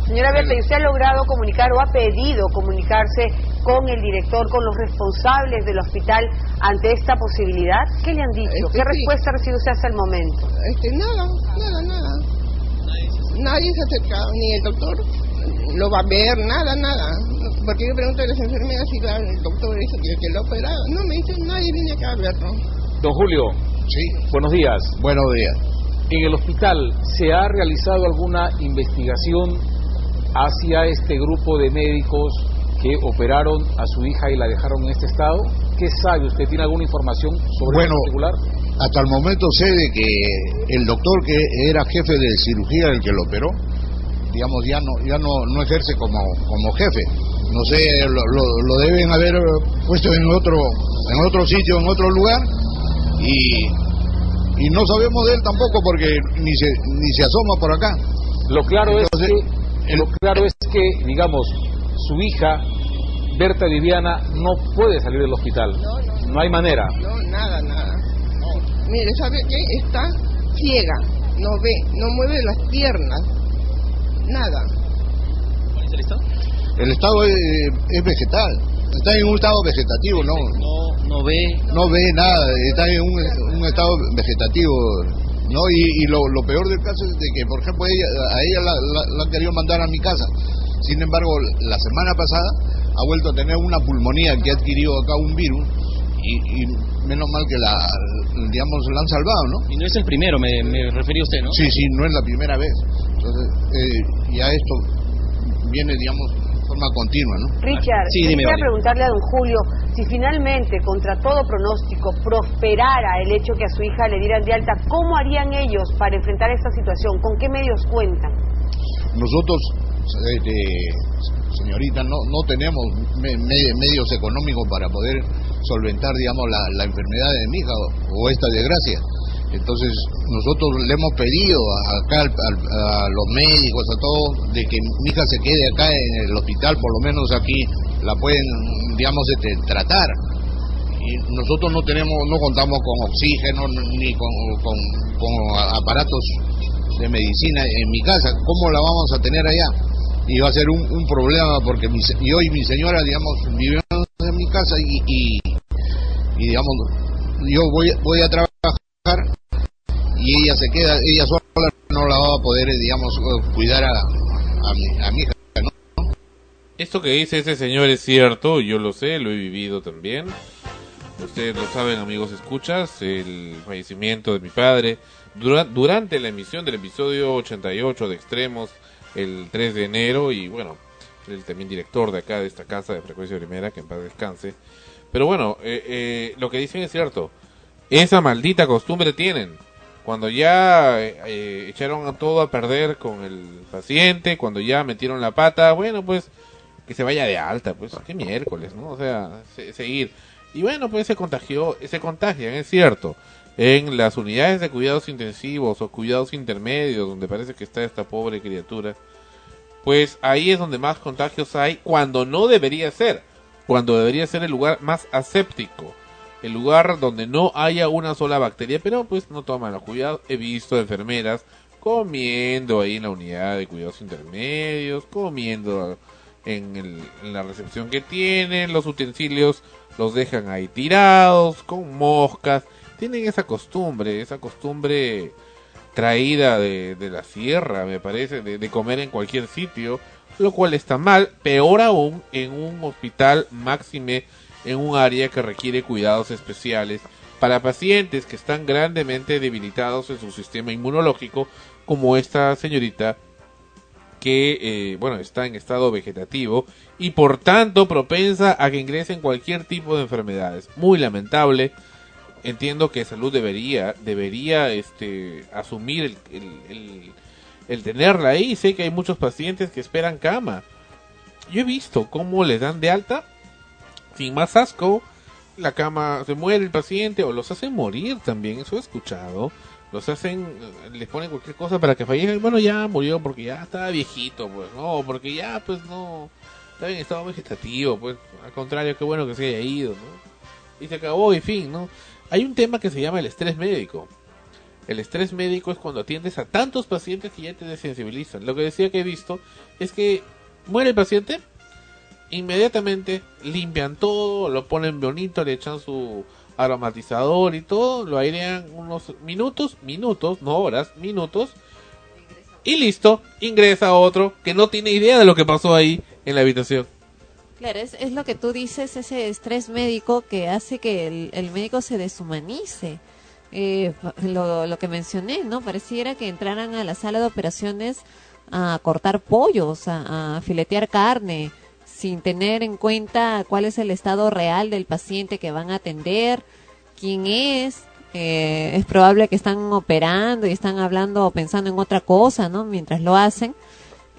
Señora Berta, ¿y usted ha logrado comunicar o ha pedido comunicarse con el director, con los responsables del hospital ante esta posibilidad? ¿Qué le han dicho? Este, ¿Qué respuesta recibe usted hasta el momento? Este, nada, nada, nada. Nadie se ha acercado, ni el doctor lo va a ver, nada, nada. Porque yo pregunto a las enfermeras si va el doctor ese que, que lo ha operado. No, me dicen, nadie viene acá a verlo. Don Julio. Sí. Buenos días. Buenos días. En el hospital, ¿se ha realizado alguna investigación hacia este grupo de médicos que operaron a su hija y la dejaron en este estado? ¿Qué sabe usted? ¿Tiene alguna información sobre Bueno, eso en particular? hasta el momento sé de que el doctor que era jefe de cirugía, el que lo operó, digamos, ya no, ya no, no ejerce como, como jefe. No sé, lo, lo- lo deben haber puesto en otro, en otro sitio, en otro lugar, y, y no sabemos de él tampoco porque ni se, ni se asoma por acá. Lo claro Entonces, es que, lo claro es que, digamos, su hija, Berta Viviana, no puede salir del hospital. No, hay manera. No, nada, nada. Mire, ¿sabe qué? Está ciega, no ve, no mueve las piernas, nada. ¿Cuál es el estado? El estado es, es vegetal, está en un estado vegetativo, ¿no? No, no ve. No ve nada, está en un, un estado vegetativo, ¿no? Y, y lo, lo peor del caso es de que, por ejemplo, ella, a ella la, la- la han querido mandar a mi casa. Sin embargo, la semana pasada ha vuelto a tener una pulmonía que ha adquirido acá un virus y, y menos mal que la, digamos, la han salvado, ¿no? Y no es el primero, me, me refería usted, ¿no? Sí, sí, no es la primera vez. Entonces, eh, ya esto viene, digamos, de forma continua, ¿no? Richard, Sí, dime, Vale. preguntarle a don Julio si finalmente, contra todo pronóstico, prosperara el hecho que a su hija le dieran de alta, ¿cómo harían ellos para enfrentar esta situación? ¿Con qué medios cuentan? Nosotros, señorita, no, no tenemos me- me- medios económicos para poder solventar, digamos, la, enfermedad de mi hija o, esta desgracia. Entonces, nosotros le hemos pedido a- acá al- a los médicos, a todos, de que mi hija se quede acá en el hospital, por lo menos aquí la pueden, digamos, este, tratar. Y nosotros no tenemos, no contamos con oxígeno ni con, con aparatos de medicina en mi casa. ¿Cómo la vamos a tener allá? Y va a ser un, un problema porque mi, y hoy mi señora, digamos, vive en mi casa y, y, digamos, yo voy, voy a trabajar y ella se queda, ella sola no la va a poder, digamos, cuidar a, a, mi, a mi hija. ¿no? Esto que dice ese señor es cierto, yo lo sé, lo he vivido también. Ustedes lo saben, amigos escuchas, el fallecimiento de mi padre dura- durante la emisión del episodio 88 de Extremos el 3 de enero y bueno, el también director de acá de esta casa de frecuencia primera, que en paz descanse. Pero bueno, eh, eh, lo que dicen es cierto. Esa maldita costumbre tienen. Cuando ya eh, eh, echaron a todo a perder con el paciente, cuando ya metieron la pata, bueno, pues que se vaya de alta, pues qué miércoles, ¿no? O sea, se- seguir. Y bueno, pues se contagió, se contagian, es cierto. En las unidades de cuidados intensivos o cuidados intermedios, donde parece que está esta pobre criatura, pues ahí es donde más contagios hay cuando no debería ser, cuando debería ser el lugar más aséptico, el lugar donde no haya una sola bacteria, pero pues no toman los cuidados. He visto enfermeras comiendo ahí en la unidad de cuidados intermedios, comiendo en, el- en la recepción que tienen, los utensilios los dejan ahí tirados, con moscas, tienen esa costumbre, esa costumbre traída de, la sierra, me parece, de, de comer en cualquier sitio, lo cual está mal, peor aún en un hospital máxime, en un área que requiere cuidados especiales para pacientes que están grandemente debilitados en su sistema inmunológico, como esta señorita que, eh, bueno, está en estado vegetativo y por tanto propensa a que ingresen cualquier tipo de enfermedades. Muy lamentable. Entiendo que salud debería, debería, este, asumir el, el, tenerla ahí. Sé que hay muchos pacientes que esperan cama. Yo he visto cómo le dan de alta sin más asco. La cama se muere el paciente o los hacen morir también. Eso he escuchado los hacen, les ponen cualquier cosa para que fallezcan. Bueno, ya murió porque ya estaba viejito, pues, no, porque ya, pues, no, está en estado vegetativo, pues, al contrario, qué bueno que se haya ido, ¿no? Y se acabó, y fin, ¿no? Hay un tema que se llama el estrés médico. El estrés médico es cuando atiendes a tantos pacientes que ya te desensibilizan. Lo que decía que he visto es que muere el paciente, inmediatamente limpian todo, lo ponen bonito, le echan su aromatizador y todo, lo airean unos minutos, minutos, no horas, minutos, y listo, ingresa otro que no tiene idea de lo que pasó ahí en la habitación. Claro, es, es lo que tú dices, ese estrés médico que hace que el, el médico se deshumanice. Eh, lo, lo que mencioné, ¿no? Pareciera que entraran a la sala de operaciones a cortar pollos, a, a filetear carne, sin tener en cuenta cuál es el estado real del paciente que van a atender, quién es, eh, es probable que están operando y están hablando o pensando en otra cosa, ¿no? Mientras lo hacen.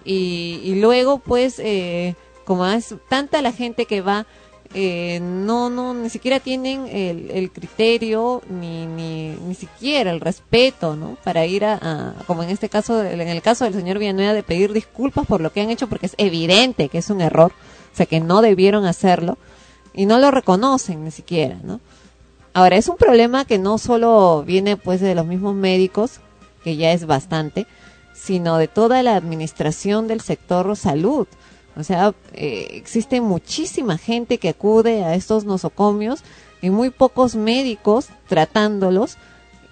Y, y luego, pues, eh, como es tanta la gente que va, eh, no, no, ni siquiera tienen el, el criterio ni, ni, ni siquiera el respeto, ¿no? Para ir a, a- como en este caso, en el caso del señor Villanueva, de pedir disculpas por lo que han hecho, porque es evidente que es un error, o sea, que no debieron hacerlo, y no lo reconocen ni siquiera, ¿no? Ahora, es un problema que no solo viene pues de los mismos médicos, que ya es bastante, sino de toda la administración del sector salud. O sea, eh, existe muchísima gente que acude a estos nosocomios y muy pocos médicos tratándolos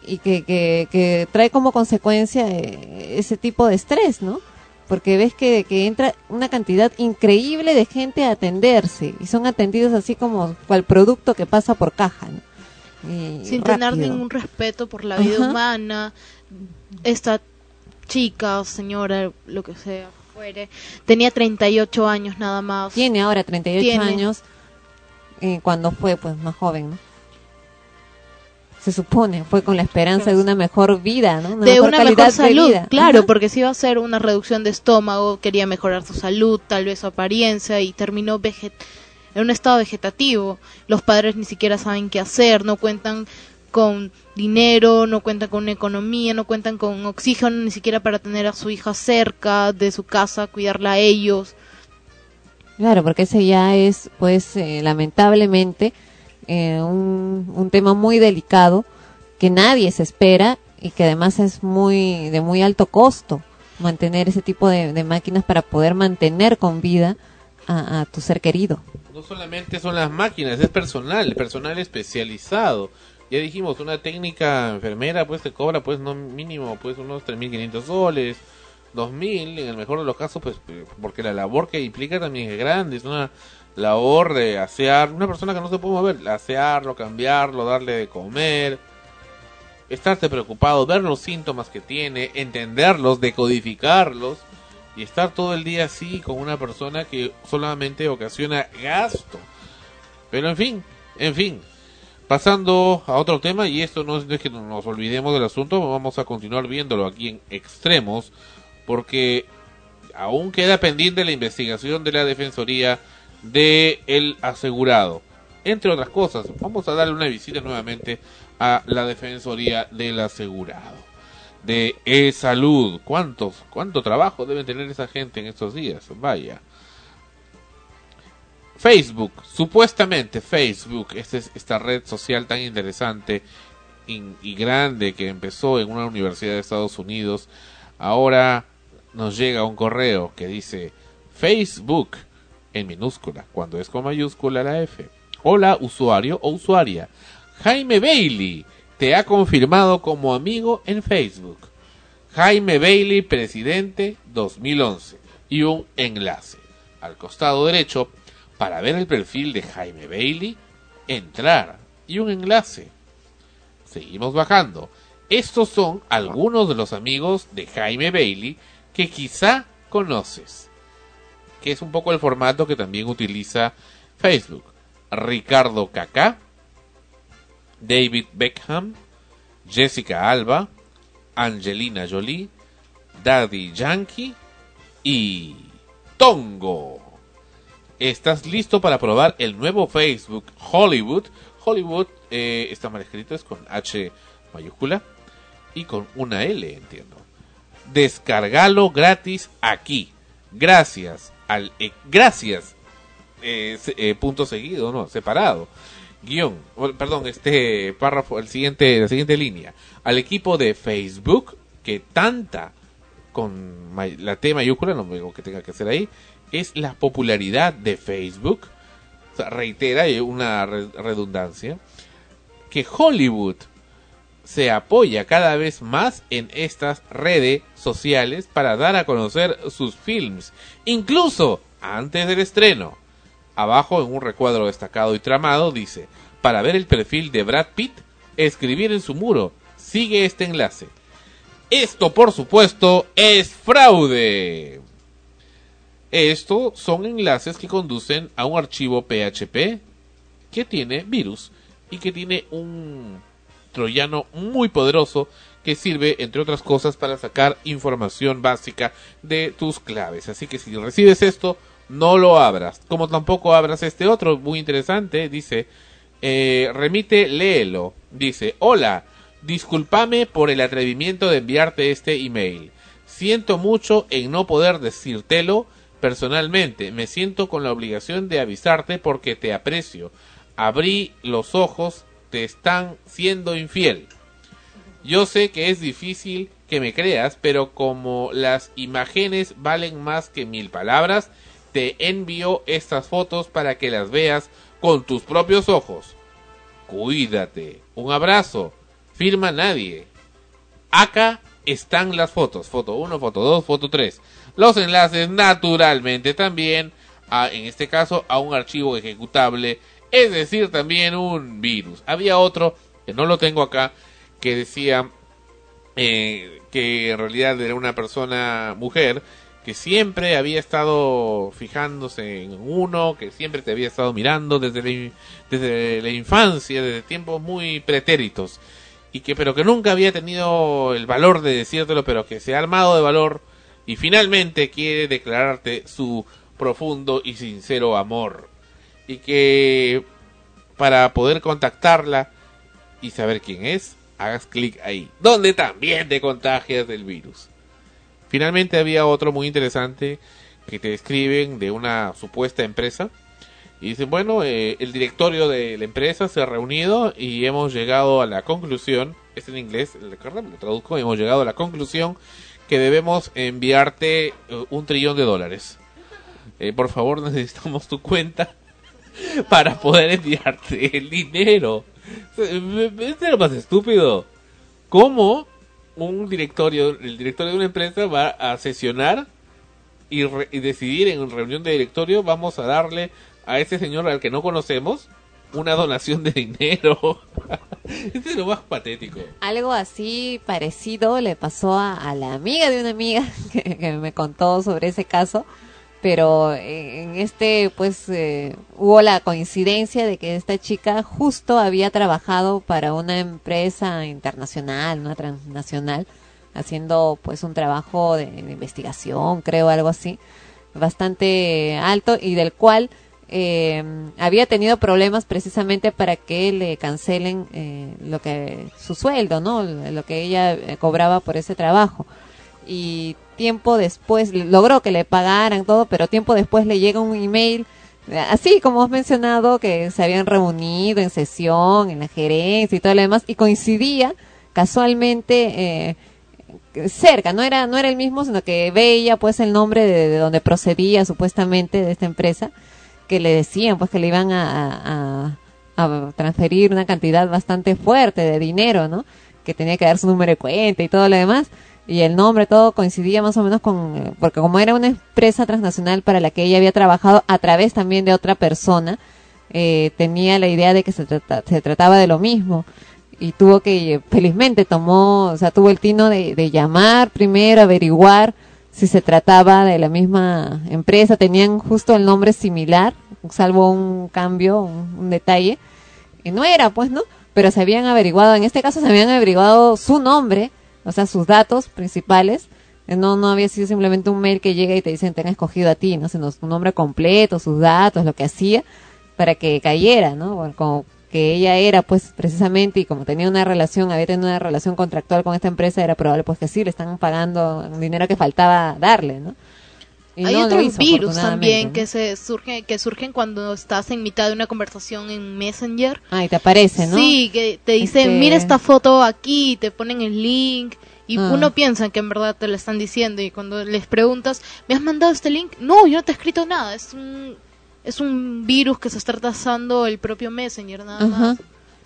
y que, que, que trae como consecuencia eh, ese tipo de estrés, ¿no? Porque ves que, que entra una cantidad increíble de gente a atenderse y son atendidos así como al producto que pasa por caja, ¿no? Y sin tener ningún respeto por la vida Ajá. humana. Esta chica o señora, lo que sea, fuere, tenía 38 años nada más. Tiene ahora 38 Tiene. años eh, cuando fue pues más joven, ¿no? Se supone, fue con la esperanza de una mejor vida, ¿no? Una de mejor una calidad mejor salud, de vida. claro, Ajá. porque si iba a hacer una reducción de estómago, quería mejorar su salud, tal vez su apariencia y terminó veget en un estado vegetativo. Los padres ni siquiera saben qué hacer, no cuentan con dinero, no cuentan con una economía, no cuentan con oxígeno ni siquiera para tener a su hija cerca de su casa, cuidarla a ellos. Claro, porque ese ya es, pues, eh, lamentablemente, eh, un, un tema muy delicado que nadie se espera y que además es muy de muy alto costo mantener ese tipo de, de máquinas para poder mantener con vida a, a tu ser querido. No solamente son las máquinas, es personal, personal especializado. Ya dijimos, una técnica enfermera pues te cobra pues no mínimo pues unos 3.500 soles, 2.000 en el mejor de los casos pues eh, porque la labor que implica también es grande, es una labor de asear, una persona que no se puede mover, asearlo, cambiarlo, darle de comer, estarte preocupado, ver los síntomas que tiene, entenderlos, decodificarlos y estar todo el día así con una persona que solamente ocasiona gasto. Pero en fin, en fin, pasando a otro tema y esto no es, no que nos olvidemos del asunto, vamos a continuar viéndolo aquí en extremos porque aún queda pendiente la investigación de la Defensoría de el asegurado. Entre otras cosas, vamos a darle una visita nuevamente a la Defensoría del asegurado de e-salud. ¿Cuántos, cuánto trabajo deben tener esa gente en estos días? Vaya. Facebook, supuestamente Facebook, esta es esta red social tan interesante y, y grande que empezó en una universidad de Estados Unidos, ahora nos llega un correo que dice Facebook en minúscula, cuando es con mayúscula la F. Hola usuario o usuaria. Jaime Bailey te ha confirmado como amigo en Facebook. Jaime Bailey, presidente 2011. Y un enlace. Al costado derecho, para ver el perfil de Jaime Bailey, entrar. Y un enlace. Seguimos bajando. Estos son algunos de los amigos de Jaime Bailey que quizá conoces. Que es un poco el formato que también utiliza Facebook. Ricardo Kaká, David Beckham, Jessica Alba, Angelina Jolie, Daddy Yankee y Tongo. ¿Estás listo para probar el nuevo Facebook Hollywood? Hollywood eh, está mal escrito, es con H mayúscula y con una L, entiendo. Descargalo gratis aquí. Gracias al eh, gracias eh, eh, punto seguido, no, separado. Guión, perdón, este párrafo, el siguiente, la siguiente línea. Al equipo de Facebook que tanta con la T mayúscula, no veo que tenga que hacer ahí, es la popularidad de Facebook. Reitera una re- redundancia que Hollywood se apoya cada vez más en estas redes sociales para dar a conocer sus films, incluso antes del estreno. Abajo en un recuadro destacado y tramado dice, para ver el perfil de Brad Pitt, escribir en su muro, sigue este enlace. Esto, por supuesto, es fraude. Esto son enlaces que conducen a un archivo PHP que tiene virus y que tiene un troyano muy poderoso que sirve, entre otras cosas, para sacar información básica de tus claves. Así que si recibes esto, no lo abras. Como tampoco abras este otro, muy interesante, dice, eh, remite, léelo. Dice, hola, discúlpame por el atrevimiento de enviarte este email. Siento mucho en no poder decírtelo personalmente. Me siento con la obligación de avisarte porque te aprecio. Abrí los ojos, te están siendo infiel. Yo sé que es difícil que me creas, pero como las imágenes valen más que mil palabras, te envío estas fotos para que las veas con tus propios ojos. Cuídate. Un abrazo. Firma nadie. Acá están las fotos. Foto 1, foto 2, foto 3. Los enlaces naturalmente también, a, en este caso, a un archivo ejecutable, es decir, también un virus. Había otro, que no lo tengo acá, que decía eh, que en realidad era una persona mujer que siempre había estado fijándose en uno, que siempre te había estado mirando desde la, desde la infancia, desde tiempos muy pretéritos, y que pero que nunca había tenido el valor de decírtelo, pero que se ha armado de valor y finalmente quiere declararte su profundo y sincero amor. Y que para poder contactarla y saber quién es, hagas clic ahí, donde también te contagias del virus. Finalmente había otro muy interesante que te escriben de una supuesta empresa y dicen, bueno, eh, el directorio de la empresa se ha reunido y hemos llegado a la conclusión, es en inglés, lo traduzco, hemos llegado a la conclusión que debemos enviarte eh, un trillón de dólares. Eh, por favor, *laughs* necesitamos tu cuenta *laughs* para poder enviarte el dinero. Este es lo más estúpido. ¿Cómo un directorio, el directorio de una empresa va a sesionar y, re- y decidir en reunión de directorio, vamos a darle a ese señor al que no conocemos una donación de dinero? *laughs* este es lo más patético. Algo así parecido le pasó a, la amiga de una amiga *laughs* que, me contó sobre ese caso, pero en este pues eh, hubo la coincidencia de que esta chica justo había trabajado para una empresa internacional, una transnacional, haciendo pues un trabajo de investigación, creo, algo así, bastante alto y del cual eh, había tenido problemas precisamente para que le cancelen eh, lo que su sueldo, ¿no? Lo que ella eh, cobraba por ese trabajo. Y tiempo después logró que le pagaran todo, pero tiempo después le llega un email eh, así como has mencionado que se habían reunido en sesión, en la gerencia y todo lo demás y coincidía casualmente eh, cerca, no era no era el mismo, sino que veía pues el nombre de, de donde procedía supuestamente de esta empresa que le decían pues que le iban a, a, transferir una cantidad bastante fuerte de dinero, ¿no? Que tenía que dar su número de cuenta y todo lo demás. Y el nombre, todo coincidía más o menos con, eh, porque como era una empresa transnacional para la que ella había trabajado a través también de otra persona, eh, tenía la idea de que se, trata- se trataba de lo mismo. Y tuvo que, felizmente tomó, o sea, tuvo el tino de llamar primero, averiguar si se trataba de la misma empresa, tenían justo el nombre similar, salvo un cambio, un, detalle, y no era, pues, ¿no? Pero se habían averiguado, en este caso se habían averiguado su nombre, o sea, sus datos principales, Eh, no, no había sido simplemente un mail que llega y te dicen te han escogido a ti, no sino su nombre completo, sus datos, lo que hacía, para que cayera, ¿no? Como que ella era, pues, precisamente, y como tenía una relación, había tenido una relación contractual con esta empresa, era probable, pues, que sí, le están pagando un dinero que faltaba darle, ¿no? Y Hay no otros hizo, virus también que se surgen que surgen cuando estás en mitad de una conversación en Messenger. Ah, y te aparece, ¿no? Sí, que te dicen, Este- mira esta foto aquí, te ponen el link y Ah. uno piensa que en verdad te lo están diciendo y cuando les preguntas, ¿me has mandado este link? No, yo no te he escrito nada, es un es un virus que se está trazando el propio Messenger nada Ajá. más.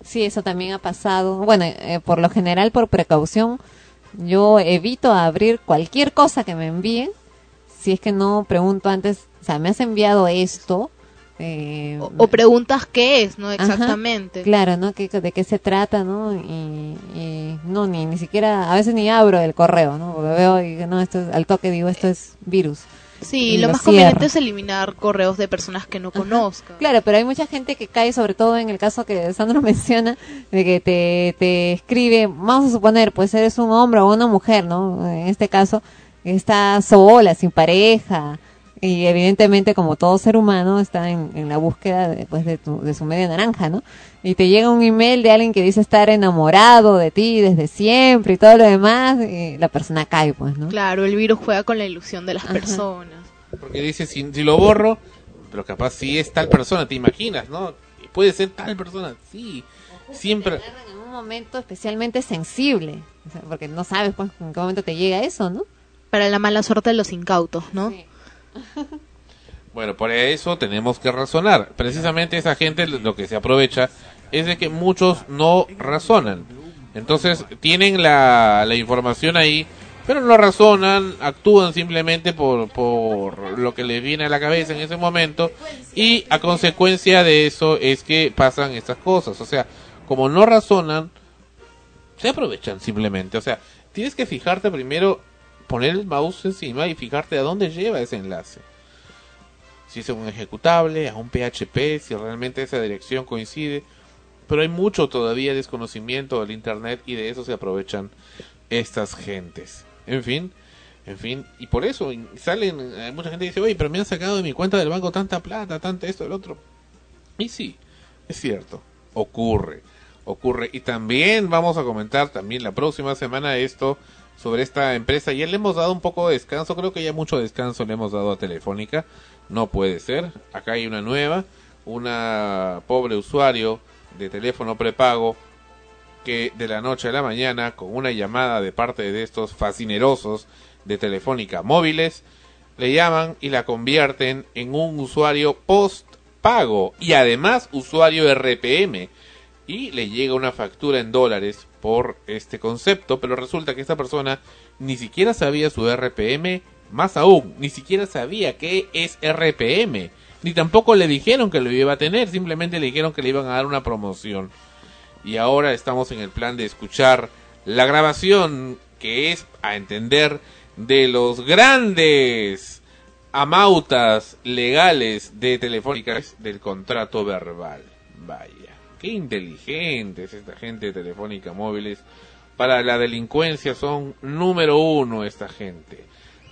Sí, eso también ha pasado. Bueno, eh, por lo general, por precaución, yo evito abrir cualquier cosa que me envíen. Si es que no pregunto antes, o sea, me has enviado esto. eh, O preguntas qué es, ¿no? Ajá, Exactamente. claro, ¿no? ¿Qué- ¿De qué se trata, no? Y, y no, ni, ni siquiera, a veces ni abro el correo, ¿no? Porque veo y no, esto es, al toque digo, esto es virus. Sí, lo más cierra. conveniente es eliminar correos de personas que no conozcan. Claro, pero hay mucha gente que cae, sobre todo en el caso que Sandro *laughs* menciona, de que te, te escribe, vamos a suponer, pues eres un hombre o una mujer, ¿no? En este caso, está sola, sin pareja, y evidentemente como todo ser humano está en, en la búsqueda de, pues, de, tu- de su media naranja, ¿no? Y te llega un email de alguien que dice estar enamorado de ti desde siempre y todo lo demás, y la persona cae, pues, ¿no? Claro, el virus juega con la ilusión de las personas. Porque dice, si, si lo borro, pero capaz si es tal persona, te imaginas, ¿no? Puede ser tal persona, sí. Siempre. En un momento especialmente sensible, o sea, porque no sabes pues, en qué momento te llega eso, ¿no? Para la mala suerte de los incautos, ¿no? Bueno, por eso tenemos que razonar. Precisamente esa gente lo que se aprovecha es de que muchos no razonan. Entonces tienen la, la información ahí, pero no razonan, actúan simplemente por, por lo que les viene a la cabeza en ese momento y a consecuencia de eso es que pasan estas cosas. O sea, como no razonan, se aprovechan simplemente. O sea, tienes que fijarte primero, poner el mouse encima y fijarte a dónde lleva ese enlace si es un ejecutable, a un PHP, si realmente esa dirección coincide. Pero hay mucho todavía desconocimiento del Internet y de eso se aprovechan estas gentes. En fin, en fin, y por eso salen, eh, mucha gente dice, oye, pero me han sacado de mi cuenta del banco tanta plata, tanto esto, el otro. Y sí, es cierto, ocurre, ocurre. Y también vamos a comentar también la próxima semana esto sobre esta empresa. Ya le hemos dado un poco de descanso, creo que ya mucho descanso le hemos dado a Telefónica. No puede ser. Acá hay una nueva, una pobre usuario de teléfono prepago que de la noche a la mañana, con una llamada de parte de estos fascinerosos de Telefónica móviles, le llaman y la convierten en un usuario post pago y además usuario RPM y le llega una factura en dólares por este concepto, pero resulta que esta persona ni siquiera sabía su RPM, más aún, ni siquiera sabía qué es RPM, ni tampoco le dijeron que lo iba a tener, simplemente le dijeron que le iban a dar una promoción. Y ahora estamos en el plan de escuchar la grabación que es, a entender, de los grandes amautas legales de Telefónica del contrato verbal. Vaya, qué inteligentes esta gente de Telefónica Móviles. Para la delincuencia son número uno esta gente.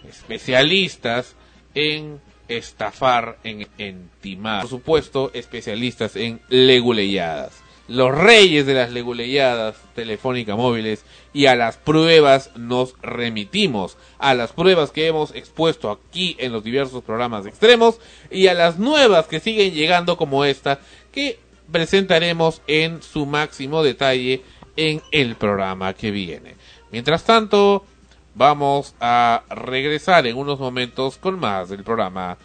Especialistas en estafar, en, timar. Por supuesto, especialistas en leguleyadas. Los reyes de las leguleyadas telefónica móviles y a las pruebas nos remitimos. A las pruebas que hemos expuesto aquí en los diversos programas extremos y a las nuevas que siguen llegando como esta que presentaremos en su máximo detalle en el programa que viene. Mientras tanto, vamos a regresar en unos momentos con más del programa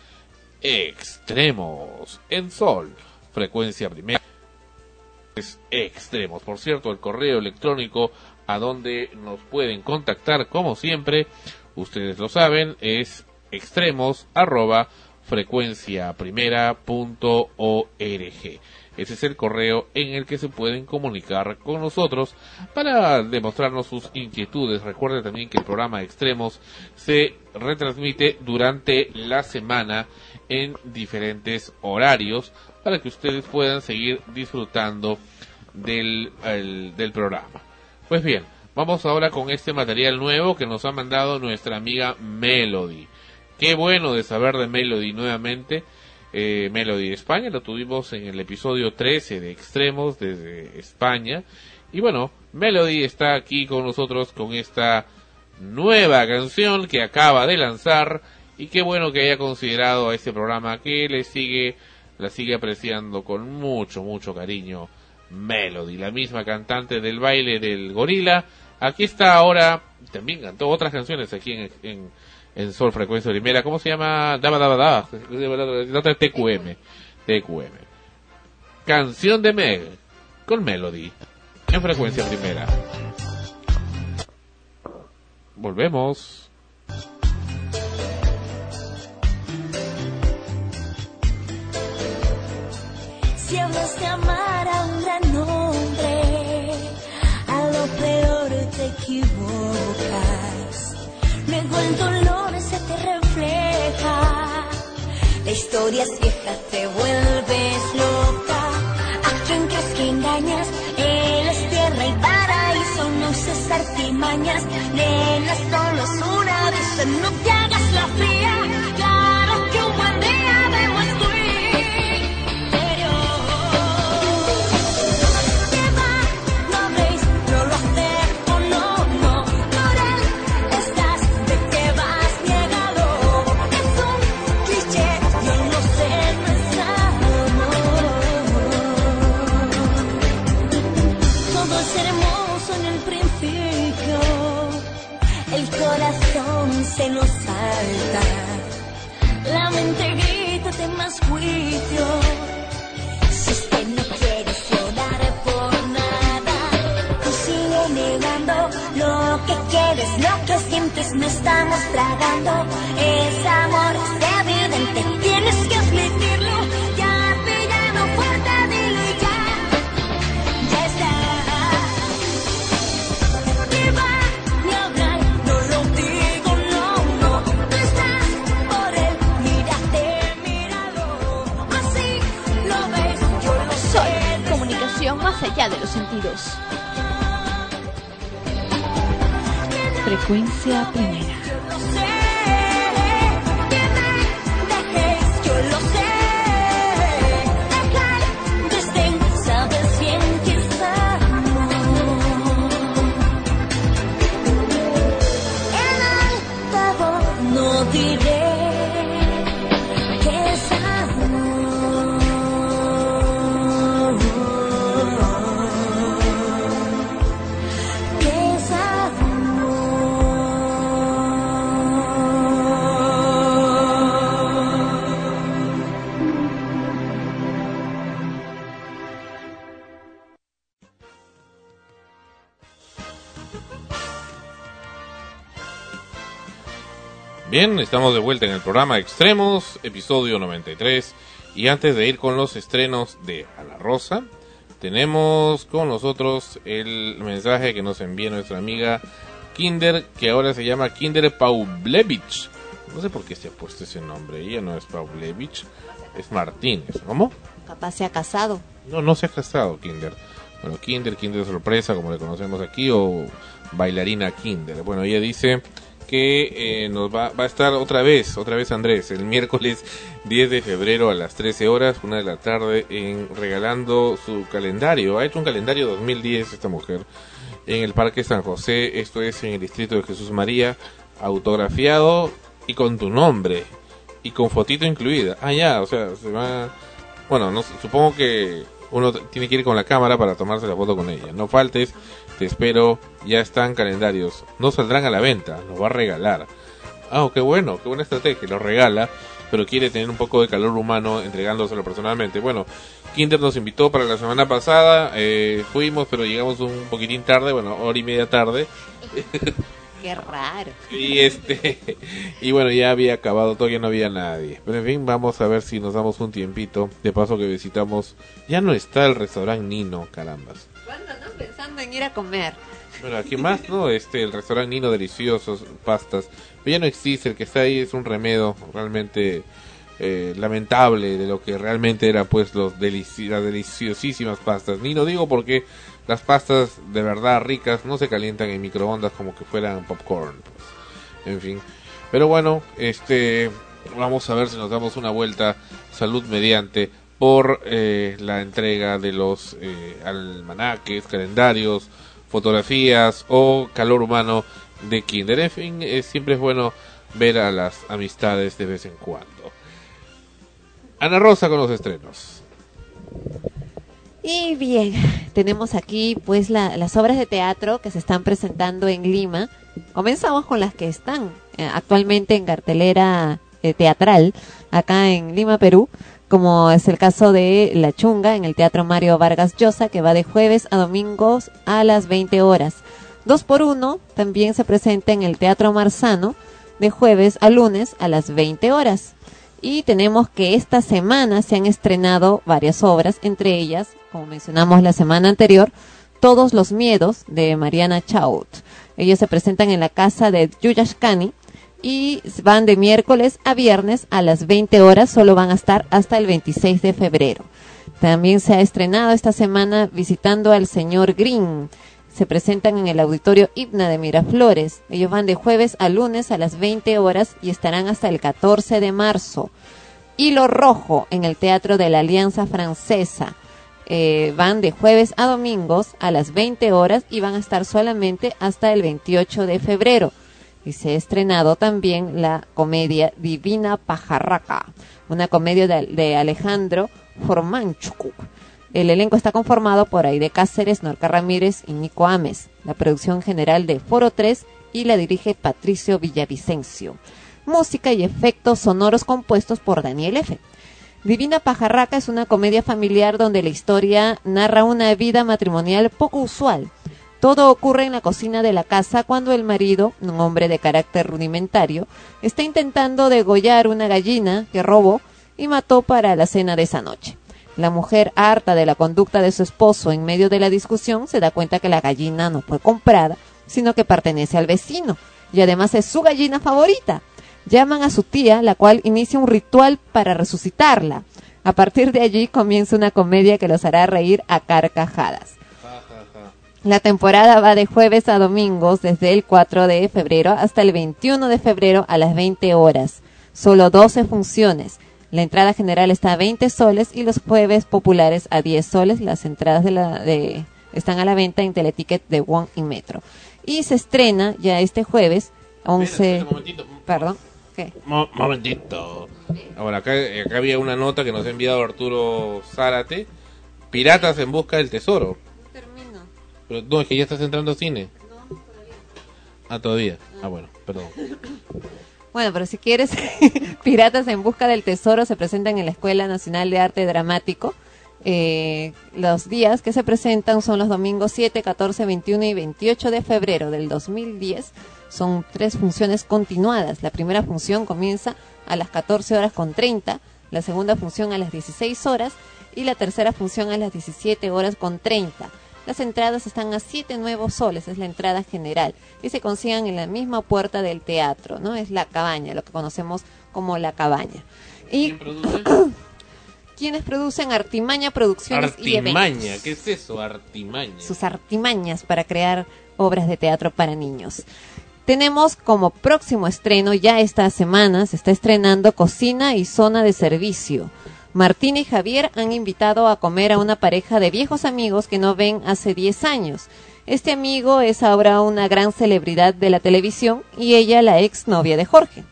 Extremos en Sol, frecuencia primera. Es Extremos, por cierto, el correo electrónico a donde nos pueden contactar, como siempre, ustedes lo saben, es extremos arroba frecuenciaprimera.org. Ese es el correo en el que se pueden comunicar con nosotros para demostrarnos sus inquietudes. Recuerden también que el programa Extremos se retransmite durante la semana en diferentes horarios para que ustedes puedan seguir disfrutando del, el- del programa. Pues bien, vamos ahora con este material nuevo que nos ha mandado nuestra amiga Melody. Qué bueno de saber de Melody nuevamente. Eh, Melody de España, lo tuvimos en el episodio 13 de Extremos desde España. Y bueno, Melody está aquí con nosotros con esta nueva canción que acaba de lanzar. Y qué bueno que haya considerado a este programa que le sigue, la sigue apreciando con mucho, mucho cariño. Melody, la misma cantante del baile del gorila. Aquí está ahora, también cantó otras canciones aquí en, en, en Sol Frecuencia Primera. ¿Cómo se llama? Daba, daba, daba. TQM. TQM. Canción de Meg con Melody en Frecuencia Primera. Volvemos. Si hablas de amar a un gran hombre, a lo peor te equivocas. Luego el refleja. La historia es vieja, te vuelves loca. A quien crees que engañas, él es tierra y paraíso, no uses artimañas. Nena, solo es una vez, no te hagas la fría. Sientes, no estamos tragando. Es amor, es evidente, tienes que admitirlo. Ya pillado fuerte, dilo y ya. Ya está. ¿Qué va? Ni hablar, no lo digo, no, no. Tú estás por él, mírate, míralo. Así lo ves, yo lo Sol, sé. comunicación más allá de los sentidos. Frecuencia primera. Bien, estamos de vuelta en el programa Extremos, episodio 93. Y antes de ir con los estrenos de A la Rosa, tenemos con nosotros el mensaje que nos envía nuestra amiga Kinder, que ahora se llama Kinder Paulevich. No sé por qué se ha puesto ese nombre, ella no es Paulevich, es Martínez. ¿Cómo? Capaz se ha casado. No, no se ha casado Kinder. Bueno, Kinder, Kinder sorpresa, como le conocemos aquí, o bailarina Kinder. Bueno, ella dice que eh, nos va, va a estar otra vez, otra vez Andrés, el miércoles 10 de febrero a las 13 horas, una de la tarde, en regalando su calendario. Ha hecho un calendario 2010 esta mujer en el Parque San José, esto es en el distrito de Jesús María, autografiado y con tu nombre y con fotito incluida. Ah, ya, o sea, se va. Bueno, no, supongo que uno tiene que ir con la cámara para tomarse la foto con ella. No faltes, te espero, ya están calendarios. No saldrán a la venta, los va a regalar. Ah, qué bueno, qué buena estrategia, lo regala, pero quiere tener un poco de calor humano entregándoselo personalmente. Bueno, Kinder nos invitó para la semana pasada, eh, fuimos, pero llegamos un poquitín tarde, bueno, hora y media tarde. *laughs* Qué raro. Y este *laughs* y bueno, ya había acabado, todavía no había nadie. Pero en fin, vamos a ver si nos damos un tiempito. De paso que visitamos, ya no está el restaurante Nino, carambas. ¿Cuándo no? Pensando en ir a comer. Bueno, aquí más, ¿no? Este, el restaurante Nino, deliciosos, pastas. Pero ya no existe, el que está ahí es un remedo realmente eh, lamentable de lo que realmente era pues los delici- las deliciosísimas pastas. Nino digo porque las pastas de verdad ricas no se calientan en microondas como que fueran popcorn. pues. En fin. Pero bueno, este vamos a ver si nos damos una vuelta salud mediante por eh, la entrega de los eh, almanaques, calendarios, fotografías o calor humano de Kinder. En fin, eh, siempre es bueno ver a las amistades de vez en cuando. Ana Rosa con los estrenos. Y bien, *laughs* tenemos aquí pues la- las obras de teatro que se están presentando en Lima. Comenzamos con las que están eh, actualmente en cartelera eh, teatral acá en Lima, Perú, como es el caso de La Chunga en el Teatro Mario Vargas Llosa, que va de jueves a domingos a las 20 horas. Dos por uno también se presenta en el Teatro Marzano de jueves a lunes a las 20 horas. Y tenemos que esta semana se han estrenado varias obras, entre ellas, como mencionamos la semana anterior, Todos los Miedos de Mariana Chaut. Ellos se presentan en la casa de Yuyashkani y van de miércoles a viernes a las 20 horas, solo van a estar hasta el 26 de febrero. También se ha estrenado esta semana visitando al señor Green. Se presentan en el auditorio Hipna de Miraflores. Ellos van de jueves a lunes a las 20 horas y estarán hasta el 14 de marzo. Hilo Rojo en el Teatro de la Alianza Francesa. Eh, van de jueves a domingos a las 20 horas y van a estar solamente hasta el 28 de febrero. Y se ha estrenado también la comedia Divina Pajarraca, una comedia de, Alejandro Formanchuk. El elenco está conformado por Aide Cáceres, Norca Ramírez y Nico Ames. La producción general de Foro 3 y la dirige Patricio Villavicencio. Música y efectos sonoros compuestos por Daniel F. Divina Pajarraca es una comedia familiar donde la historia narra una vida matrimonial poco usual. Todo ocurre en la cocina de la casa cuando el marido, un hombre de carácter rudimentario, está intentando degollar una gallina que robó y mató para la cena de esa noche. La mujer, harta de la conducta de su esposo en medio de la discusión, se da cuenta que la gallina no fue comprada, sino que pertenece al vecino, y además es su gallina favorita. Llaman a su tía, la cual inicia un ritual para resucitarla. A partir de allí comienza una comedia que los hará reír a carcajadas. La temporada va de jueves a domingos desde el 4 de febrero hasta el 21 de febrero a las 20 horas. Solo 12 funciones. La entrada general está a 20 soles y los jueves populares a 10 soles. Las entradas de la, de, están a la venta en Teleticket de One y Metro. Y se estrena ya este jueves 11... Perdón. ¿Qué? Mo- momentito. Ahora, acá, acá había una nota que nos ha enviado Arturo Zárate. Piratas en busca del tesoro. Pero no, es que ya estás entrando a cine. Ah, todavía. Ah, bueno, perdón. *coughs* Bueno, pero si quieres, *laughs* Piratas en Busca del Tesoro se presentan en la Escuela Nacional de Arte Dramático. Eh, los días que se presentan son los domingos 7, 14, 21 y 28 de febrero del 2010. Son tres funciones continuadas. La primera función comienza a las 14 horas con 30, la segunda función a las 16 horas y la tercera función a las 17 horas con 30. Las entradas están a 7 nuevos soles, es la entrada general, y se consigan en la misma puerta del teatro, ¿no? Es la cabaña, lo que conocemos como la cabaña. Y quienes *clears throat* producen Artimaña Producciones y Eventos. Artimaña, ¿qué es eso? Artimaña. Sus artimañas para crear obras de teatro para niños. Tenemos como próximo estreno, ya esta semana, se está estrenando Cocina y Zona de Servicio. Martina y Javier han invitado a comer a una pareja de viejos amigos que no ven hace 10 años. Este amigo es ahora una gran celebridad de la televisión y ella la ex novia de Jorge,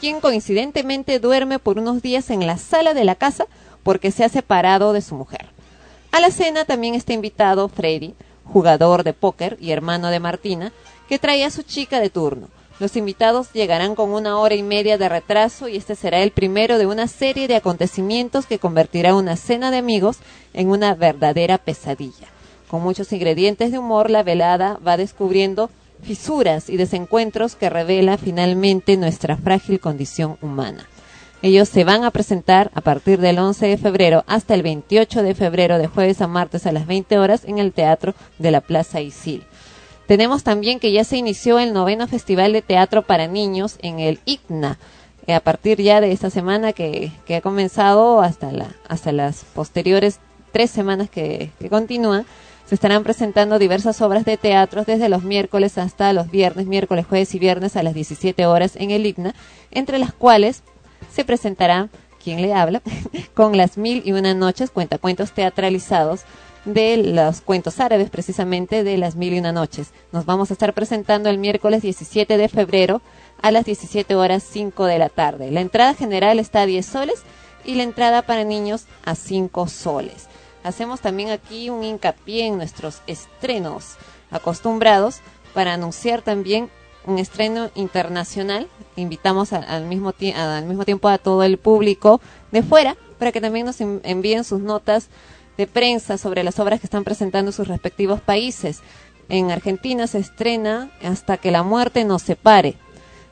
quien coincidentemente duerme por unos días en la sala de la casa porque se ha separado de su mujer. A la cena también está invitado Freddy, jugador de póker y hermano de Martina, que trae a su chica de turno. Los invitados llegarán con una hora y media de retraso y este será el primero de una serie de acontecimientos que convertirá una cena de amigos en una verdadera pesadilla. Con muchos ingredientes de humor, la velada va descubriendo fisuras y desencuentros que revela finalmente nuestra frágil condición humana. Ellos se van a presentar a partir del 11 de febrero hasta el 28 de febrero de jueves a martes a las 20 horas en el Teatro de la Plaza Isil. Tenemos también que ya se inició el noveno Festival de Teatro para Niños en el ICNA. eh, A partir ya de esta semana que, que ha comenzado hasta, la, hasta las posteriores tres semanas que, continúan, se estarán presentando diversas obras de teatro desde los miércoles hasta los viernes, miércoles, jueves y viernes a las 17 horas en el ICNA, entre las cuales se presentará, ¿quién le habla? *laughs* con las mil y una noches, cuentacuentos teatralizados de los cuentos árabes, precisamente de las mil y una noches. Nos vamos a estar presentando el miércoles 17 de febrero a las 17 horas 5 de la tarde. La entrada general está a 10 soles y la entrada para niños a 5 soles. Hacemos también aquí un hincapié en nuestros estrenos acostumbrados para anunciar también un estreno internacional. Invitamos a- al, mismo al mismo tiempo a todo el público de fuera para que también nos en- envíen sus notas de prensa sobre las obras que están presentando en sus respectivos países. En Argentina se estrena Hasta que la muerte nos separe.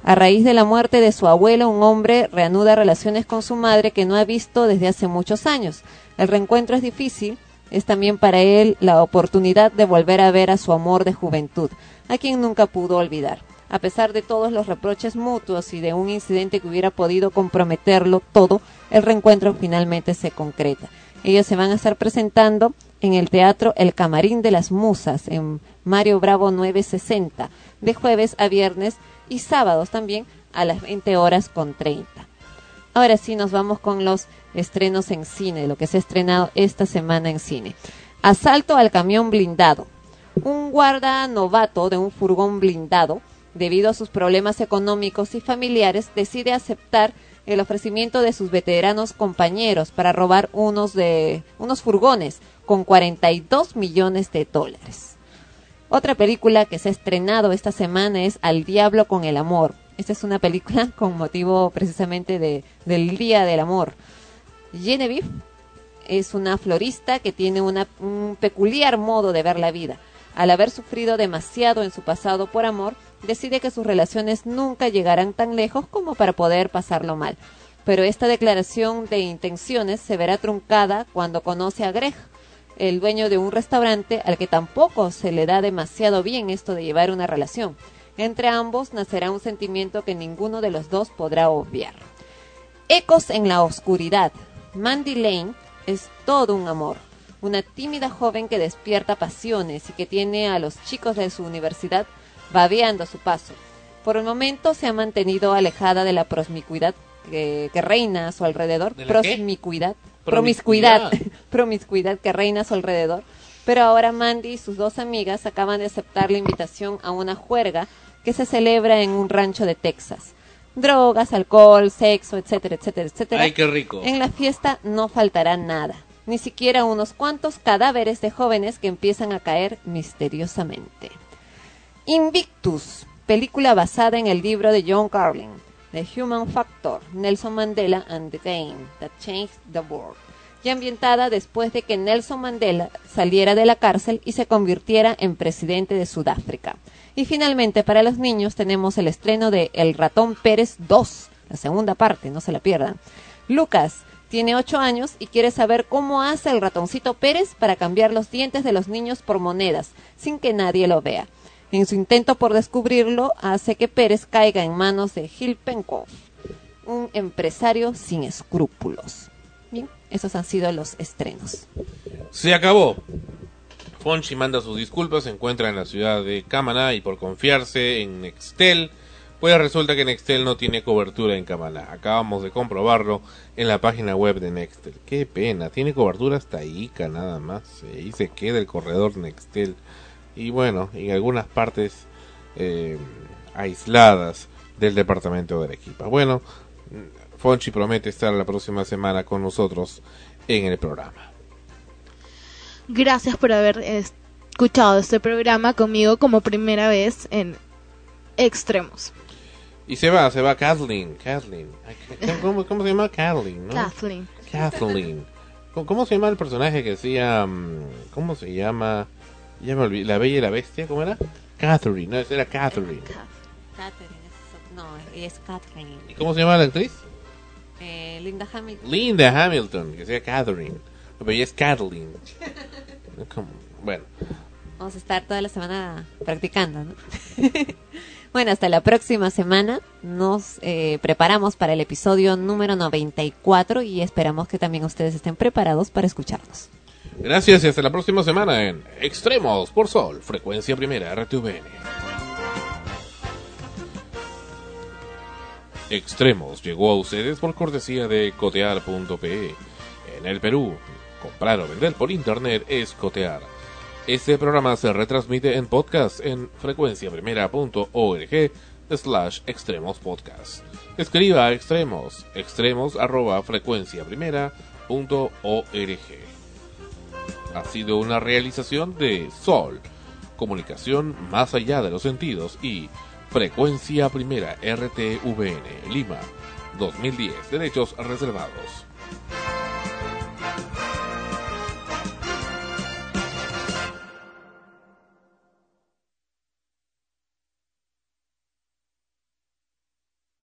A raíz de la muerte de su abuelo, un hombre reanuda relaciones con su madre que no ha visto desde hace muchos años. El reencuentro es difícil, es también para él la oportunidad de volver a ver a su amor de juventud, a quien nunca pudo olvidar. A pesar de todos los reproches mutuos y de un incidente que hubiera podido comprometerlo todo, el reencuentro finalmente se concreta. Ellos se van a estar presentando en el teatro El Camarín de las Musas, en Mario Bravo 960, de jueves a viernes y sábados también a las 20 horas con 30. Ahora sí nos vamos con los estrenos en cine, lo que se ha estrenado esta semana en cine. Asalto al camión blindado. Un guarda novato de un furgón blindado, debido a sus problemas económicos y familiares, decide aceptar el ofrecimiento de sus veteranos compañeros para robar unos de unos furgones con 42 millones de dólares. Otra película que se ha estrenado esta semana es Al Diablo con el Amor. Esta es una película *laughs* con motivo precisamente de, del Día del Amor. Genevieve es una florista que tiene una- un peculiar modo de ver la vida. Al haber sufrido demasiado en su pasado por amor, decide que sus relaciones nunca llegarán tan lejos como para poder pasarlo mal. Pero esta declaración de intenciones se verá truncada cuando conoce a Greg, el dueño de un restaurante al que tampoco se le da demasiado bien esto de llevar una relación. Entre ambos nacerá un sentimiento que ninguno de los dos podrá obviar. Ecos en la oscuridad. Mandy Lane es todo un amor. Una tímida joven que despierta pasiones y que tiene a los chicos de su universidad babeando a su paso. Por el momento se ha mantenido alejada de la promiscuidad que, que reina a su alrededor. ¿De la qué? Promiscuidad. *laughs* promiscuidad que reina a su alrededor. Pero ahora Mandy y sus dos amigas acaban de aceptar la invitación a una juerga que se celebra en un rancho de Texas. Drogas, alcohol, sexo, etcétera, etcétera, etcétera. Ay, qué rico. En la fiesta no faltará nada, ni siquiera unos cuantos cadáveres de jóvenes que empiezan a caer misteriosamente. Invictus, película basada en el libro de John Carlin, The Human Factor, Nelson Mandela and the Game That Changed the World, y ambientada después de que Nelson Mandela saliera de la cárcel y se convirtiera en presidente de Sudáfrica. Y finalmente para los niños tenemos el estreno de El ratón Pérez 2, la segunda parte, no se la pierdan. Lucas tiene 8 años y quiere saber cómo hace el ratoncito Pérez para cambiar los dientes de los niños por monedas, sin que nadie lo vea. En su intento por descubrirlo, hace que Pérez caiga en manos de Gil Penkov, un empresario sin escrúpulos. Bien, esos han sido los estrenos. Se acabó. Fonchi manda sus disculpas, se encuentra en la ciudad de Camaná y por confiarse en Nextel, pues resulta que Nextel no tiene cobertura en Camaná. Acabamos de comprobarlo en la página web de Nextel. Qué pena, tiene cobertura hasta Ica nada más. eh, Ahí se queda el corredor Nextel. Y bueno, en algunas partes eh, aisladas del departamento de Arequipa. Bueno, Fonchi promete estar la próxima semana con nosotros en el programa. Gracias por haber escuchado este programa conmigo como primera vez en Extremos. Y se va, se va Kathleen, Kathleen. *laughs* ¿Cómo, cómo se llama? Kathleen, ¿no? Kathleen. Kathleen. ¿Cómo, cómo se llama el personaje que decía... mm, ¿Cómo se llama? Ya me olvidé. La Bella y la Bestia, ¿cómo era? Catherine, no, esa era Catherine. Catherine, es- no, ella es Catherine. ¿Y cómo se llama la actriz? Eh, Linda Hamilton. Linda Hamilton, que sea Catherine. Pero ella es Kathleen. *laughs* Bueno, Vamos a estar toda la semana practicando, ¿no? *laughs* bueno, hasta la próxima semana. Nos eh, preparamos para el episodio número 94 y esperamos que también ustedes estén preparados para escucharnos. gracias y hasta la próxima semana en Extremos por Sol, frecuencia primera, RTVN. Extremos llegó a ustedes por cortesía de cotear.pe. En el Perú, comprar o vender por internet es cotear. Este programa se retransmite en podcast en frecuenciaprimera.org slash extremos podcast. Escriba a extremos, extremos arroba frecuenciaprimera.org. Ha sido una realización de Sol, comunicación más allá de los sentidos y Frecuencia Primera RTVN Lima 2010, derechos reservados.